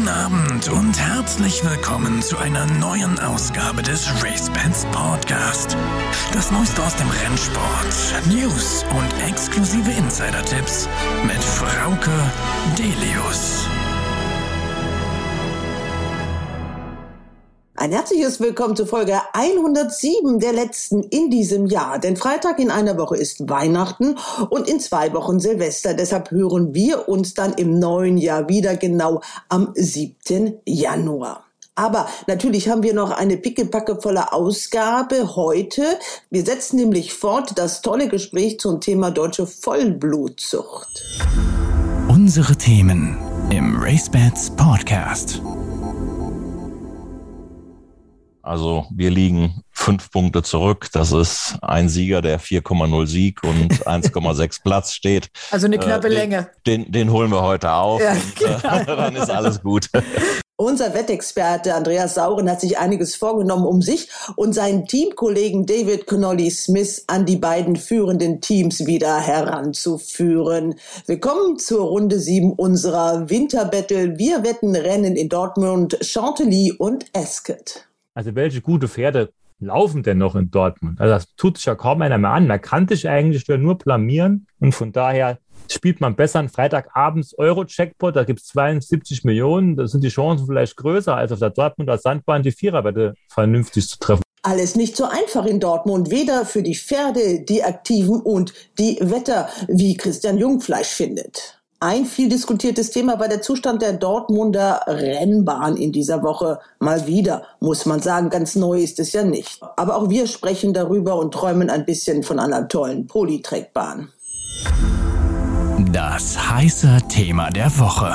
Guten Abend und herzlich willkommen zu einer neuen Ausgabe des RaceBets Podcast. Das Neueste aus dem Rennsport, News und exklusive Insider-Tipps mit Frauke Delius. Ein herzliches Willkommen zu Folge 107 der letzten in diesem Jahr. Denn Freitag in einer Woche ist Weihnachten und in zwei Wochen Silvester. Deshalb hören wir uns dann im neuen Jahr wieder genau am 7. Januar. Aber natürlich haben wir noch eine pickepackevolle Ausgabe heute. Wir setzen nämlich fort das tolle Gespräch zum Thema deutsche Vollblutzucht. Unsere Themen im RaceBets Podcast. Also wir liegen fünf Punkte zurück. Das ist ein Sieger, der 4,0 Sieg und 1,6 Platz steht. Also eine knappe äh, den, Länge. Den, den holen wir heute auf. Ja, und, äh, genau. dann ist alles gut. Unser Wettexperte Andreas Sauren hat sich einiges vorgenommen, um sich und seinen Teamkollegen David Connolly Smith an die beiden führenden Teams wieder heranzuführen. Willkommen zur Runde 7 unserer Winterbattle. Wir wetten Rennen in Dortmund, Chantilly und Ascot. Also welche gute Pferde laufen denn noch in Dortmund? Also das tut sich ja kaum einer mehr an. Man kann sich eigentlich nur blamieren und von daher spielt man besser einen Freitagabends Euro-Checkpot, da gibt es 72 Millionen, da sind die Chancen vielleicht größer, als auf der Dortmunder Sandbahn die Viererwette vernünftig zu treffen. Alles nicht so einfach in Dortmund, weder für die Pferde, die Aktiven und die Wetter, wie Christian Jungfleisch findet. Ein viel diskutiertes Thema war der Zustand der Dortmunder Rennbahn in dieser Woche. Mal wieder, muss man sagen, ganz neu ist es ja nicht. Aber auch wir sprechen darüber und träumen ein bisschen von einer tollen Polytrackbahn. Das heiße Thema der Woche.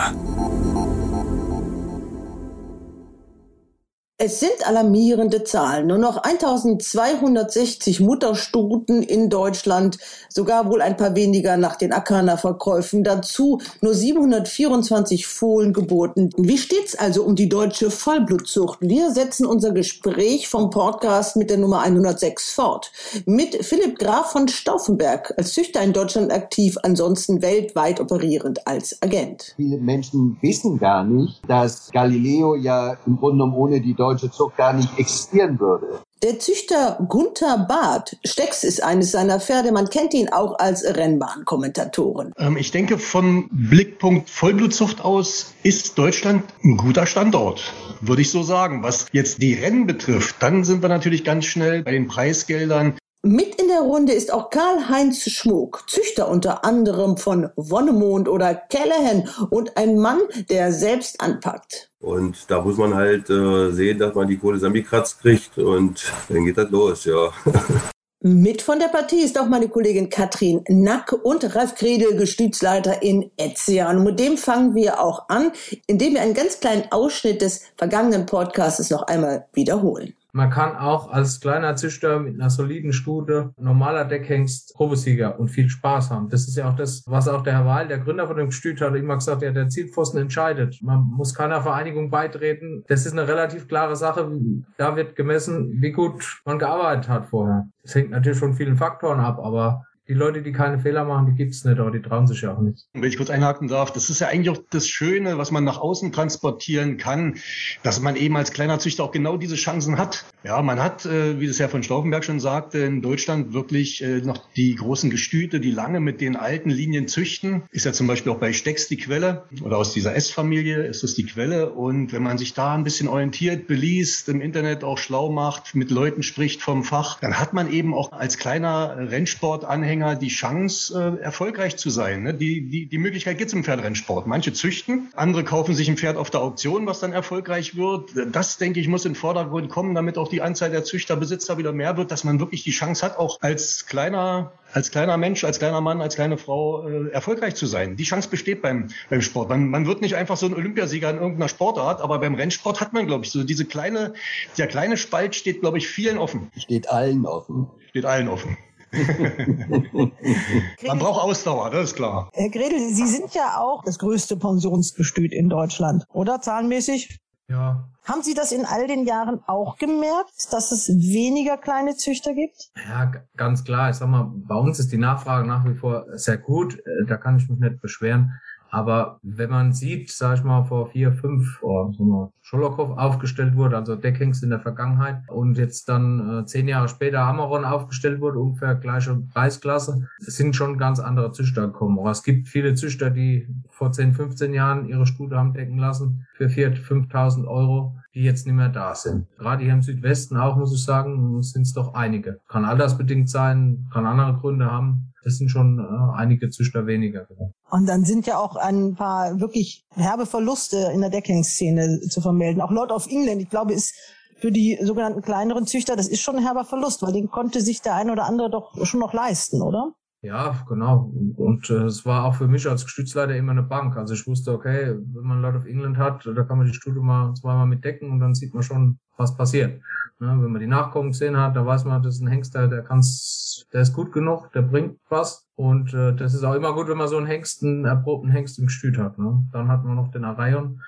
Es sind alarmierende Zahlen. Nur noch 1260 Mutterstuten in Deutschland, sogar wohl ein paar weniger nach den Akana-Verkäufen. Dazu nur 724 Fohlengeburten. Wie steht's also um die deutsche Vollblutzucht? Wir setzen unser Gespräch vom Podcast mit der Nummer 106 fort. Mit Philipp Graf von Stauffenberg, als Züchter in Deutschland aktiv, ansonsten weltweit operierend als Agent. Viele Menschen wissen gar nicht, dass Galileo ja im Grunde genommen ohne die deutsche Zucht gar nicht existieren würde. Der Züchter Gunther Barth, Stecks ist eines seiner Pferde, man kennt ihn auch als Rennbahnkommentatoren. Ähm, ich denke, von Blickpunkt Vollblutzucht aus ist Deutschland ein guter Standort, würde ich so sagen. Was jetzt die Rennen betrifft, dann sind wir natürlich ganz schnell bei den Preisgeldern. Mit in der Runde ist auch Karl-Heinz Schmuck, Züchter unter anderem von Wonnemond oder Callahan und ein Mann, der selbst anpackt. Und da muss man halt äh, sehen, dass man die Kohle zusammengekratzt kriegt und dann geht das los, ja. Mit von der Partie ist auch meine Kollegin Katrin Nack und Ralf Kredel, Gestützleiter in Etzian. Und mit dem fangen wir auch an, indem wir einen ganz kleinen Ausschnitt des vergangenen Podcasts noch einmal wiederholen. Man kann auch als kleiner Züchter mit einer soliden Stute, normaler Deckhengst, Probesieger und viel Spaß haben. Das ist ja auch das, was auch der Herr Wahl, der Gründer von dem Gestüt, hat immer gesagt, ja, der Zielpfosten entscheidet. Man muss keiner Vereinigung beitreten. Das ist eine relativ klare Sache. Da wird gemessen, wie gut man gearbeitet hat vorher. Das hängt natürlich von vielen Faktoren ab, aber die Leute, die keine Fehler machen, die gibt's nicht, aber die trauen sich ja auch nicht. Wenn ich kurz einhaken darf, das ist ja eigentlich auch das Schöne, was man nach außen transportieren kann, dass man eben als kleiner Züchter auch genau diese Chancen hat. Ja, man hat, äh, wie das Herr von Stauffenberg schon sagte, in Deutschland wirklich äh, noch die großen Gestüte, die lange mit den alten Linien züchten. Ist ja zum Beispiel auch bei Stecks die Quelle oder aus dieser S-Familie ist es die Quelle. Und wenn man sich da ein bisschen orientiert, beliest, im Internet auch schlau macht, mit Leuten spricht vom Fach, dann hat man eben auch als kleiner Rennsportanhänger die Chance, äh, erfolgreich zu sein. Ne? Die, die, die Möglichkeit gibt es im Pferderennsport. Manche züchten, andere kaufen sich ein Pferd auf der Auktion, was dann erfolgreich wird. Das, denke ich, muss in den Vordergrund kommen, damit auch die Anzahl der Züchterbesitzer wieder mehr wird, dass man wirklich die Chance hat, auch als kleiner als kleiner Mensch, als kleiner Mann, als kleine Frau äh, erfolgreich zu sein. Die Chance besteht beim, beim Sport. Man, man wird nicht einfach so ein Olympiasieger in irgendeiner Sportart, aber beim Rennsport hat man, glaube ich, so diese kleine, der kleine Spalt steht, glaube ich, vielen offen. Steht allen offen. Steht allen offen. Man braucht Ausdauer, das ist klar. Herr Gredel, Sie sind ja auch das größte Pensionsgestüt in Deutschland, oder zahlenmäßig? Ja. Haben Sie das in all den Jahren auch gemerkt, dass es weniger kleine Züchter gibt? Ja, ganz klar. Ich sag mal, bei uns ist die Nachfrage nach wie vor sehr gut. Äh, Da kann ich mich nicht beschweren. Aber wenn man sieht, sag ich mal, vor vier, fünf, oh, so Scholokow aufgestellt wurde, also Deckhengst in der Vergangenheit und jetzt dann äh, zehn Jahre später Amaron aufgestellt wurde, ungefähr gleiche Preisklasse, sind schon ganz andere Züchter gekommen. Aber es gibt viele Züchter, die vor 10, 15 Jahren ihre Stute haben decken lassen für 4.000, 5.000 Euro, die jetzt nicht mehr da sind. Gerade hier im Südwesten auch, muss ich sagen, sind es doch einige. Kann altersbedingt sein, kann andere Gründe haben. Es sind schon äh, einige Züchter weniger. Und dann sind ja auch ein paar wirklich herbe Verluste in der Deckhengszene zu vermelden. Auch Lord of England, ich glaube, ist für die sogenannten kleineren Züchter, das ist schon ein herber Verlust, weil den konnte sich der ein oder andere doch schon noch leisten, oder? Ja, genau. Und äh, es war auch für mich als Gestützleiter immer eine Bank. Also ich wusste, okay, wenn man Lord of England hat, da kann man die Studie mal zweimal mit decken und dann sieht man schon, was passiert. Ne, wenn man die Nachkommen gesehen hat, da weiß man, das ist ein Hengster, der kann's, der ist gut genug, der bringt was. Und äh, das ist auch immer gut, wenn man so einen Hengst, einen erprobten Hengst im Gestüt hat. Ne? Dann hat man noch den Arion.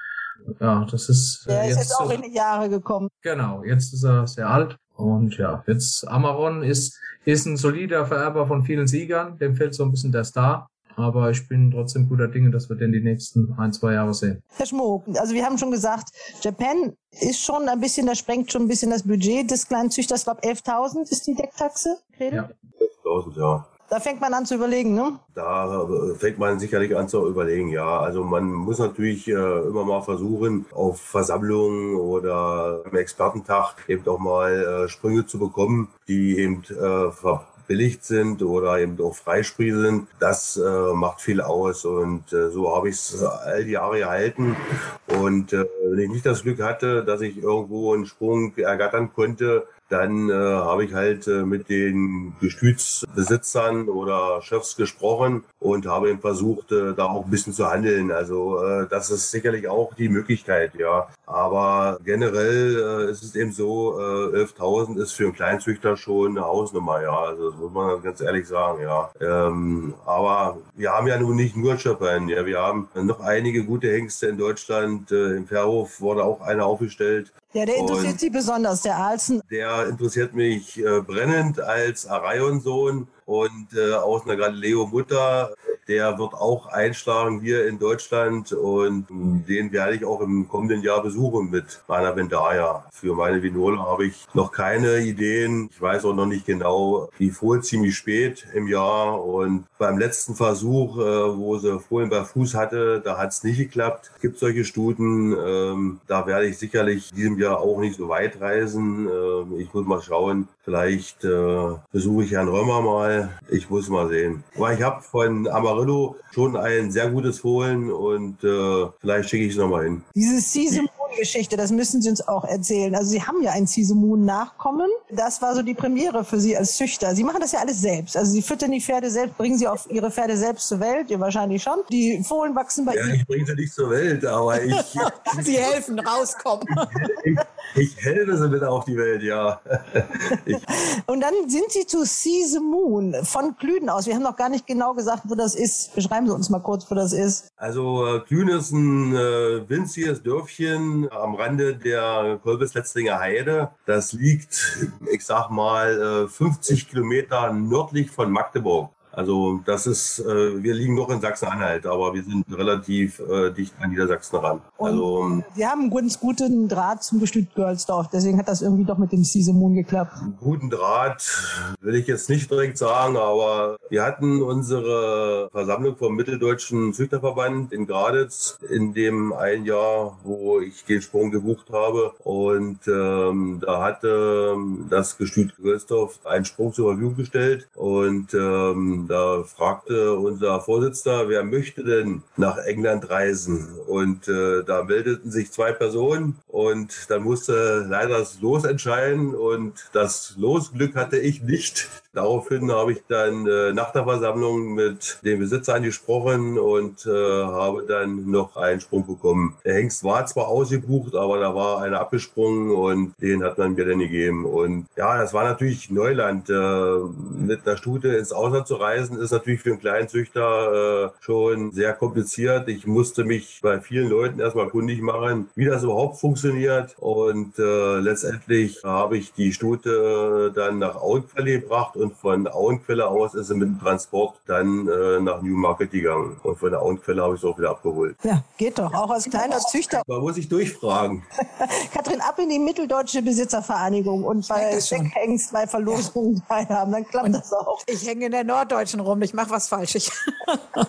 Ja, das ist. Der äh, jetzt ist jetzt auch in die Jahre gekommen. Genau, jetzt ist er sehr alt. Und ja, jetzt Amaron ist, ist ein solider Vererber von vielen Siegern. Dem fehlt so ein bisschen der Star. Aber ich bin trotzdem guter Dinge, dass wir den die nächsten ein, zwei Jahre sehen. Herr Schmuck, also wir haben schon gesagt, Japan ist schon ein bisschen, da sprengt schon ein bisschen das Budget des kleinen Züchters. Ich glaube, 11.000 ist die Decktaxe. Ja, 11.000, ja. Da fängt man an zu überlegen, ne? Da äh, fängt man sicherlich an zu überlegen, ja. Also man muss natürlich äh, immer mal versuchen, auf Versammlungen oder im Expertentag eben auch mal äh, Sprünge zu bekommen, die eben äh, billigt sind oder eben auch Freispree sind. Das äh, macht viel aus und äh, so habe ich es all die Jahre gehalten. Und äh, wenn ich nicht das Glück hatte, dass ich irgendwo einen Sprung ergattern konnte, dann äh, habe ich halt äh, mit den Gestütsbesitzern oder Chefs gesprochen und habe eben versucht, äh, da auch ein bisschen zu handeln. Also äh, das ist sicherlich auch die Möglichkeit, ja. Aber generell äh, ist es eben so, äh, 11.000 ist für einen Kleinzüchter schon eine Hausnummer, ja. Also das muss man ganz ehrlich sagen, ja. Ähm, aber wir haben ja nun nicht nur Japan, ja. Wir haben noch einige gute Hengste in Deutschland. Äh, Im Verhof wurde auch einer aufgestellt. Ja, der interessiert und Sie besonders, der Alzen. Der interessiert mich äh, brennend als Arion-Sohn und äh, aus einer Galileo-Mutter. Der wird auch einschlagen hier in Deutschland und den werde ich auch im kommenden Jahr besuchen mit meiner Vendaya. Für meine Vinole habe ich noch keine Ideen. Ich weiß auch noch nicht genau. Die Fohlen ziemlich spät im Jahr und beim letzten Versuch, äh, wo sie Fohlen bei Fuß hatte, da hat es nicht geklappt. Es gibt solche Stuten. Ähm, da werde ich sicherlich in diesem Jahr auch nicht so weit reisen. Ähm, ich muss mal schauen. Vielleicht äh, besuche ich Herrn Römer mal. Ich muss mal sehen. Aber ich habe von Amarillo schon ein sehr gutes Fohlen und äh, vielleicht schicke ich es nochmal hin. Diese Season Geschichte, das müssen Sie uns auch erzählen. Also Sie haben ja ein Cisemoon-Nachkommen. Das war so die Premiere für Sie als Züchter. Sie machen das ja alles selbst. Also Sie füttern die Pferde selbst, bringen Sie auf Ihre Pferde selbst zur Welt, ihr wahrscheinlich schon. Die Fohlen wachsen bei ja, Ihnen. Ich bringe sie nicht zur Welt, aber ich... Sie helfen, rauskommen. Ich, helfe sie wieder auf die Welt, ja. Und dann sind Sie zu See Moon von Klüden aus. Wir haben noch gar nicht genau gesagt, wo das ist. Beschreiben Sie uns mal kurz, wo das ist. Also äh, Klüden ist ein äh, winziges Dörfchen am Rande der Kolbesletzlinger Heide. Das liegt, ich sag mal, 50 äh, Kilometer nördlich von Magdeburg. Also das ist, äh, wir liegen noch in Sachsen-Anhalt, aber wir sind relativ äh, dicht an Niedersachsen ran. Und also ähm, wir haben einen ganz guten Draht zum Gestüt Görlsdorf, deswegen hat das irgendwie doch mit dem Season geklappt. Guten Draht will ich jetzt nicht direkt sagen, aber wir hatten unsere Versammlung vom Mitteldeutschen Züchterverband in Graditz in dem ein Jahr, wo ich den Sprung gebucht habe und ähm, da hatte das Gestüt Görlsdorf einen Sprung zur Verfügung gestellt und ähm, da fragte unser Vorsitzender, wer möchte denn nach England reisen? Und äh, da meldeten sich zwei Personen und dann musste leider das Los entscheiden und das Losglück hatte ich nicht. Daraufhin habe ich dann äh, nach der Versammlung mit dem Besitzer angesprochen und äh, habe dann noch einen Sprung bekommen. Der Hengst war zwar ausgebucht, aber da war einer abgesprungen und den hat man mir dann gegeben. Und ja, das war natürlich Neuland. Äh, mit einer Stute ins Ausland zu reisen, ist natürlich für einen kleinen Züchter äh, schon sehr kompliziert. Ich musste mich bei vielen Leuten erstmal kundig machen, wie das überhaupt funktioniert funktioniert. Und äh, letztendlich habe ich die Stute dann nach Auenquelle gebracht und von Auenquelle aus ist sie mit dem Transport dann äh, nach Newmarket gegangen. Und von der Auenquelle habe ich sie auch wieder abgeholt. Ja, geht doch, auch als kleiner Züchter. Man muss ich durchfragen. Katrin, ab in die Mitteldeutsche Besitzervereinigung und bei Hengst bei Verlosungen teilhaben, dann klappt das auch. Ich hänge in der Norddeutschen rum, ich mache was Falsches.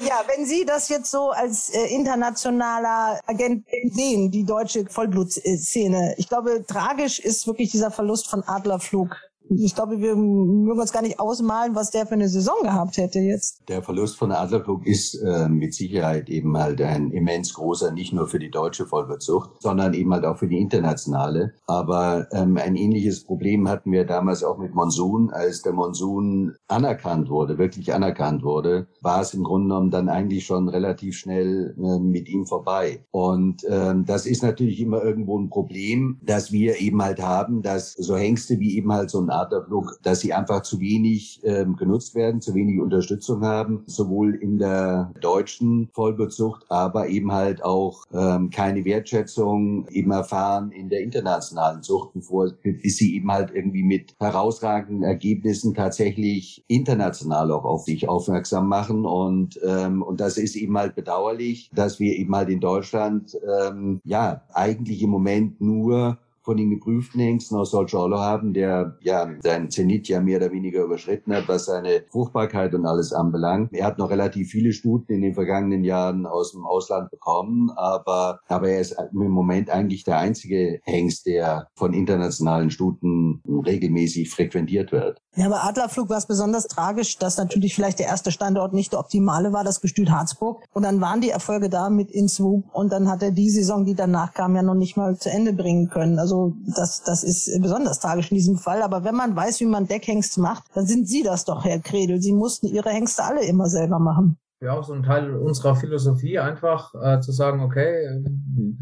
ja, wenn Sie das jetzt so als äh, internationaler Agent sehen, die deutsche Vollblutszene, ich glaube, tragisch ist wirklich dieser Verlust von Adlerflug ich glaube, wir mögen uns gar nicht ausmalen, was der für eine Saison gehabt hätte jetzt. Der Verlust von Adlerflug ist äh, mit Sicherheit eben halt ein immens großer, nicht nur für die deutsche Vollwirtschaft, sondern eben halt auch für die internationale. Aber ähm, ein ähnliches Problem hatten wir damals auch mit Monsun. Als der Monsun anerkannt wurde, wirklich anerkannt wurde, war es im Grunde genommen dann eigentlich schon relativ schnell äh, mit ihm vorbei. Und ähm, das ist natürlich immer irgendwo ein Problem, dass wir eben halt haben, dass so Hengste wie eben halt so ein Adlerflug, dass sie einfach zu wenig ähm, genutzt werden, zu wenig Unterstützung haben, sowohl in der deutschen Vollbezucht, aber eben halt auch ähm, keine Wertschätzung eben erfahren in der internationalen Zucht, bevor bis sie eben halt irgendwie mit herausragenden Ergebnissen tatsächlich international auch auf sich aufmerksam machen. Und ähm, und das ist eben halt bedauerlich, dass wir eben halt in Deutschland ähm, ja eigentlich im Moment nur von den geprüften Hengsten aus Solciolo haben, der ja seinen Zenit ja mehr oder weniger überschritten hat, was seine Fruchtbarkeit und alles anbelangt. Er hat noch relativ viele Stuten in den vergangenen Jahren aus dem Ausland bekommen, aber, aber er ist im Moment eigentlich der einzige Hengst, der von internationalen Stuten regelmäßig frequentiert wird. Ja, bei Adlerflug war es besonders tragisch, dass natürlich vielleicht der erste Standort nicht der optimale war, das Gestüt Harzburg. Und dann waren die Erfolge da mit Inswoop und dann hat er die Saison, die danach kam, ja noch nicht mal zu Ende bringen können. Also das, das ist besonders tragisch in diesem Fall. Aber wenn man weiß, wie man Deckhengst macht, dann sind Sie das doch, Herr Kredel. Sie mussten Ihre Hengste alle immer selber machen ja auch so ein Teil unserer Philosophie, einfach äh, zu sagen, okay,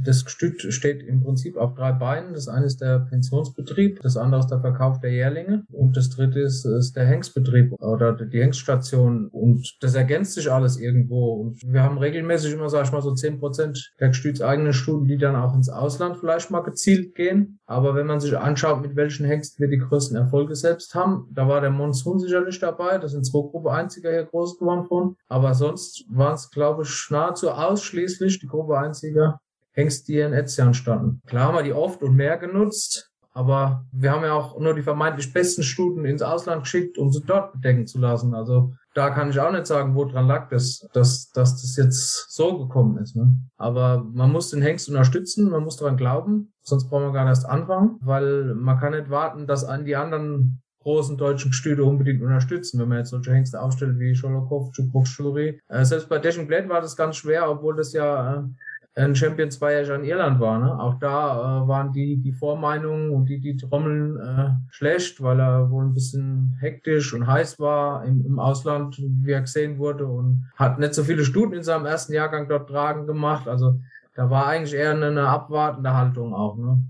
das Gestüt steht im Prinzip auf drei Beinen. Das eine ist der Pensionsbetrieb, das andere ist der Verkauf der Jährlinge und das dritte ist, ist der Hengstbetrieb oder die Hengststation und das ergänzt sich alles irgendwo. Und wir haben regelmäßig immer, sag ich mal, so zehn Prozent der gestütseigenen Studien, die dann auch ins Ausland vielleicht mal gezielt gehen. Aber wenn man sich anschaut, mit welchen Hengsten wir die größten Erfolge selbst haben, da war der Monsun sicherlich dabei. Das sind zwei Gruppe einziger hier groß geworden von. Aber sonst waren es, glaube ich, nahezu ausschließlich die Gruppe einziger Hengst, die in Etzian standen. Klar haben wir die oft und mehr genutzt. Aber wir haben ja auch nur die vermeintlich besten Stuten ins Ausland geschickt, um sie dort bedecken zu lassen. Also da kann ich auch nicht sagen, woran lag das, dass, dass das jetzt so gekommen ist. Ne? Aber man muss den Hengst unterstützen, man muss daran glauben, sonst brauchen wir gar nicht erst anfangen, weil man kann nicht warten, dass an die anderen großen deutschen Gestüte unbedingt unterstützen, wenn man jetzt solche Hengste aufstellt wie Scholokow, Chukbuk, Shuri. Äh, selbst bei Dash Blade war das ganz schwer, obwohl das ja äh, ein Champion zwei Jahre in Irland war. Ne? Auch da äh, waren die, die Vormeinungen und die, die Trommeln äh, schlecht, weil er wohl ein bisschen hektisch und heiß war im, im Ausland, wie er gesehen wurde und hat nicht so viele Stunden in seinem ersten Jahrgang dort tragen gemacht. Also da war eigentlich eher eine, eine abwartende Haltung auch. Ne?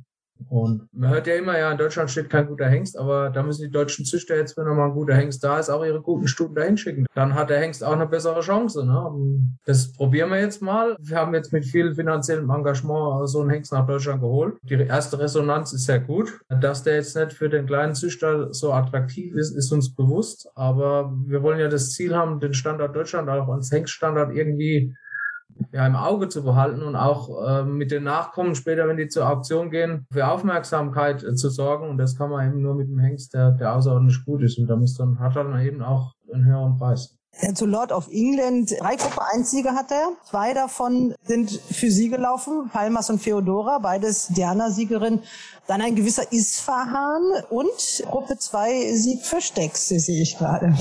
Und man hört ja immer, ja, in Deutschland steht kein guter Hengst, aber da müssen die deutschen Züchter jetzt, wenn nochmal ein guter Hengst da ist, auch ihre guten Stunden dahin schicken. Dann hat der Hengst auch eine bessere Chance. Ne? Das probieren wir jetzt mal. Wir haben jetzt mit viel finanziellem Engagement so einen Hengst nach Deutschland geholt. Die erste Resonanz ist sehr gut. Dass der jetzt nicht für den kleinen Züchter so attraktiv ist, ist uns bewusst. Aber wir wollen ja das Ziel haben, den Standort Deutschland auch als Hengststandort irgendwie ja, im Auge zu behalten und auch äh, mit den Nachkommen später, wenn die zur Auktion gehen, für Aufmerksamkeit äh, zu sorgen. Und das kann man eben nur mit dem Hengst, der, der außerordentlich gut ist. Und da muss dann, hat dann eben auch einen höheren Preis. Zu Lord of England drei Gruppe 1 Siege hat er. Zwei davon sind für sie gelaufen, Palmas und Feodora, beides Diana-Siegerin. Dann ein gewisser Isfahan und Gruppe 2 Sieg für Stecks, sehe ich gerade.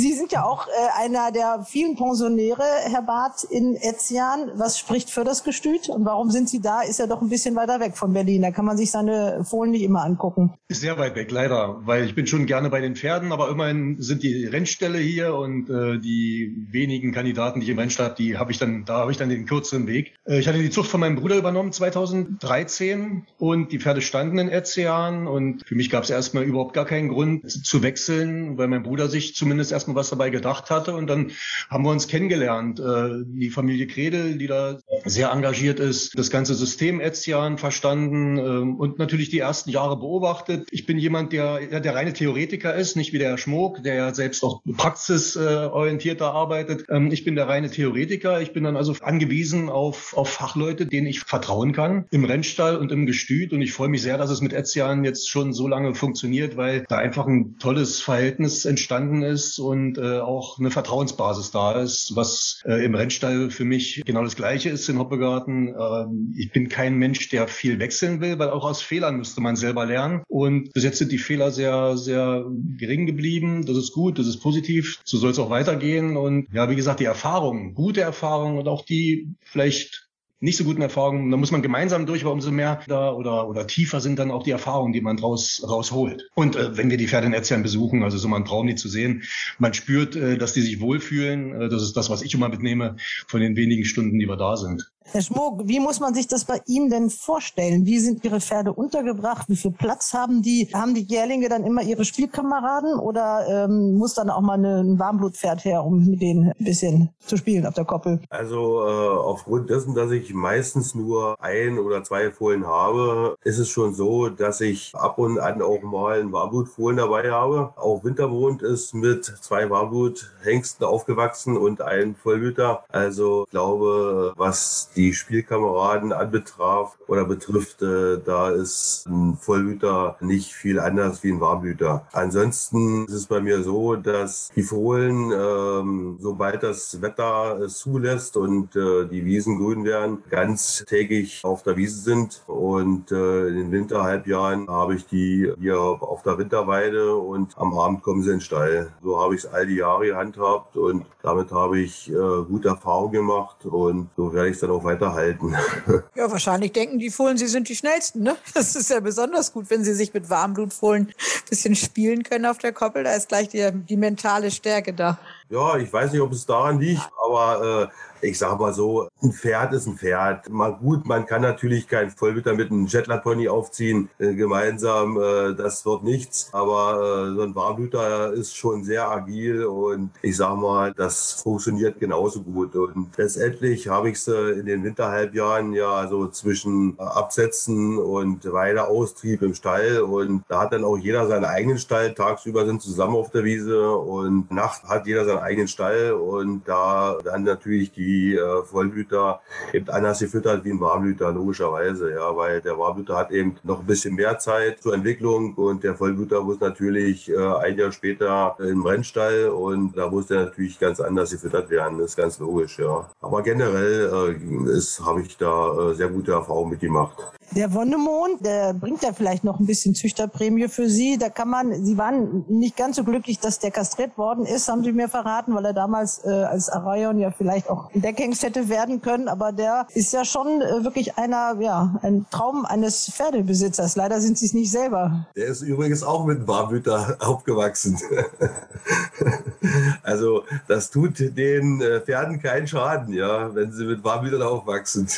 Sie sind ja auch äh, einer der vielen Pensionäre, Herr Barth, in Etzian. Was spricht für das Gestüt und warum sind Sie da? Ist ja doch ein bisschen weiter weg von Berlin. Da kann man sich seine Fohlen nicht immer angucken. Sehr weit weg, leider, weil ich bin schon gerne bei den Pferden, aber immerhin sind die Rennställe hier und äh, die wenigen Kandidaten, die ich im Rennstall habe, die habe ich dann, da habe ich dann den kürzeren Weg. Äh, ich hatte die Zucht von meinem Bruder übernommen 2013 und die Pferde standen in Etzian und für mich gab es erstmal überhaupt gar keinen Grund zu wechseln, weil mein Bruder sich zumindest erstmal erstmal was dabei gedacht hatte und dann haben wir uns kennengelernt. Äh, die Familie Kredel, die da sehr engagiert ist, das ganze System Etzian verstanden ähm, und natürlich die ersten Jahre beobachtet. Ich bin jemand, der der reine Theoretiker ist, nicht wie der Herr Schmuck, der ja selbst auch praxisorientierter arbeitet. Ähm, ich bin der reine Theoretiker. Ich bin dann also angewiesen auf, auf Fachleute, denen ich vertrauen kann im Rennstall und im Gestüt. Und ich freue mich sehr, dass es mit Etzian jetzt schon so lange funktioniert, weil da einfach ein tolles Verhältnis entstanden ist und äh, auch eine Vertrauensbasis da ist, was äh, im Rennstall für mich genau das Gleiche ist in Hoppegarten. Ähm, ich bin kein Mensch, der viel wechseln will, weil auch aus Fehlern müsste man selber lernen. Und bis jetzt sind die Fehler sehr, sehr gering geblieben. Das ist gut, das ist positiv. So soll es auch weitergehen. Und ja, wie gesagt, die Erfahrungen, gute Erfahrungen und auch die vielleicht nicht so guten Erfahrungen, da muss man gemeinsam durch, aber umso mehr da oder, oder tiefer sind dann auch die Erfahrungen, die man draus rausholt. Und äh, wenn wir die Pferde in Erziehern besuchen, also so mal ein Traum, die zu sehen, man spürt, äh, dass die sich wohlfühlen. Äh, das ist das, was ich immer mitnehme von den wenigen Stunden, die wir da sind. Herr Schmuck, wie muss man sich das bei Ihnen denn vorstellen? Wie sind Ihre Pferde untergebracht? Wie viel Platz haben die? Haben die Jährlinge dann immer ihre Spielkameraden oder ähm, muss dann auch mal ein Warmblutpferd her, um mit denen ein bisschen zu spielen auf der Koppel? Also äh, aufgrund dessen, dass ich meistens nur ein oder zwei Fohlen habe, ist es schon so, dass ich ab und an auch mal einen Warmblutfohlen dabei habe. Auch Wintermond ist mit zwei Warmbluthengsten aufgewachsen und ein Vollblüter. Also ich glaube, was die die Spielkameraden anbetraf oder betrifft, äh, da ist ein Vollblüter nicht viel anders wie ein Warmblüter. Ansonsten ist es bei mir so, dass die Fohlen, ähm, sobald das Wetter es zulässt und äh, die Wiesen grün werden, ganz tägig auf der Wiese sind. Und äh, in den Winterhalbjahren habe ich die hier auf der Winterweide und am Abend kommen sie in den Stall. So habe ich es all die Jahre gehandhabt und damit habe ich äh, gute Erfahrungen gemacht und so werde ich es dann auch weiterhalten. Ja, wahrscheinlich denken die Fohlen, sie sind die schnellsten. Ne? Das ist ja besonders gut, wenn sie sich mit Warmblutfohlen ein bisschen spielen können auf der Koppel. Da ist gleich die, die mentale Stärke da. Ja, ich weiß nicht, ob es daran liegt, aber äh, ich sag mal so, ein Pferd ist ein Pferd. Mal gut, man kann natürlich kein Vollwitter mit einem Shetland Pony aufziehen, äh, gemeinsam, äh, das wird nichts. Aber äh, so ein Warmblüter ist schon sehr agil und ich sag mal, das funktioniert genauso gut. Und letztendlich habe ich sie in den Winterhalbjahren ja so zwischen äh, Absetzen und Weideaustrieb im Stall und da hat dann auch jeder seinen eigenen Stall. Tagsüber sind zusammen auf der Wiese und nachts hat jeder seinen eigenen Stall und da dann natürlich die die äh, Vollblüter eben anders gefüttert wie ein Warmblüter, logischerweise, ja, weil der Warmblüter hat eben noch ein bisschen mehr Zeit zur Entwicklung und der Vollblüter muss natürlich äh, ein Jahr später im Rennstall und da muss der natürlich ganz anders gefüttert werden, das ist ganz logisch, ja. Aber generell äh, habe ich da äh, sehr gute Erfahrungen mitgemacht. Der Wonnemond, der bringt ja vielleicht noch ein bisschen Züchterprämie für Sie. Da kann man, Sie waren nicht ganz so glücklich, dass der kastriert worden ist, haben Sie mir verraten, weil er damals äh, als Arayon ja vielleicht auch Deckhengst hätte werden können. Aber der ist ja schon äh, wirklich einer, ja, ein Traum eines Pferdebesitzers. Leider sind Sie es nicht selber. Der ist übrigens auch mit Warmblüter aufgewachsen. also das tut den äh, Pferden keinen Schaden, ja, wenn sie mit Warmblütern aufwachsen.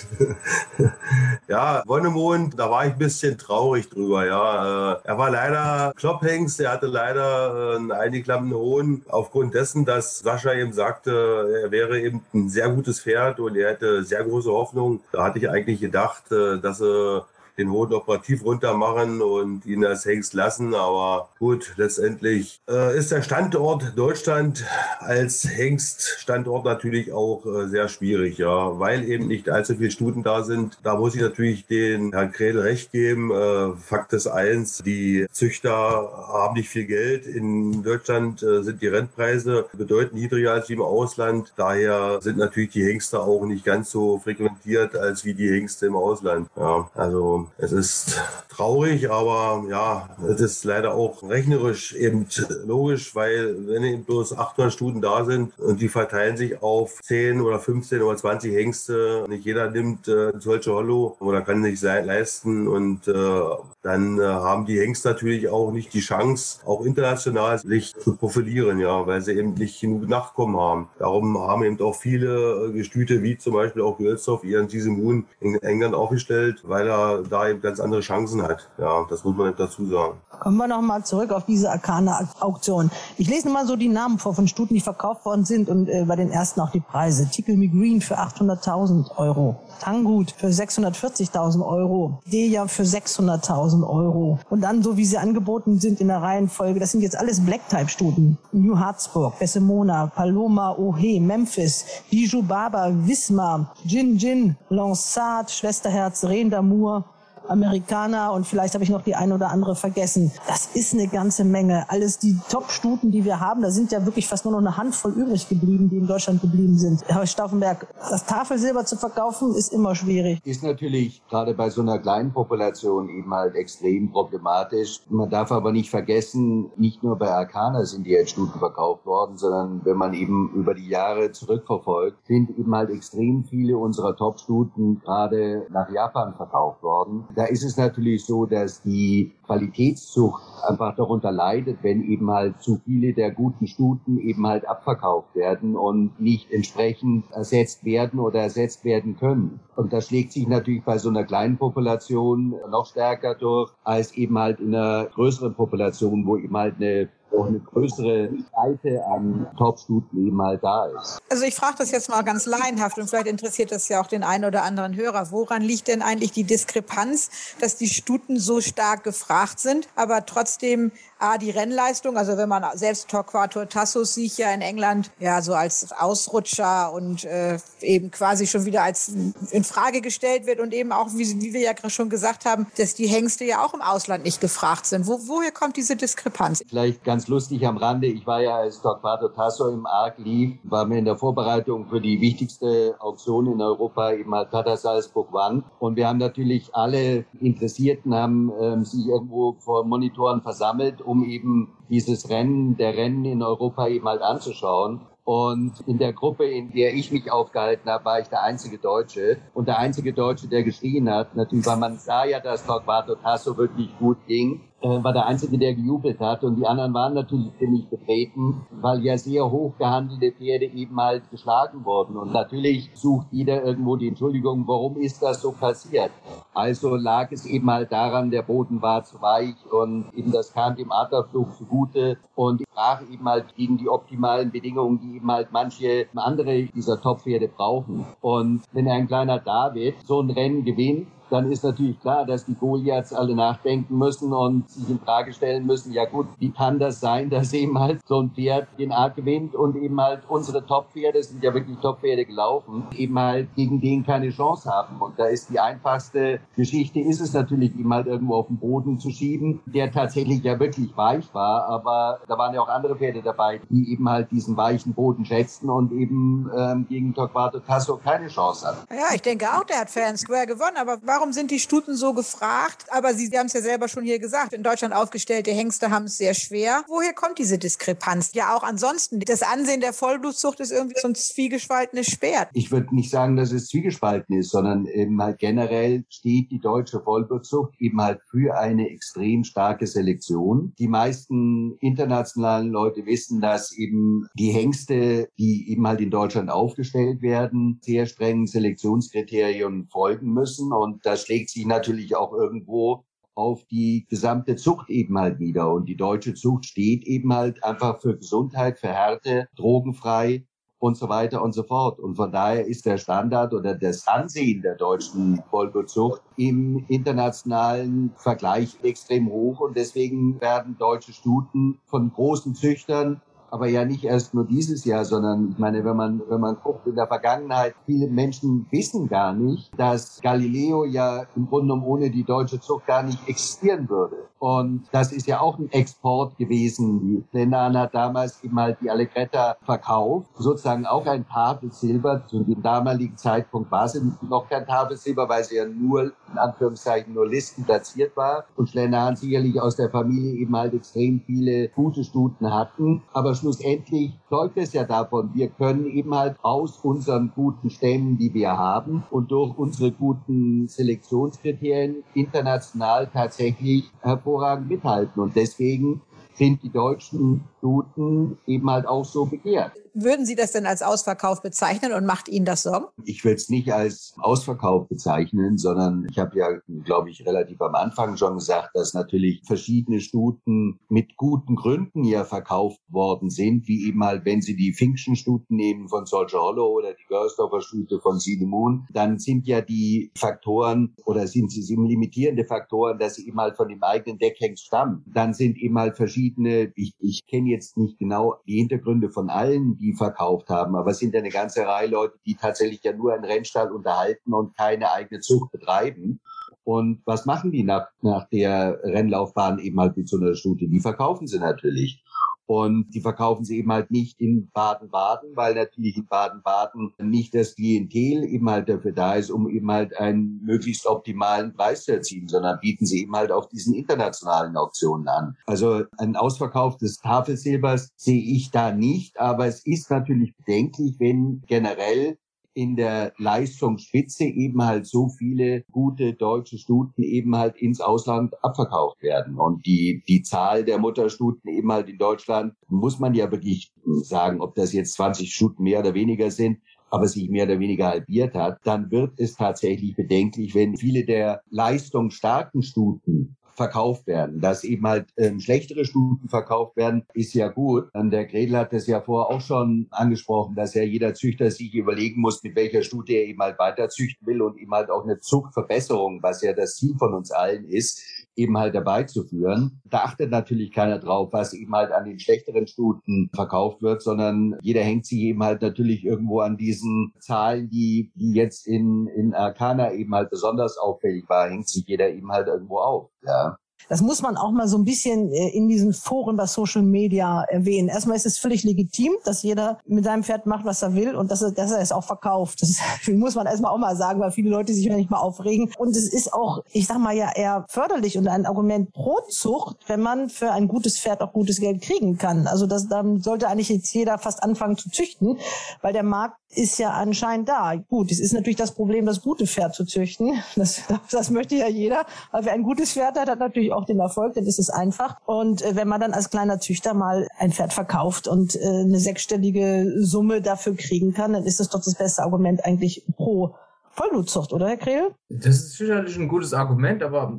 ja, Wonnemond Mond, da war ich ein bisschen traurig drüber, ja. Äh, er war leider Klopphengst, er hatte leider einen eingeklammten Hohn, aufgrund dessen, dass Sascha eben sagte, er wäre eben ein sehr gutes Pferd und er hätte sehr große Hoffnung. Da hatte ich eigentlich gedacht, äh, dass er den Hoden operativ runter machen und ihn als Hengst lassen. Aber gut, letztendlich äh, ist der Standort Deutschland als Hengststandort natürlich auch äh, sehr schwierig, ja, weil eben nicht allzu viele Stuten da sind. Da muss ich natürlich den Herrn Kredel recht geben. Äh, Fakt ist eins, die Züchter haben nicht viel Geld. In Deutschland äh, sind die Rentpreise bedeutend niedriger als im Ausland. Daher sind natürlich die Hengste auch nicht ganz so frequentiert als wie die Hengste im Ausland. Ja, also es ist traurig, aber ja, es ist leider auch rechnerisch eben logisch, weil wenn eben bloß 800 Stuten da sind und die verteilen sich auf 10 oder 15 oder 20 Hengste, nicht jeder nimmt äh, solche Hollow oder kann sich leisten und äh, dann äh, haben die Hengste natürlich auch nicht die Chance, auch international sich zu profilieren, ja, weil sie eben nicht genug Nachkommen haben. Darum haben eben auch viele äh, Gestüte, wie zum Beispiel auch Gölzdorf, ihren Moon in England aufgestellt, weil er da eben ganz andere Chancen hat. Ja, das muss man eben dazu sagen. Kommen wir nochmal zurück auf diese Arcana-Auktion. Ich lese mal so die Namen vor von Stuten, die verkauft worden sind und äh, bei den ersten auch die Preise. Tickle Me Green für 800.000 Euro. Tangut für 640.000 Euro. Deja für 600.000 Euro. Und dann, so wie sie angeboten sind in der Reihenfolge, das sind jetzt alles Black-Type-Stuten. New Harzburg, Bessemona, Paloma, Ohe, Memphis, Bijou Baba, Wismar, Jin Jin, Lansat, Schwesterherz, Rendamour, Amerikaner und vielleicht habe ich noch die eine oder andere vergessen. Das ist eine ganze Menge. Alles die Top-Stuten, die wir haben, da sind ja wirklich fast nur noch eine Handvoll übrig geblieben, die in Deutschland geblieben sind. Herr Stauffenberg, das Tafelsilber zu verkaufen ist immer schwierig. Ist natürlich gerade bei so einer kleinen Population eben halt extrem problematisch. Man darf aber nicht vergessen, nicht nur bei Arcana sind die Stuten verkauft worden, sondern wenn man eben über die Jahre zurückverfolgt, sind eben halt extrem viele unserer Top-Stuten gerade nach Japan verkauft worden. Da ist es natürlich so, dass die Qualitätszucht einfach darunter leidet, wenn eben halt zu viele der guten Stuten eben halt abverkauft werden und nicht entsprechend ersetzt werden oder ersetzt werden können. Und das schlägt sich natürlich bei so einer kleinen Population noch stärker durch als eben halt in einer größeren Population, wo eben halt eine auch eine größere Seite an Top-Stuten eben halt da ist. Also ich frage das jetzt mal ganz laienhaft und vielleicht interessiert das ja auch den einen oder anderen Hörer. Woran liegt denn eigentlich die Diskrepanz, dass die Stuten so stark gefragt sind, aber trotzdem A, die Rennleistung, also wenn man selbst Torquato Tasso sieht ja in England ja so als Ausrutscher und äh, eben quasi schon wieder als in Frage gestellt wird und eben auch, wie, wie wir ja schon gesagt haben, dass die Hengste ja auch im Ausland nicht gefragt sind. Wo, woher kommt diese Diskrepanz? Vielleicht ganz lustig am Rande, ich war ja als Torquato Tasso im Arc lief, war mir in der Vorbereitung für die wichtigste Auktion in Europa eben halt Tata Salzburg One und wir haben natürlich alle Interessierten haben ähm, sich irgendwo vor Monitoren versammelt, um eben dieses Rennen, der Rennen in Europa eben halt anzuschauen. Und in der Gruppe, in der ich mich aufgehalten habe, war ich der einzige Deutsche. Und der einzige Deutsche, der geschrien hat, natürlich, weil man sah ja, dass Torquato Tasso wirklich gut ging war der Einzige, der gejubelt hat. Und die anderen waren natürlich ziemlich betreten, weil ja sehr hoch gehandelte Pferde eben halt geschlagen wurden. Und natürlich sucht jeder irgendwo die Entschuldigung, warum ist das so passiert? Also lag es eben halt daran, der Boden war zu weich und eben das kam dem Adlerflug zugute und brach eben halt gegen die optimalen Bedingungen, die eben halt manche andere dieser Top-Pferde brauchen. Und wenn ein kleiner David so ein Rennen gewinnt, dann ist natürlich klar, dass die Goliaths alle nachdenken müssen und sich in Frage stellen müssen, ja gut, wie kann das sein, dass eben halt so ein Pferd den Art gewinnt und eben halt unsere Top-Pferde, sind ja wirklich Top-Pferde gelaufen, eben halt gegen den keine Chance haben. Und da ist die einfachste Geschichte, ist es natürlich eben halt irgendwo auf den Boden zu schieben, der tatsächlich ja wirklich weich war, aber da waren ja auch andere Pferde dabei, die eben halt diesen weichen Boden schätzten und eben ähm, gegen Torquato Tasso keine Chance hatten. Ja, ich denke auch, der hat Fair and Square gewonnen, aber warum warum sind die Stuten so gefragt? Aber Sie, Sie haben es ja selber schon hier gesagt. In Deutschland aufgestellte Hengste haben es sehr schwer. Woher kommt diese Diskrepanz? Ja, auch ansonsten. Das Ansehen der Vollblutzucht ist irgendwie so ein zwiegespaltenes Schwert. Ich würde nicht sagen, dass es zwiegespalten ist, sondern eben halt generell steht die deutsche Vollblutzucht eben halt für eine extrem starke Selektion. Die meisten internationalen Leute wissen, dass eben die Hengste, die eben halt in Deutschland aufgestellt werden, sehr strengen Selektionskriterien folgen müssen und das schlägt sich natürlich auch irgendwo auf die gesamte Zucht eben halt wieder. Und die deutsche Zucht steht eben halt einfach für Gesundheit, für Härte, drogenfrei und so weiter und so fort. Und von daher ist der Standard oder das Ansehen der deutschen Vollblutzucht im internationalen Vergleich extrem hoch. Und deswegen werden deutsche Stuten von großen Züchtern aber ja nicht erst nur dieses Jahr, sondern ich meine, wenn man, wenn man guckt in der Vergangenheit, viele Menschen wissen gar nicht, dass Galileo ja im Grunde genommen ohne die deutsche Zucht gar nicht existieren würde. Und das ist ja auch ein Export gewesen. Die Plendan hat damals eben halt die Allegretta verkauft, sozusagen auch ein Tafelsilber. Zu dem damaligen Zeitpunkt war sie noch kein Tafelsilber, weil sie ja nur, in Anführungszeichen, nur Listen platziert war. Und Schlennan sicherlich aus der Familie eben halt extrem viele gute Stuten hatten. Aber schlussendlich zeugt es ja davon, wir können eben halt aus unseren guten Stämmen, die wir haben und durch unsere guten Selektionskriterien international tatsächlich hervor hervorragend mithalten. Und deswegen sind die deutschen Stuten eben halt auch so begehrt. Würden Sie das denn als Ausverkauf bezeichnen und macht Ihnen das Sorgen? Ich will es nicht als Ausverkauf bezeichnen, sondern ich habe ja, glaube ich, relativ am Anfang schon gesagt, dass natürlich verschiedene Stuten mit guten Gründen ja verkauft worden sind, wie eben halt, wenn Sie die Finkschen Stuten nehmen von Soldier Hollow oder die Görsdorfer Stute von Moon, dann sind ja die Faktoren oder sind sie limitierende Faktoren, dass sie eben halt von dem eigenen Deckhengst stammen. Dann sind eben halt verschiedene, ich, ich kenne jetzt nicht genau die Hintergründe von allen, die verkauft haben, aber es sind ja eine ganze Reihe Leute, die tatsächlich ja nur einen Rennstall unterhalten und keine eigene Zucht betreiben. Und was machen die nach, nach der Rennlaufbahn eben halt mit so einer Stute? Die verkaufen sie natürlich. Und die verkaufen sie eben halt nicht in Baden-Baden, weil natürlich in Baden-Baden nicht das Klientel eben halt dafür da ist, um eben halt einen möglichst optimalen Preis zu erzielen, sondern bieten sie eben halt auf diesen internationalen Auktionen an. Also ein Ausverkauf des Tafelsilbers sehe ich da nicht, aber es ist natürlich bedenklich, wenn generell in der Leistungsspitze eben halt so viele gute deutsche Stuten eben halt ins Ausland abverkauft werden. Und die, die Zahl der Mutterstuten eben halt in Deutschland, muss man ja wirklich sagen, ob das jetzt 20 Stuten mehr oder weniger sind, aber sich mehr oder weniger halbiert hat, dann wird es tatsächlich bedenklich, wenn viele der leistungsstarken Stuten verkauft werden. Dass eben halt ähm, schlechtere Stuten verkauft werden, ist ja gut. Und der Gredel hat das ja vorher auch schon angesprochen, dass ja jeder Züchter sich überlegen muss, mit welcher Stute er eben halt weiter züchten will und eben halt auch eine Zuchtverbesserung, was ja das Ziel von uns allen ist, eben halt dabei zu führen. Da achtet natürlich keiner drauf, was eben halt an den schlechteren Stuten verkauft wird, sondern jeder hängt sich eben halt natürlich irgendwo an diesen Zahlen, die, die jetzt in, in Arcana eben halt besonders auffällig war, hängt sich jeder eben halt irgendwo auf. Ja. Das muss man auch mal so ein bisschen äh, in diesen Foren bei Social Media erwähnen. Erstmal ist es völlig legitim, dass jeder mit seinem Pferd macht, was er will und dass er, dass er es auch verkauft. Das muss man erstmal auch mal sagen, weil viele Leute sich ja nicht mal aufregen. Und es ist auch, ich sag mal ja, eher förderlich und ein Argument pro Zucht, wenn man für ein gutes Pferd auch gutes Geld kriegen kann. Also das, dann sollte eigentlich jetzt jeder fast anfangen zu züchten, weil der Markt ist ja anscheinend da. Gut, es ist natürlich das Problem, das gute Pferd zu züchten. Das, das möchte ja jeder. Aber wer ein gutes Pferd hat, hat natürlich auch den Erfolg, dann ist es einfach. Und äh, wenn man dann als kleiner Züchter mal ein Pferd verkauft und äh, eine sechsstellige Summe dafür kriegen kann, dann ist das doch das beste Argument eigentlich pro Vollblutzucht, oder Herr Krehl? Das ist sicherlich ein gutes Argument, aber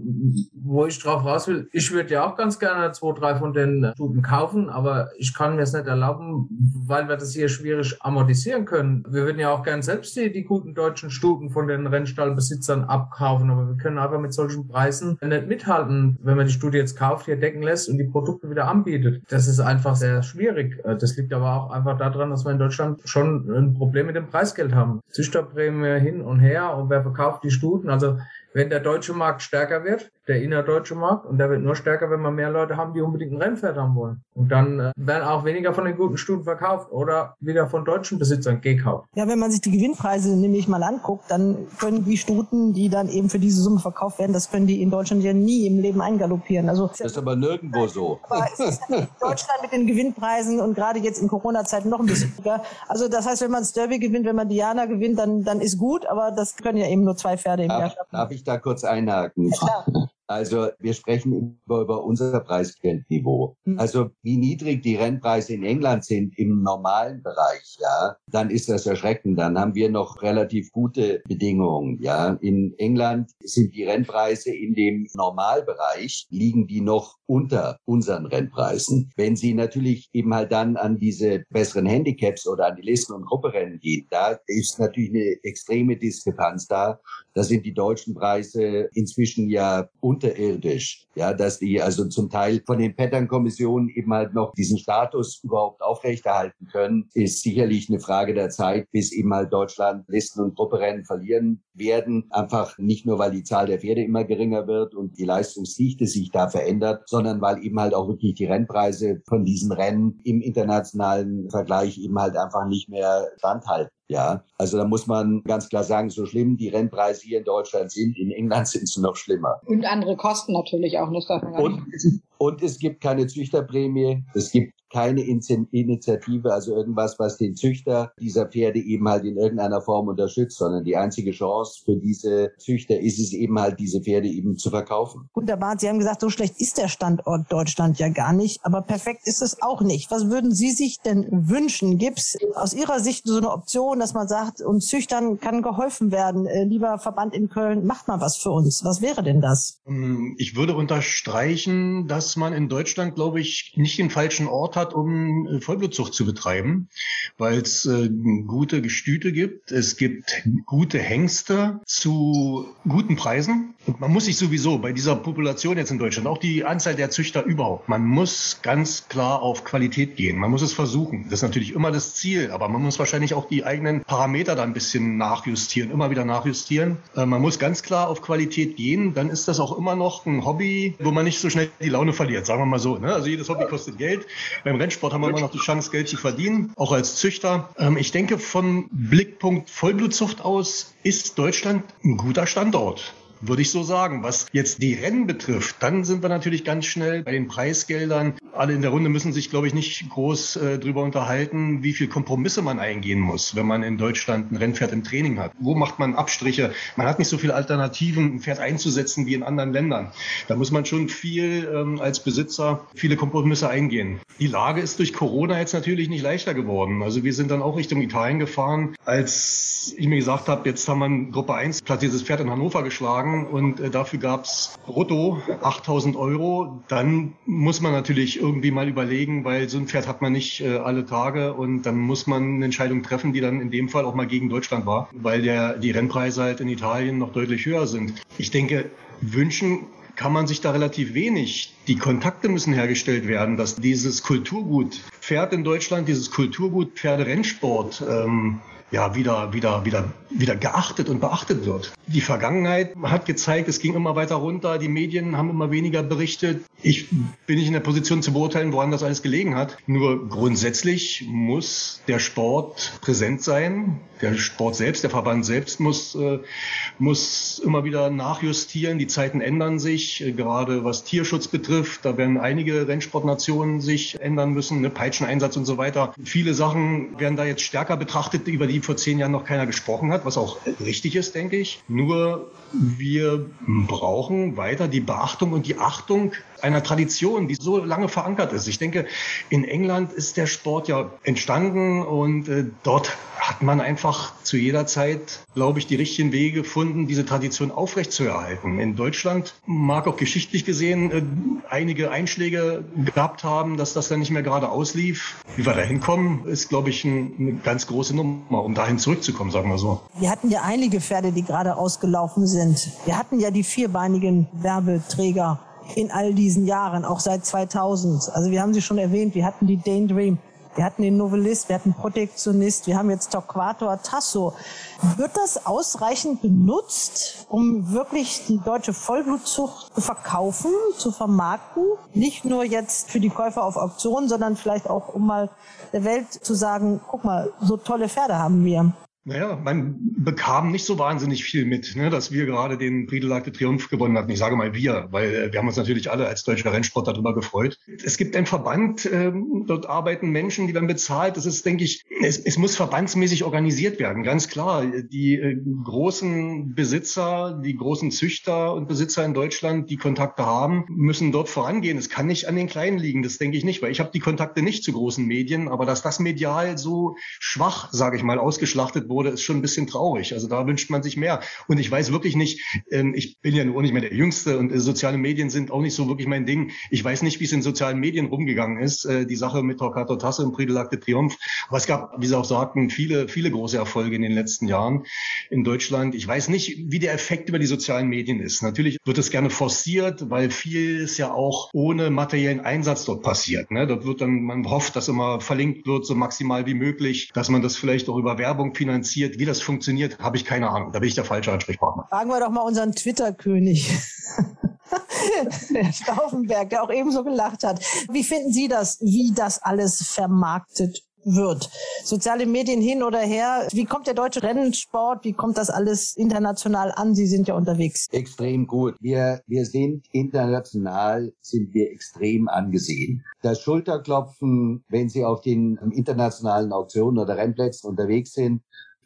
wo ich drauf raus will, ich würde ja auch ganz gerne zwei, drei von den Stuten kaufen, aber ich kann mir es nicht erlauben, weil wir das hier schwierig amortisieren können. Wir würden ja auch gern selbst die, die guten deutschen Stuten von den Rennstallbesitzern abkaufen, aber wir können einfach mit solchen Preisen nicht mithalten, wenn man die Stute jetzt kauft, hier decken lässt und die Produkte wieder anbietet. Das ist einfach sehr schwierig. Das liegt aber auch einfach daran, dass wir in Deutschland schon ein Problem mit dem Preisgeld haben. Züchterprämie hin und her und wer verkauft die Stuten. Also wenn der deutsche Markt stärker wird, der innerdeutsche Markt, und der wird nur stärker, wenn wir mehr Leute haben, die unbedingt ein Rennpferd haben wollen. Und dann äh, werden auch weniger von den guten Stuten verkauft oder wieder von deutschen Besitzern gekauft. Ja, wenn man sich die Gewinnpreise nämlich mal anguckt, dann können die Stuten, die dann eben für diese Summe verkauft werden, das können die in Deutschland ja nie im Leben eingaloppieren. Also das ist aber nirgendwo so. Aber es ist in Deutschland mit den Gewinnpreisen und gerade jetzt in Corona-Zeiten noch ein bisschen höher. Also das heißt, wenn man Derby gewinnt, wenn man Diana gewinnt, dann, dann ist gut, aber das können ja eben nur zwei Pferde im darf, Jahr schaffen. Darf ich da kurz einhaken? Ja, also wir sprechen über, über unser Preisgeldniveau. Mhm. Also wie niedrig die Rennpreise in England sind im normalen Bereich, ja, dann ist das erschreckend. Dann haben wir noch relativ gute Bedingungen, ja. In England sind die Rennpreise in dem Normalbereich, liegen die noch unter unseren Rennpreisen. Wenn Sie natürlich eben halt dann an diese besseren Handicaps oder an die Listen- und Grupperennen gehen, da ist natürlich eine extreme Diskrepanz da. Da sind die deutschen Preise inzwischen ja unterirdisch. Ja, dass die also zum Teil von den Pattern-Kommissionen eben halt noch diesen Status überhaupt aufrechterhalten können, ist sicherlich eine Frage der Zeit, bis eben halt Deutschland Listen- und Grupperennen verlieren werden. Einfach nicht nur, weil die Zahl der Pferde immer geringer wird und die Leistungsdichte sich da verändert, sondern weil eben halt auch wirklich die Rennpreise von diesen Rennen im internationalen Vergleich eben halt einfach nicht mehr standhalten. Ja, also da muss man ganz klar sagen, so schlimm die Rennpreise hier in Deutschland sind, in England sind sie noch schlimmer. Und andere Kosten natürlich auch, das darf man gar und, und es gibt keine Züchterprämie, es gibt keine Initiative, also irgendwas, was den Züchter dieser Pferde eben halt in irgendeiner Form unterstützt, sondern die einzige Chance für diese Züchter ist es eben halt, diese Pferde eben zu verkaufen. Wunderbar. Sie haben gesagt, so schlecht ist der Standort Deutschland ja gar nicht, aber perfekt ist es auch nicht. Was würden Sie sich denn wünschen? Gibt es aus Ihrer Sicht so eine Option, dass man sagt, uns Züchtern kann geholfen werden? Äh, lieber Verband in Köln, macht mal was für uns. Was wäre denn das? Ähm, ich würde unterstreichen, dass man in Deutschland, glaube ich, nicht den falschen Ort hat, um äh, Vollblutzucht zu betreiben, weil es äh, gute Gestüte gibt. Es gibt gute Hengste zu guten Preisen. Und man muss sich sowieso bei dieser Population jetzt in Deutschland, auch die Anzahl der Züchter überhaupt, man muss ganz klar auf Qualität gehen. Man muss es versuchen. Das ist natürlich immer das Ziel, aber man muss wahrscheinlich auch die eigenen Parameter da ein bisschen nachjustieren, immer wieder nachjustieren. Äh, man muss ganz klar auf Qualität gehen. Dann ist das auch immer noch ein Hobby, wo man nicht so schnell die Laune verliert, sagen wir mal so. Ne? Also jedes Hobby kostet Geld. Beim Rennsport haben wir immer noch die Chance, Geld zu verdienen, auch als Züchter. Ähm, ich denke, von Blickpunkt Vollblutzucht aus ist Deutschland ein guter Standort würde ich so sagen. Was jetzt die Rennen betrifft, dann sind wir natürlich ganz schnell bei den Preisgeldern. Alle in der Runde müssen sich, glaube ich, nicht groß äh, drüber unterhalten, wie viel Kompromisse man eingehen muss, wenn man in Deutschland ein Rennpferd im Training hat. Wo macht man Abstriche? Man hat nicht so viele Alternativen, ein Pferd einzusetzen wie in anderen Ländern. Da muss man schon viel ähm, als Besitzer viele Kompromisse eingehen. Die Lage ist durch Corona jetzt natürlich nicht leichter geworden. Also wir sind dann auch Richtung Italien gefahren, als ich mir gesagt habe, jetzt haben wir Gruppe 1 platziertes Pferd in Hannover geschlagen Wagen und äh, dafür gab es brutto 8000 Euro. Dann muss man natürlich irgendwie mal überlegen, weil so ein Pferd hat man nicht äh, alle Tage und dann muss man eine Entscheidung treffen, die dann in dem Fall auch mal gegen Deutschland war, weil der, die Rennpreise halt in Italien noch deutlich höher sind. Ich denke, wünschen kann man sich da relativ wenig. Die Kontakte müssen hergestellt werden, dass dieses Kulturgut Pferd in Deutschland, dieses Kulturgut Pferderennsport ähm, ja, wieder, wieder, wieder, wieder geachtet und beachtet wird. Die Vergangenheit hat gezeigt, es ging immer weiter runter, die Medien haben immer weniger berichtet. Ich bin nicht in der Position zu beurteilen, woran das alles gelegen hat. Nur grundsätzlich muss der Sport präsent sein. Der Sport selbst, der Verband selbst muss, äh, muss immer wieder nachjustieren. Die Zeiten ändern sich, äh, gerade was Tierschutz betrifft. Da werden einige Rennsportnationen sich ändern müssen, ne, Peitscheneinsatz und so weiter. Viele Sachen werden da jetzt stärker betrachtet, über die vor zehn Jahren noch keiner gesprochen hat, was auch richtig ist, denke ich. Nur wir brauchen weiter die Beachtung und die Achtung einer Tradition, die so lange verankert ist. Ich denke, in England ist der Sport ja entstanden und äh, dort hat man einfach zu jeder Zeit, glaube ich, die richtigen Wege gefunden, diese Tradition aufrechtzuerhalten. In Deutschland mag auch geschichtlich gesehen äh, einige Einschläge gehabt haben, dass das dann nicht mehr gerade auslief. Wie wir da hinkommen, ist, glaube ich, ein, eine ganz große Nummer, um dahin zurückzukommen, sagen wir so. Wir hatten ja einige Pferde, die gerade ausgelaufen sind. Wir hatten ja die vierbeinigen Werbeträger in all diesen Jahren, auch seit 2000. Also wir haben sie schon erwähnt, wir hatten die Dane Dream, wir hatten den Novellist, wir hatten Protektionist, wir haben jetzt Torquator Tasso. Wird das ausreichend benutzt, um wirklich die deutsche Vollblutzucht zu verkaufen, zu vermarkten? Nicht nur jetzt für die Käufer auf Auktionen, sondern vielleicht auch, um mal der Welt zu sagen, guck mal, so tolle Pferde haben wir. Naja, man bekam nicht so wahnsinnig viel mit, ne, dass wir gerade den Prix de l'Arc de Triomphe gewonnen hatten. Ich sage mal wir, weil äh, wir haben uns natürlich alle als deutscher Rennsport darüber gefreut. Es gibt einen Verband, ähm, dort arbeiten Menschen, die dann bezahlt. Das ist, denke ich, es, es muss verbandsmäßig organisiert werden, ganz klar. Die äh, großen Besitzer, die großen Züchter und Besitzer in Deutschland, die Kontakte haben, müssen dort vorangehen. Es kann nicht an den Kleinen liegen, das denke ich nicht, weil ich habe die Kontakte nicht zu großen Medien, aber dass das medial so schwach, sage ich mal, ausgeschlachtet wurde, ist schon ein bisschen traurig. Also da wünscht man sich mehr. Und ich weiß wirklich nicht, ähm, ich bin ja nur nicht mehr der Jüngste und äh, soziale Medien sind auch nicht so wirklich mein Ding. Ich weiß nicht, wie es in sozialen Medien rumgegangen ist, äh, die Sache mit Torquato Tasse und Prix de l'Arc de Triomphe. Aber es gab, wie Sie auch sagten, viele, viele große Erfolge in den letzten Jahren in Deutschland. Ich weiß nicht, wie der Effekt über die sozialen Medien ist. Natürlich wird es gerne forciert, weil vieles ja auch ohne materiellen Einsatz dort passiert. Ne? Dort wird dann, man hofft, dass immer verlinkt wird, so maximal wie möglich, dass man das vielleicht auch über Werbung finanziert finanziert. Wie das funktioniert, habe ich keine Ahnung. Da bin ich der falsche Ansprechpartner. Fragen wir doch mal unseren Twitter-König. Herr Stauffenberg, der auch ebenso gelacht hat. Wie finden Sie das, wie das alles vermarktet wird. Soziale Medien hin oder her. Wie kommt der deutsche Rennsport? Wie kommt das alles international an? Sie sind ja unterwegs. Extrem gut. Wir, wir sind international, sind wir extrem angesehen. Das Schulterklopfen, wenn Sie auf den internationalen Auktionen oder Rennplätzen unterwegs sind,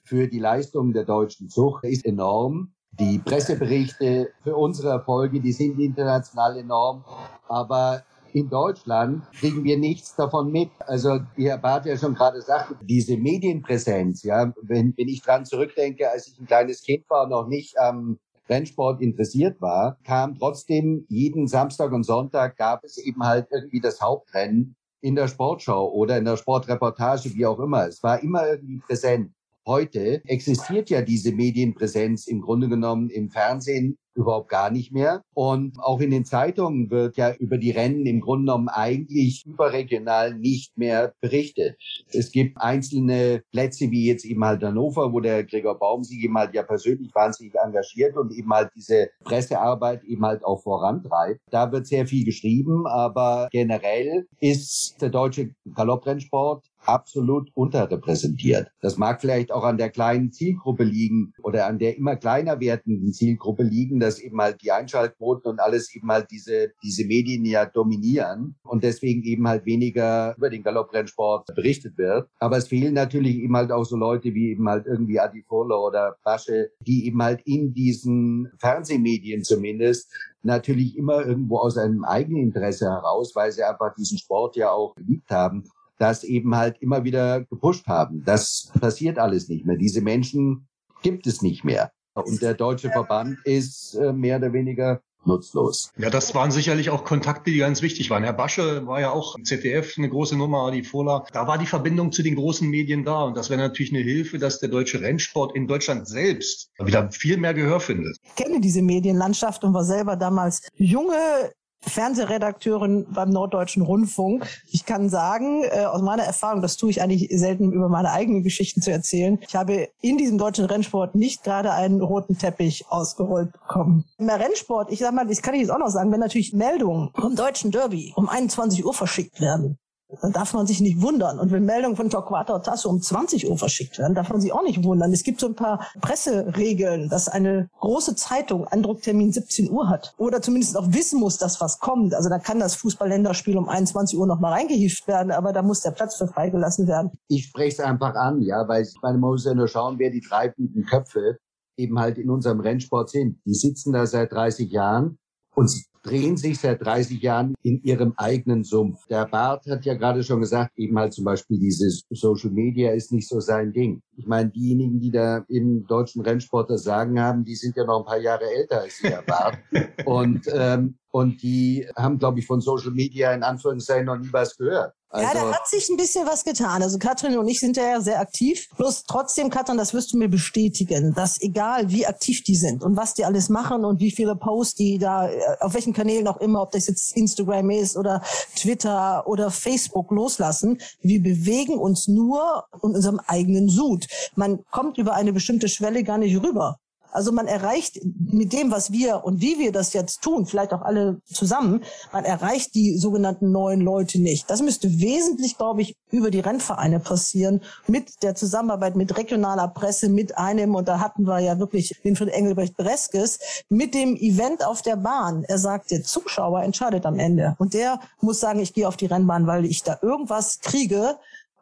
für die Leistung der deutschen Zucht ist enorm. Die Presseberichte für unsere Erfolge, die sind international enorm. Aber in Deutschland kriegen wir nichts davon mit. Also, wie Herr Barth ja schon gerade sagte, diese Medienpräsenz, ja, wenn, wenn ich dran zurückdenke, als ich ein kleines Kind war und noch nicht am Rennsport interessiert war, kam trotzdem jeden Samstag und Sonntag gab es eben halt irgendwie das Hauptrennen in der Sportschau oder in der Sportreportage, wie auch immer. Es war immer irgendwie präsent. Heute existiert ja diese Medienpräsenz im Grunde genommen im Fernsehen überhaupt gar nicht mehr. Und auch in den Zeitungen wird ja über die Rennen im Grunde genommen eigentlich überregional nicht mehr berichtet. Es gibt einzelne Plätze wie jetzt eben halt Hannover, wo der Gregor Baum sich eben halt ja persönlich wahnsinnig engagiert und eben halt diese Pressearbeit eben halt auch vorantreibt. Da wird sehr viel geschrieben, aber generell ist der deutsche Galopprennsport absolut unterrepräsentiert. Das mag vielleicht auch an der kleinen Zielgruppe liegen oder an der immer kleiner werdenden Zielgruppe liegen, dass eben halt die Einschaltquoten und alles eben halt diese, diese Medien ja dominieren und deswegen eben halt weniger über den Galopprennsport berichtet wird. Aber es fehlen natürlich eben halt auch so Leute wie eben halt irgendwie Adi Furler oder Basche, die eben halt in diesen Fernsehmedien zumindest natürlich immer irgendwo aus einem eigenen Interesse heraus, weil sie einfach diesen Sport ja auch geliebt haben, das eben halt immer wieder gepusht haben. Das passiert alles nicht mehr. Diese Menschen gibt es nicht mehr. Und der deutsche Verband ist äh, mehr oder weniger nutzlos. Ja, das waren sicherlich auch Kontakte, die ganz wichtig waren. Herr Basche war ja auch im ZDF eine große Nummer, die Fola. Da war die Verbindung zu den großen Medien da. Und das wäre natürlich eine Hilfe, dass der deutsche Rennsport in Deutschland selbst wieder viel mehr Gehör findet. Ich kenne diese Medienlandschaft und war selber damals junge Fernsehredakteurin beim Norddeutschen Rundfunk. Ich kann sagen, äh, aus meiner Erfahrung, das tue ich eigentlich selten über meine eigenen Geschichten zu erzählen, ich habe in diesem deutschen Rennsport nicht gerade einen roten Teppich ausgerollt bekommen. Im Rennsport, ich sag mal, das kann ich jetzt auch noch sagen, wenn natürlich Meldungen vom deutschen Derby um 21 Uhr verschickt werden, dann darf man sich nicht wundern. Und wenn Meldungen von Torquato Tasso um 20 Uhr verschickt werden, darf man sich auch nicht wundern. Es gibt so ein paar Presseregeln, dass eine große Zeitung Andrucktermin 17 Uhr hat. Oder zumindest auch wissen muss, dass was kommt. Also da kann das Fußballländerspiel um 21 Uhr noch mal reingehieft werden, aber da muss der Platz für freigelassen werden. Ich spreche es einfach an, ja, weil ich meine, man muss ja nur schauen, wer die treibenden Köpfe eben halt in unserem Rennsport sind. Die sitzen da seit 30 Jahren und sie drehen sich seit 30 Jahren in ihrem eigenen Sumpf. Der Barth hat ja gerade schon gesagt, eben halt zum Beispiel dieses Social Media ist nicht so sein Ding. Ich meine, diejenigen, die da im deutschen Rennsport das Sagen haben, die sind ja noch ein paar Jahre älter als der Barth. und, ähm, und die haben, glaube ich, von Social Media in Anführungszeichen noch nie was gehört. Also, ja, da hat sich ein bisschen was getan. Also Katrin und ich sind ja sehr aktiv. Bloß trotzdem, Katrin, das wirst du mir bestätigen, dass egal wie aktiv die sind und was die alles machen und wie viele Posts die da, äh, auf welchen Kanälen auch immer, ob das jetzt Instagram ist oder Twitter oder Facebook loslassen, wir bewegen uns nur in unserem eigenen Sud. Man kommt über eine bestimmte Schwelle gar nicht rüber. Also man erreicht mit dem, was wir und wie wir das jetzt tun, vielleicht auch alle zusammen, man erreicht die sogenannten neuen Leute nicht. Das müsste wesentlich, glaube ich, über die Rennvereine passieren, mit der Zusammenarbeit mit regionaler Presse, mit einem, und da hatten wir ja wirklich Winfried Engelbrecht Breskes, mit dem Event auf der Bahn. Er sagt, der Zuschauer entscheidet am Ende. Und der muss sagen, ich gehe auf die Rennbahn, weil ich da irgendwas kriege,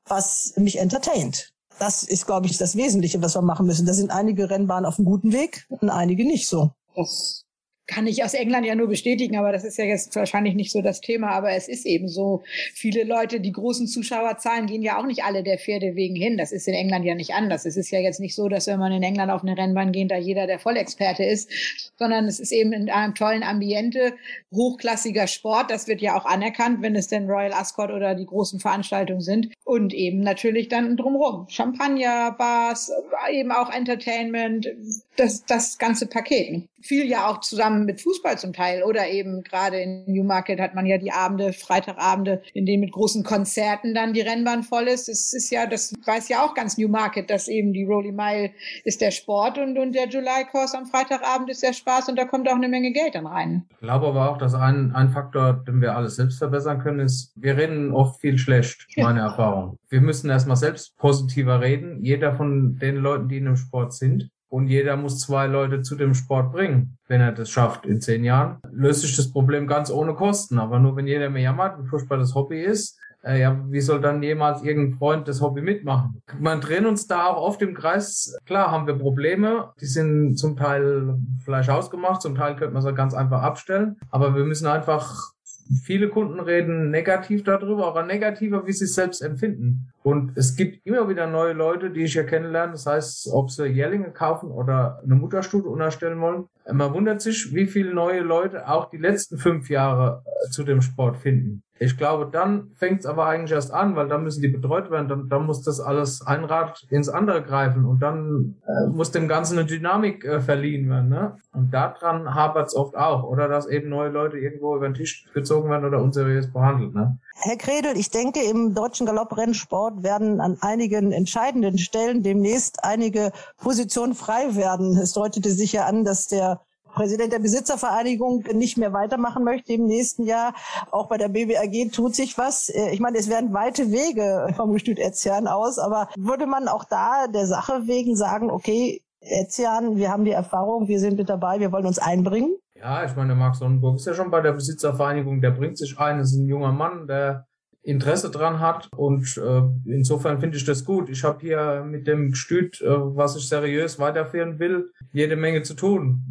was mich entertaint. Das ist, glaube ich, das Wesentliche, was wir machen müssen. Da sind einige Rennbahnen auf einem guten Weg und einige nicht so. Das kann ich aus England ja nur bestätigen, aber das ist ja jetzt wahrscheinlich nicht so das Thema. Aber es ist eben so, viele Leute, die großen Zuschauerzahlen gehen ja auch nicht alle der Pferde wegen hin. Das ist in England ja nicht anders. Es ist ja jetzt nicht so, dass wenn man in England auf eine Rennbahn geht, da jeder der Vollexperte ist, sondern es ist eben in einem tollen Ambiente, hochklassiger Sport. Das wird ja auch anerkannt, wenn es denn Royal Ascot oder die großen Veranstaltungen sind. Und eben natürlich dann drumherum. Champagner, Bars, eben auch Entertainment, das, das ganze Paket. viel ja auch zusammen mit Fußball zum Teil oder eben gerade in Newmarket hat man ja die Abende, Freitagabende, in denen mit großen Konzerten dann die Rennbahn voll ist. Es ist ja, das weiß ja auch ganz Newmarket, dass eben die Rolly Mile ist der Sport und, und der July Course am Freitagabend ist der Spaß und da kommt auch eine Menge Geld dann rein. Ich glaube aber auch, dass ein, ein Faktor, den wir alles selbst verbessern können, ist, wir reden oft viel schlecht, meine ja. Erfahrung. Wir müssen erstmal selbst positiver reden. Jeder von den Leuten, die in dem Sport sind, und jeder muss zwei Leute zu dem Sport bringen. Wenn er das schafft in zehn Jahren, löst sich das Problem ganz ohne Kosten. Aber nur wenn jeder mehr jammert, wie furchtbar das Hobby ist, äh, ja, wie soll dann jemals irgendein Freund das Hobby mitmachen? Man dreht uns da auch oft im Kreis. Klar haben wir Probleme, die sind zum Teil vielleicht ausgemacht, zum Teil könnte man sie ganz einfach abstellen. Aber wir müssen einfach viele Kunden reden negativ darüber, aber negativer, wie sie es selbst empfinden. Und es gibt immer wieder neue Leute, die ich ja kennenlerne. Das heißt, ob sie Jährlinge kaufen oder eine Mutterstute unterstellen wollen. Man wundert sich, wie viele neue Leute auch die letzten fünf Jahre zu dem Sport finden. Ich glaube, dann fängt es aber eigentlich erst an, weil dann müssen die betreut werden, dann, dann muss das alles ein Rad ins andere greifen und dann äh, muss dem Ganzen eine Dynamik äh, verliehen werden. Ne? Und daran hapert es oft auch. Oder dass eben neue Leute irgendwo über den Tisch gezogen werden oder unseriös behandelt. Ne? Herr Kredel, ich denke, im deutschen Galopprennsport werden an einigen entscheidenden Stellen demnächst einige Positionen frei werden. Es deutete sich ja an, dass der Präsident der Besitzervereinigung nicht mehr weitermachen möchte im nächsten Jahr. Auch bei der BBAG tut sich was. Äh, ich meine, es werden weite Wege vom Gestüt Etzian aus, aber würde man auch da der Sache wegen sagen, okay, Etzian, wir haben die Erfahrung, wir sind mit dabei, wir wollen uns einbringen? Ja, ich meine, Marc Sonnenburg ist ja schon bei der Besitzervereinigung, der bringt sich ein, ist ein junger Mann, der Interesse dran hat und äh, insofern finde ich das gut. Ich habe hier mit dem Gestüt, äh, was ich seriös weiterführen will, jede Menge zu tun.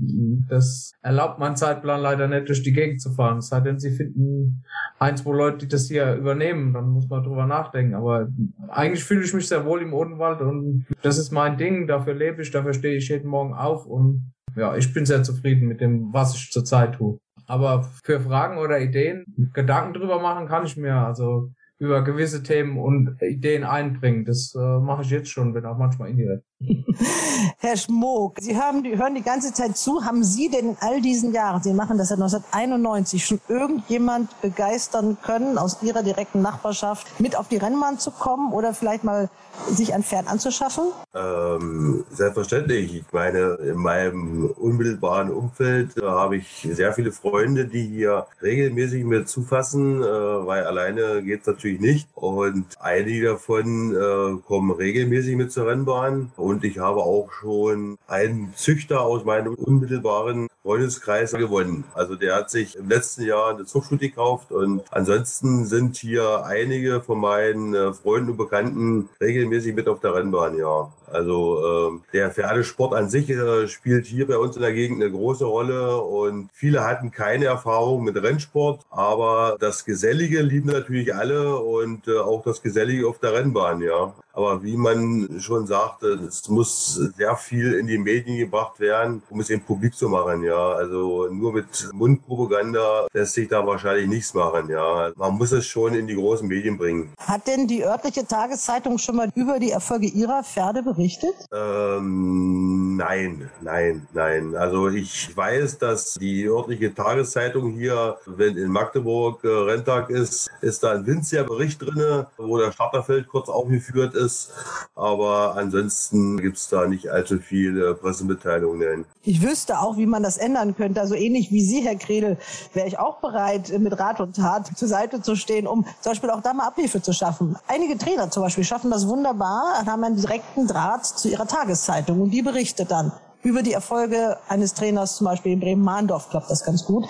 Das erlaubt mein Zeitplan leider nicht durch die Gegend zu fahren. Es sei denn, sie finden ein, zwei Leute, die das hier übernehmen, dann muss man drüber nachdenken. Aber eigentlich fühle ich mich sehr wohl im Odenwald und das ist mein Ding, dafür lebe ich, dafür stehe ich jeden Morgen auf und ja, ich bin sehr zufrieden mit dem, was ich zurzeit tue. Aber für Fragen oder Ideen, Gedanken drüber machen kann ich mir. Also über gewisse Themen und Ideen einbringen. Das äh, mache ich jetzt schon, bin auch manchmal indirekt. Herr Schmook, Sie haben, hören die ganze Zeit zu. Haben Sie denn in all diesen Jahren, Sie machen das seit 1991, schon irgendjemand begeistern können, aus Ihrer direkten Nachbarschaft mit auf die Rennbahn zu kommen oder vielleicht mal sich ein Pferd anzuschaffen? Ähm, selbstverständlich. Ich meine, in meinem unmittelbaren Umfeld äh, habe ich sehr viele Freunde, die hier regelmäßig mir zufassen, äh, weil alleine geht es natürlich nicht. Und einige davon äh, kommen regelmäßig mit zur Rennbahn. Und ich habe auch schon einen Züchter aus meinem unmittelbaren Freundeskreis gewonnen. Also der hat sich im letzten Jahr eine Zuchtstute gekauft und ansonsten sind hier einige von meinen äh, Freunden und Bekannten regelmäßig mit auf der Rennbahn, ja. Also äh, der Pferdesport an sich äh, spielt hier bei uns in der Gegend eine große Rolle und viele hatten keine Erfahrung mit Rennsport, aber das Gesellige lieben natürlich alle und äh, auch das Gesellige auf der Rennbahn, ja. Aber wie man schon sagte, es muss sehr viel in die Medien gebracht werden, um es im Publik zu machen, ja. Also nur mit Mundpropaganda lässt sich da wahrscheinlich nichts machen, ja. Man muss es schon in die großen Medien bringen. Hat denn die örtliche Tageszeitung schon mal über die Erfolge Ihrer Pferde berichtet? Ähm, nein, nein, nein. Also ich weiß, dass die örtliche Tageszeitung hier, wenn in Magdeburg äh, Renntag ist, ist da ein winziger Bericht drin, wo der Starterfeld kurz aufgeführt ist ist. Aber ansonsten gibt es da nicht allzu viele Pressemitteilungen. Ich wüsste auch, wie man das ändern könnte. Also ähnlich wie Sie, Herr Kredel, wäre ich auch bereit, mit Rat und Tat zur Seite zu stehen, um zum Beispiel auch da mal Abhilfe zu schaffen. Einige Trainer zum Beispiel schaffen das wunderbar und haben einen direkten Draht zu ihrer Tageszeitung und die berichtet dann über die Erfolge eines Trainers, zum Beispiel in Bremen-Mahndorf klappt das ganz gut.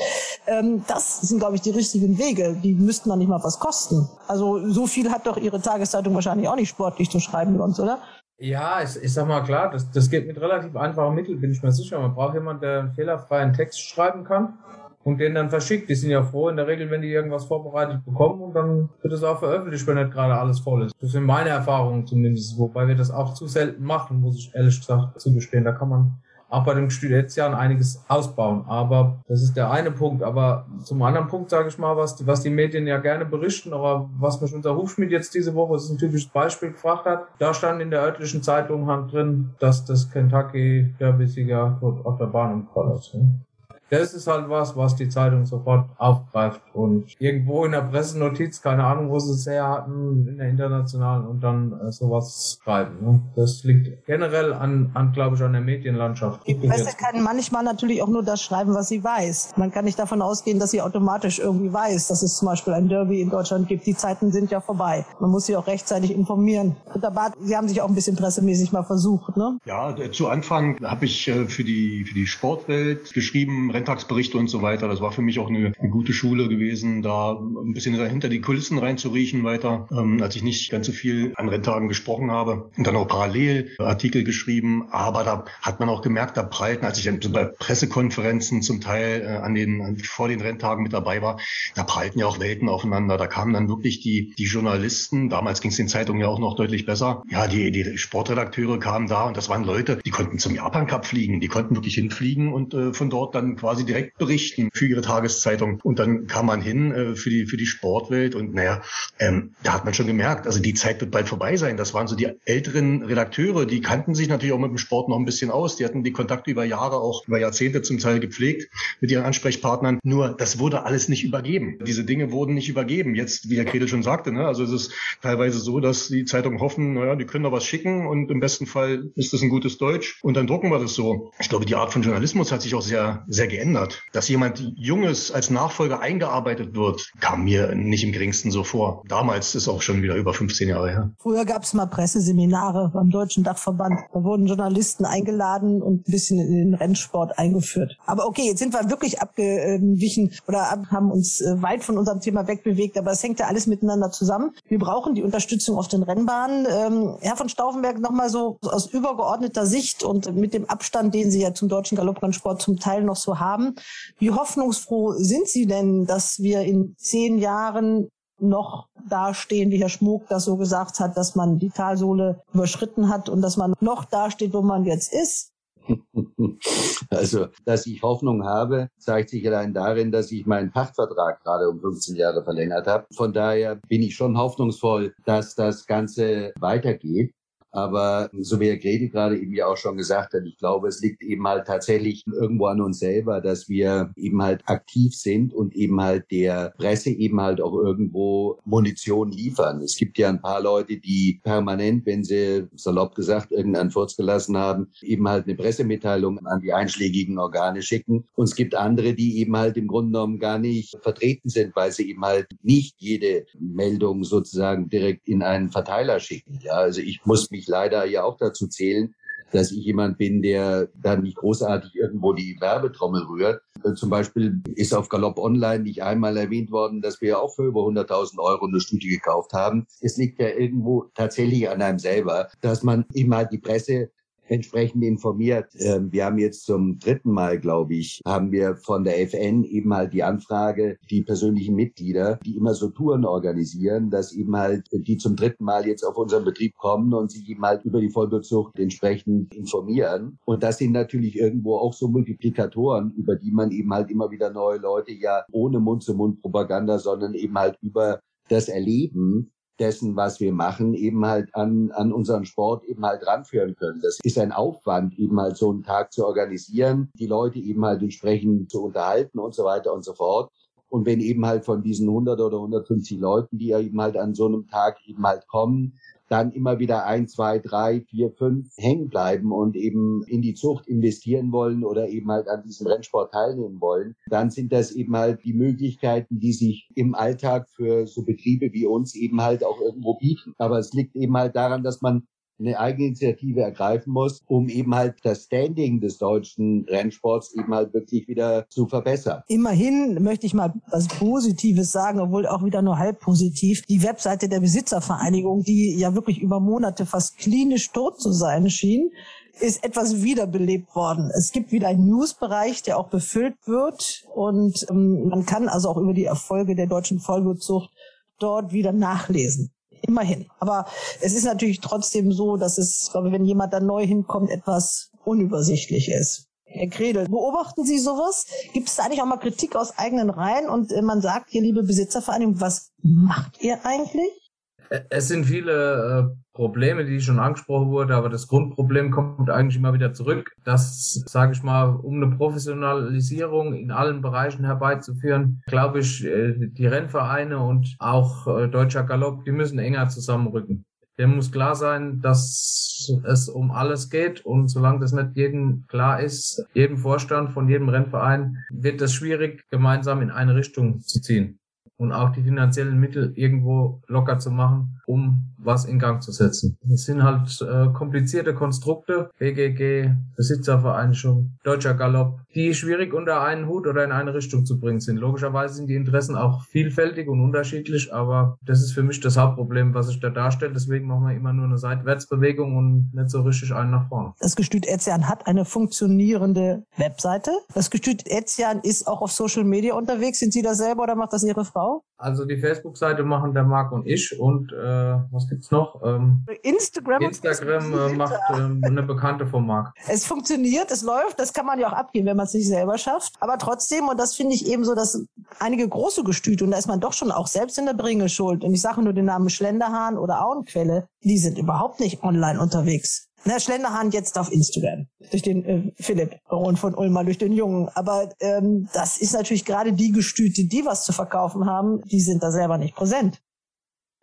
Ähm, das sind, glaube ich, die richtigen Wege. Die müssten dann nicht mal was kosten. Also so viel hat doch Ihre Tageszeitung wahrscheinlich auch nicht sportlich zu schreiben uns, oder? Ja, ich, ich sag mal klar, das, das geht mit relativ einfachen Mitteln, bin ich mir sicher. Man braucht jemanden, der einen fehlerfreien Text schreiben kann und den dann verschickt. Die sind ja froh in der Regel, wenn die irgendwas vorbereitet bekommen und dann wird es auch veröffentlicht, wenn nicht gerade alles voll ist. Das sind meine Erfahrungen zumindest, wobei wir das auch zu selten machen, muss ich ehrlich gesagt zugestehen. Da kann man auch bei dem Studentsjahren einiges ausbauen. Aber das ist der eine Punkt. Aber zum anderen Punkt sage ich mal, was, was die Medien ja gerne berichten, aber was mich unser Hufschmied jetzt diese Woche, das ist ein typisches Beispiel, gefragt hat, da stand in der örtlichen Zeitung halt drin, dass das Kentucky Derby-Sieger auf der Bahn umgefallen ist. Ne? Das ist halt was, was die Zeitung sofort aufgreift und irgendwo in der Pressenotiz, keine Ahnung, wo sie es her hatten, in der internationalen und dann äh, sowas schreiben. Ne? Das liegt generell an, an glaube ich, an der Medienlandschaft. Die Presse kann manchmal natürlich auch nur das schreiben, was sie weiß. Man kann nicht davon ausgehen, dass sie automatisch irgendwie weiß, dass es zum Beispiel ein Derby in Deutschland gibt. Die Zeiten sind ja vorbei. Man muss sie auch rechtzeitig informieren. Und da Bart, Sie haben sich auch ein bisschen pressemäßig mal versucht, ne? Ja, zu Anfang habe ich äh, für die für die Sportwelt geschrieben, Renntagsberichte und so weiter. Das war für mich auch eine, eine gute Schule gewesen, da ein bisschen hinter die Kulissen reinzuriechen weiter, ähm, als ich nicht ganz so viel an Renntagen gesprochen habe. Und dann auch parallel Artikel geschrieben. Aber da hat man auch gemerkt, da prallten, als ich dann bei Pressekonferenzen zum Teil äh, an den, vor den Renntagen mit dabei war, da prallten ja auch Welten aufeinander. Da kamen dann wirklich die, die Journalisten, damals ging es den Zeitungen ja auch noch deutlich besser. Ja, die, die Sportredakteure kamen da und das waren Leute, die konnten zum Japan Cup fliegen, die konnten wirklich hinfliegen und äh, von dort dann quasi direkt berichten für ihre Tageszeitung. Und dann kam man hin äh, für die für die Sportwelt und naja, ähm, da hat man schon gemerkt, also die Zeit wird bald vorbei sein. Das waren so die älteren Redakteure, die kannten sich natürlich auch mit dem Sport noch ein bisschen aus. Die hatten die Kontakte über Jahre, auch über Jahrzehnte zum Teil gepflegt mit ihren Ansprechpartnern. Nur das wurde alles nicht übergeben. Diese Dinge wurden nicht übergeben. Jetzt, wie Herr Kredel schon sagte, ne, also es ist teilweise so, dass die Zeitungen hoffen, naja, die können da was schicken und im besten Fall ist das ein gutes Deutsch und dann drucken wir das so. Ich glaube, die Art von Journalismus hat sich auch sehr, sehr geändert. Dass jemand Junges als Nachfolger eingearbeitet wird, kam mir nicht im geringsten so vor. Damals ist auch schon wieder über 15 Jahre her. Früher gab es mal Presseseminare beim Deutschen Dachverband. Da wurden Journalisten eingeladen und ein bisschen in den Rennsport eingeführt. Aber okay, jetzt sind wir wirklich abgewichen oder haben uns äh, weit von unserem Thema wegbewegt, aber es hängt ja alles miteinander zusammen. Wir brauchen die Unterstützung auf den Rennbahnen. Ähm, Herr von Stauffenberg, nochmal so aus übergeordneter Sicht und mit dem Abstand, den Sie ja zum deutschen Galopprennsport zum Teil noch so haben. Wie hoffnungsfroh sind Sie denn, dass wir in zehn Jahren noch dastehen, wie Herr Schmuck das so gesagt hat, dass man die Talsohle überschritten hat und dass man noch dasteht, wo man jetzt ist? Also, dass ich Hoffnung habe, zeigt sich allein darin, dass ich meinen Pachtvertrag gerade um 15 Jahre verlängert habe. Von daher bin ich schon hoffnungsvoll, dass das Ganze weitergeht. Aber so wie Herr Grede gerade eben ja auch schon gesagt hat, ich glaube, es liegt eben halt tatsächlich irgendwo an uns selber, dass wir eben halt aktiv sind und eben halt der Presse eben halt auch irgendwo Munition liefern. Es gibt ja ein paar Leute, die permanent, wenn sie salopp gesagt irgendeinen Furz gelassen haben, eben halt eine Pressemitteilung an die einschlägigen Organe schicken. Und es gibt andere, die eben halt im Grunde genommen gar nicht vertreten sind, weil sie eben halt nicht jede Meldung sozusagen direkt in einen Verteiler schicken. Ja, also ich muss mich ich leider ja auch dazu zählen, dass ich jemand bin, der dann nicht großartig irgendwo die Werbetrommel rührt. Äh, zum Beispiel ist auf Galopp Online nicht einmal erwähnt worden, dass wir auch für über 100.000 Euro eine Studie gekauft haben. Es liegt ja irgendwo tatsächlich an einem selber, dass man immer die Presse entsprechend informiert. Ähm, wir haben jetzt zum dritten Mal, glaube ich, haben wir von der FN eben halt die Anfrage, die persönlichen Mitglieder, die immer so Touren organisieren, dass eben halt die zum dritten Mal jetzt auf unseren Betrieb kommen und sich eben halt über die Vollblutszucht entsprechend informieren. Und das sind natürlich irgendwo auch so Multiplikatoren, über die man eben halt immer wieder neue Leute ja ohne Mund-zu-Mund-Propaganda, sondern eben halt über das Erleben dessen, was wir machen, eben halt an, an unseren Sport eben halt ranführen können. Das ist ein Aufwand, eben halt so einen Tag zu organisieren, die Leute eben halt entsprechend zu unterhalten und so weiter und so fort. Und wenn eben halt von diesen 100 oder 150 Leuten, die eben halt an so einem Tag eben halt kommen, dann immer wieder ein, zwei, drei, vier, fünf hängen bleiben und eben in die Zucht investieren wollen oder eben halt an diesem Rennsport teilnehmen wollen, dann sind das eben halt die Möglichkeiten, die sich im Alltag für so Betriebe wie uns eben halt auch irgendwo bieten. Aber es liegt eben halt daran, dass man eine Eigeninitiative ergreifen muss, um eben halt das Standing des deutschen Rennsports eben halt wirklich wieder zu verbessern. Immerhin möchte ich mal was Positives sagen, obwohl auch wieder nur halb positiv. Die Webseite der Besitzervereinigung, die ja wirklich über Monate fast klinisch tot zu sein schien, ist etwas wiederbelebt worden. Es gibt wieder einen Newsbereich, der auch befüllt wird und ähm, man kann also auch über die Erfolge der deutschen Vollblutzucht dort wieder nachlesen. Immerhin. Aber es ist natürlich trotzdem so, dass es, ich glaube, wenn jemand da neu hinkommt, etwas unübersichtlich ist. Herr Kredel, beobachten Sie sowas? Gibt es da eigentlich auch mal Kritik aus eigenen Reihen und äh, man sagt, hier, liebe Besitzervereinigung, was macht ihr eigentlich? Es sind viele äh, Probleme, die schon angesprochen wurden, aber das Grundproblem kommt eigentlich immer wieder zurück, dass, sage ich mal, um eine Professionalisierung in allen Bereichen herbeizuführen, glaube ich, äh, die Rennvereine und auch äh, Deutscher Galopp, die müssen enger zusammenrücken. Dem muss klar sein, dass es um alles geht und solange das nicht jedem klar ist, jedem Vorstand von jedem Rennverein, wird es schwierig, gemeinsam in eine Richtung zu ziehen und auch die finanziellen Mittel irgendwo locker zu machen, um was in Gang zu setzen. Es sind halt äh, komplizierte Konstrukte, BGG, Besitzervereinigung, Deutscher Galopp, die schwierig unter einen Hut oder in eine Richtung zu bringen sind. Logischerweise sind die Interessen auch vielfältig und unterschiedlich, aber das ist für mich das Hauptproblem, was sich da darstellt. Deswegen machen wir immer nur eine Seitwärtsbewegung und nicht so richtig einen nach vorne. Das Gestüt Etzian hat eine funktionierende Webseite. Das Gestüt Etzian ist auch auf Social Media unterwegs. Sind Sie da selber oder macht das Ihre Frau? Also die Facebook-Seite machen der Marc und ich und äh, was gibt's noch? Ähm, Instagram. Instagram äh, macht äh, eine Bekannte von Marc. Es funktioniert, es läuft, das kann man ja auch abgeben, wenn man es nicht selber schafft. Aber trotzdem, und das finde ich eben so, dass einige große Gestüte, und da ist man doch schon auch selbst in der Bringe schuld, und ich sage nur den Namen Schlenderhahn oder Auenquelle, die sind überhaupt nicht online unterwegs. Na, Schlenderhahn jetzt auf Instagram. Durch den äh, Philipp Baron von Ulmer, durch den Jungen. Aber ähm, das ist natürlich gerade die Gestüte, die was zu verkaufen haben, die sind da selber nicht präsent.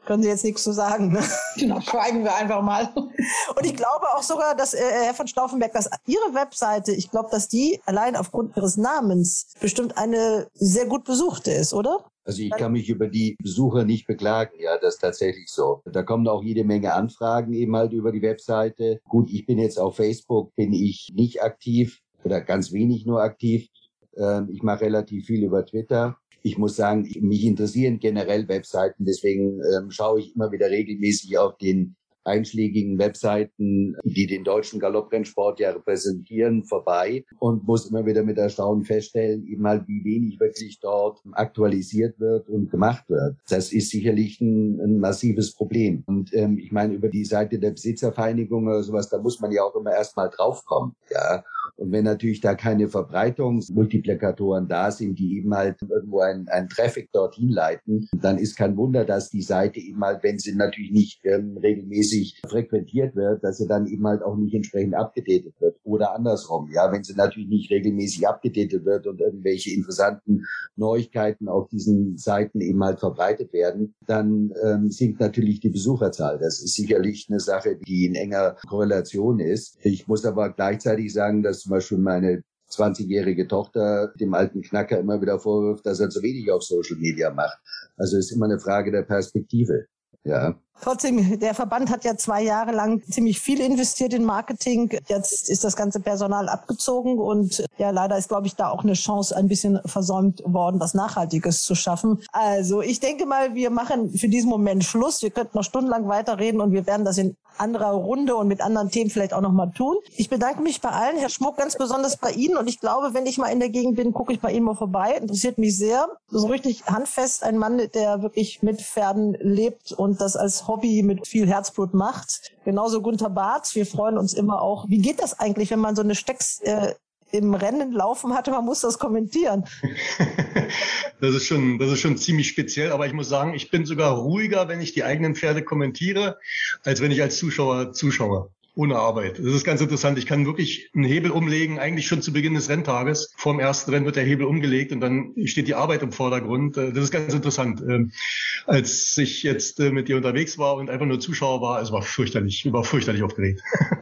Können Sie jetzt nichts zu sagen, ne? Genau, schweigen wir einfach mal. Und ich glaube auch sogar, dass äh, Herr von Stauffenberg, dass Ihre Webseite, ich glaube, dass die allein aufgrund Ihres Namens bestimmt eine sehr gut besuchte ist, oder? Also ich kann mich über die Besucher nicht beklagen, ja, das ist tatsächlich so. Da kommen auch jede Menge Anfragen eben halt über die Webseite. Gut, ich bin jetzt auf Facebook, bin ich nicht aktiv oder ganz wenig nur aktiv. Ähm, ich mache relativ viel über Twitter. Ich muss sagen, mich interessieren generell Webseiten, deswegen ähm, schaue ich immer wieder regelmäßig auf den einschlägigen Webseiten, die den deutschen Galopprennsport ja repräsentieren, vorbei und muss immer wieder mit Erstaunen feststellen, eben halt, wie wenig wirklich dort aktualisiert wird und gemacht wird. Das ist sicherlich ein, ein massives Problem. Und ähm, ich meine, über die Seite der Besitzervereinigung oder sowas, da muss man ja auch immer erstmal draufkommen. Ja. Und wenn natürlich da keine Verbreitungsmultiplikatoren da sind, die eben halt irgendwo einen, einen Traffic dorthin leiten, dann ist kein Wunder, dass die Seite eben halt, wenn sie natürlich nicht ähm, regelmäßig frequentiert wird, dass sie dann eben halt auch nicht entsprechend abgedatet wird. Oder andersrum, ja, wenn sie natürlich nicht regelmäßig abgedatet wird und irgendwelche interessanten Neuigkeiten auf diesen Seiten eben halt verbreitet werden, dann ähm, sinkt natürlich die Besucherzahl. Das ist sicherlich eine Sache, die in enger Korrelation ist. Ich muss aber gleichzeitig sagen, dass zum Beispiel meine 20-jährige Tochter dem alten Knacker immer wieder vorwirft, dass er zu wenig auf Social Media macht. Also ist immer eine Frage der Perspektive. Ja. Trotzdem, der Verband hat ja zwei Jahre lang ziemlich viel investiert in Marketing. Jetzt ist das ganze Personal abgezogen und ja, leider ist, glaube ich, da auch eine Chance ein bisschen versäumt worden, was Nachhaltiges zu schaffen. Also ich denke mal, wir machen für diesen Moment Schluss. Wir könnten noch stundenlang weiterreden und wir werden das in anderer Runde und mit anderen Themen vielleicht auch noch mal tun. Ich bedanke mich bei allen, Herr Schmuck, ganz besonders bei Ihnen und ich glaube, wenn ich mal in der Gegend bin, gucke ich bei Ihnen mal vorbei. Interessiert mich sehr. So richtig handfest ein Mann, der wirklich mit Pferden lebt und das als Hobby mit viel Herzblut macht. Genauso Gunther Barth. Wir freuen uns immer auch. Wie geht das eigentlich, wenn man so eine Stecks äh, im Rennen laufen hatte, man muss das kommentieren. das ist schon, das ist schon ziemlich speziell, aber ich muss sagen, ich bin sogar ruhiger, wenn ich die eigenen Pferde kommentiere, als wenn ich als Zuschauer zuschaue ohne Arbeit. Das ist ganz interessant. Ich kann wirklich einen Hebel umlegen, eigentlich schon zu Beginn des Renntages. Vor dem ersten Rennen wird der Hebel umgelegt und dann steht die Arbeit im Vordergrund. Äh, das ist ganz interessant. Ähm, als ich jetzt äh, mit dir unterwegs war und einfach nur Zuschauer war, es war fürchterlich, ich war fürchterlich aufgeregt.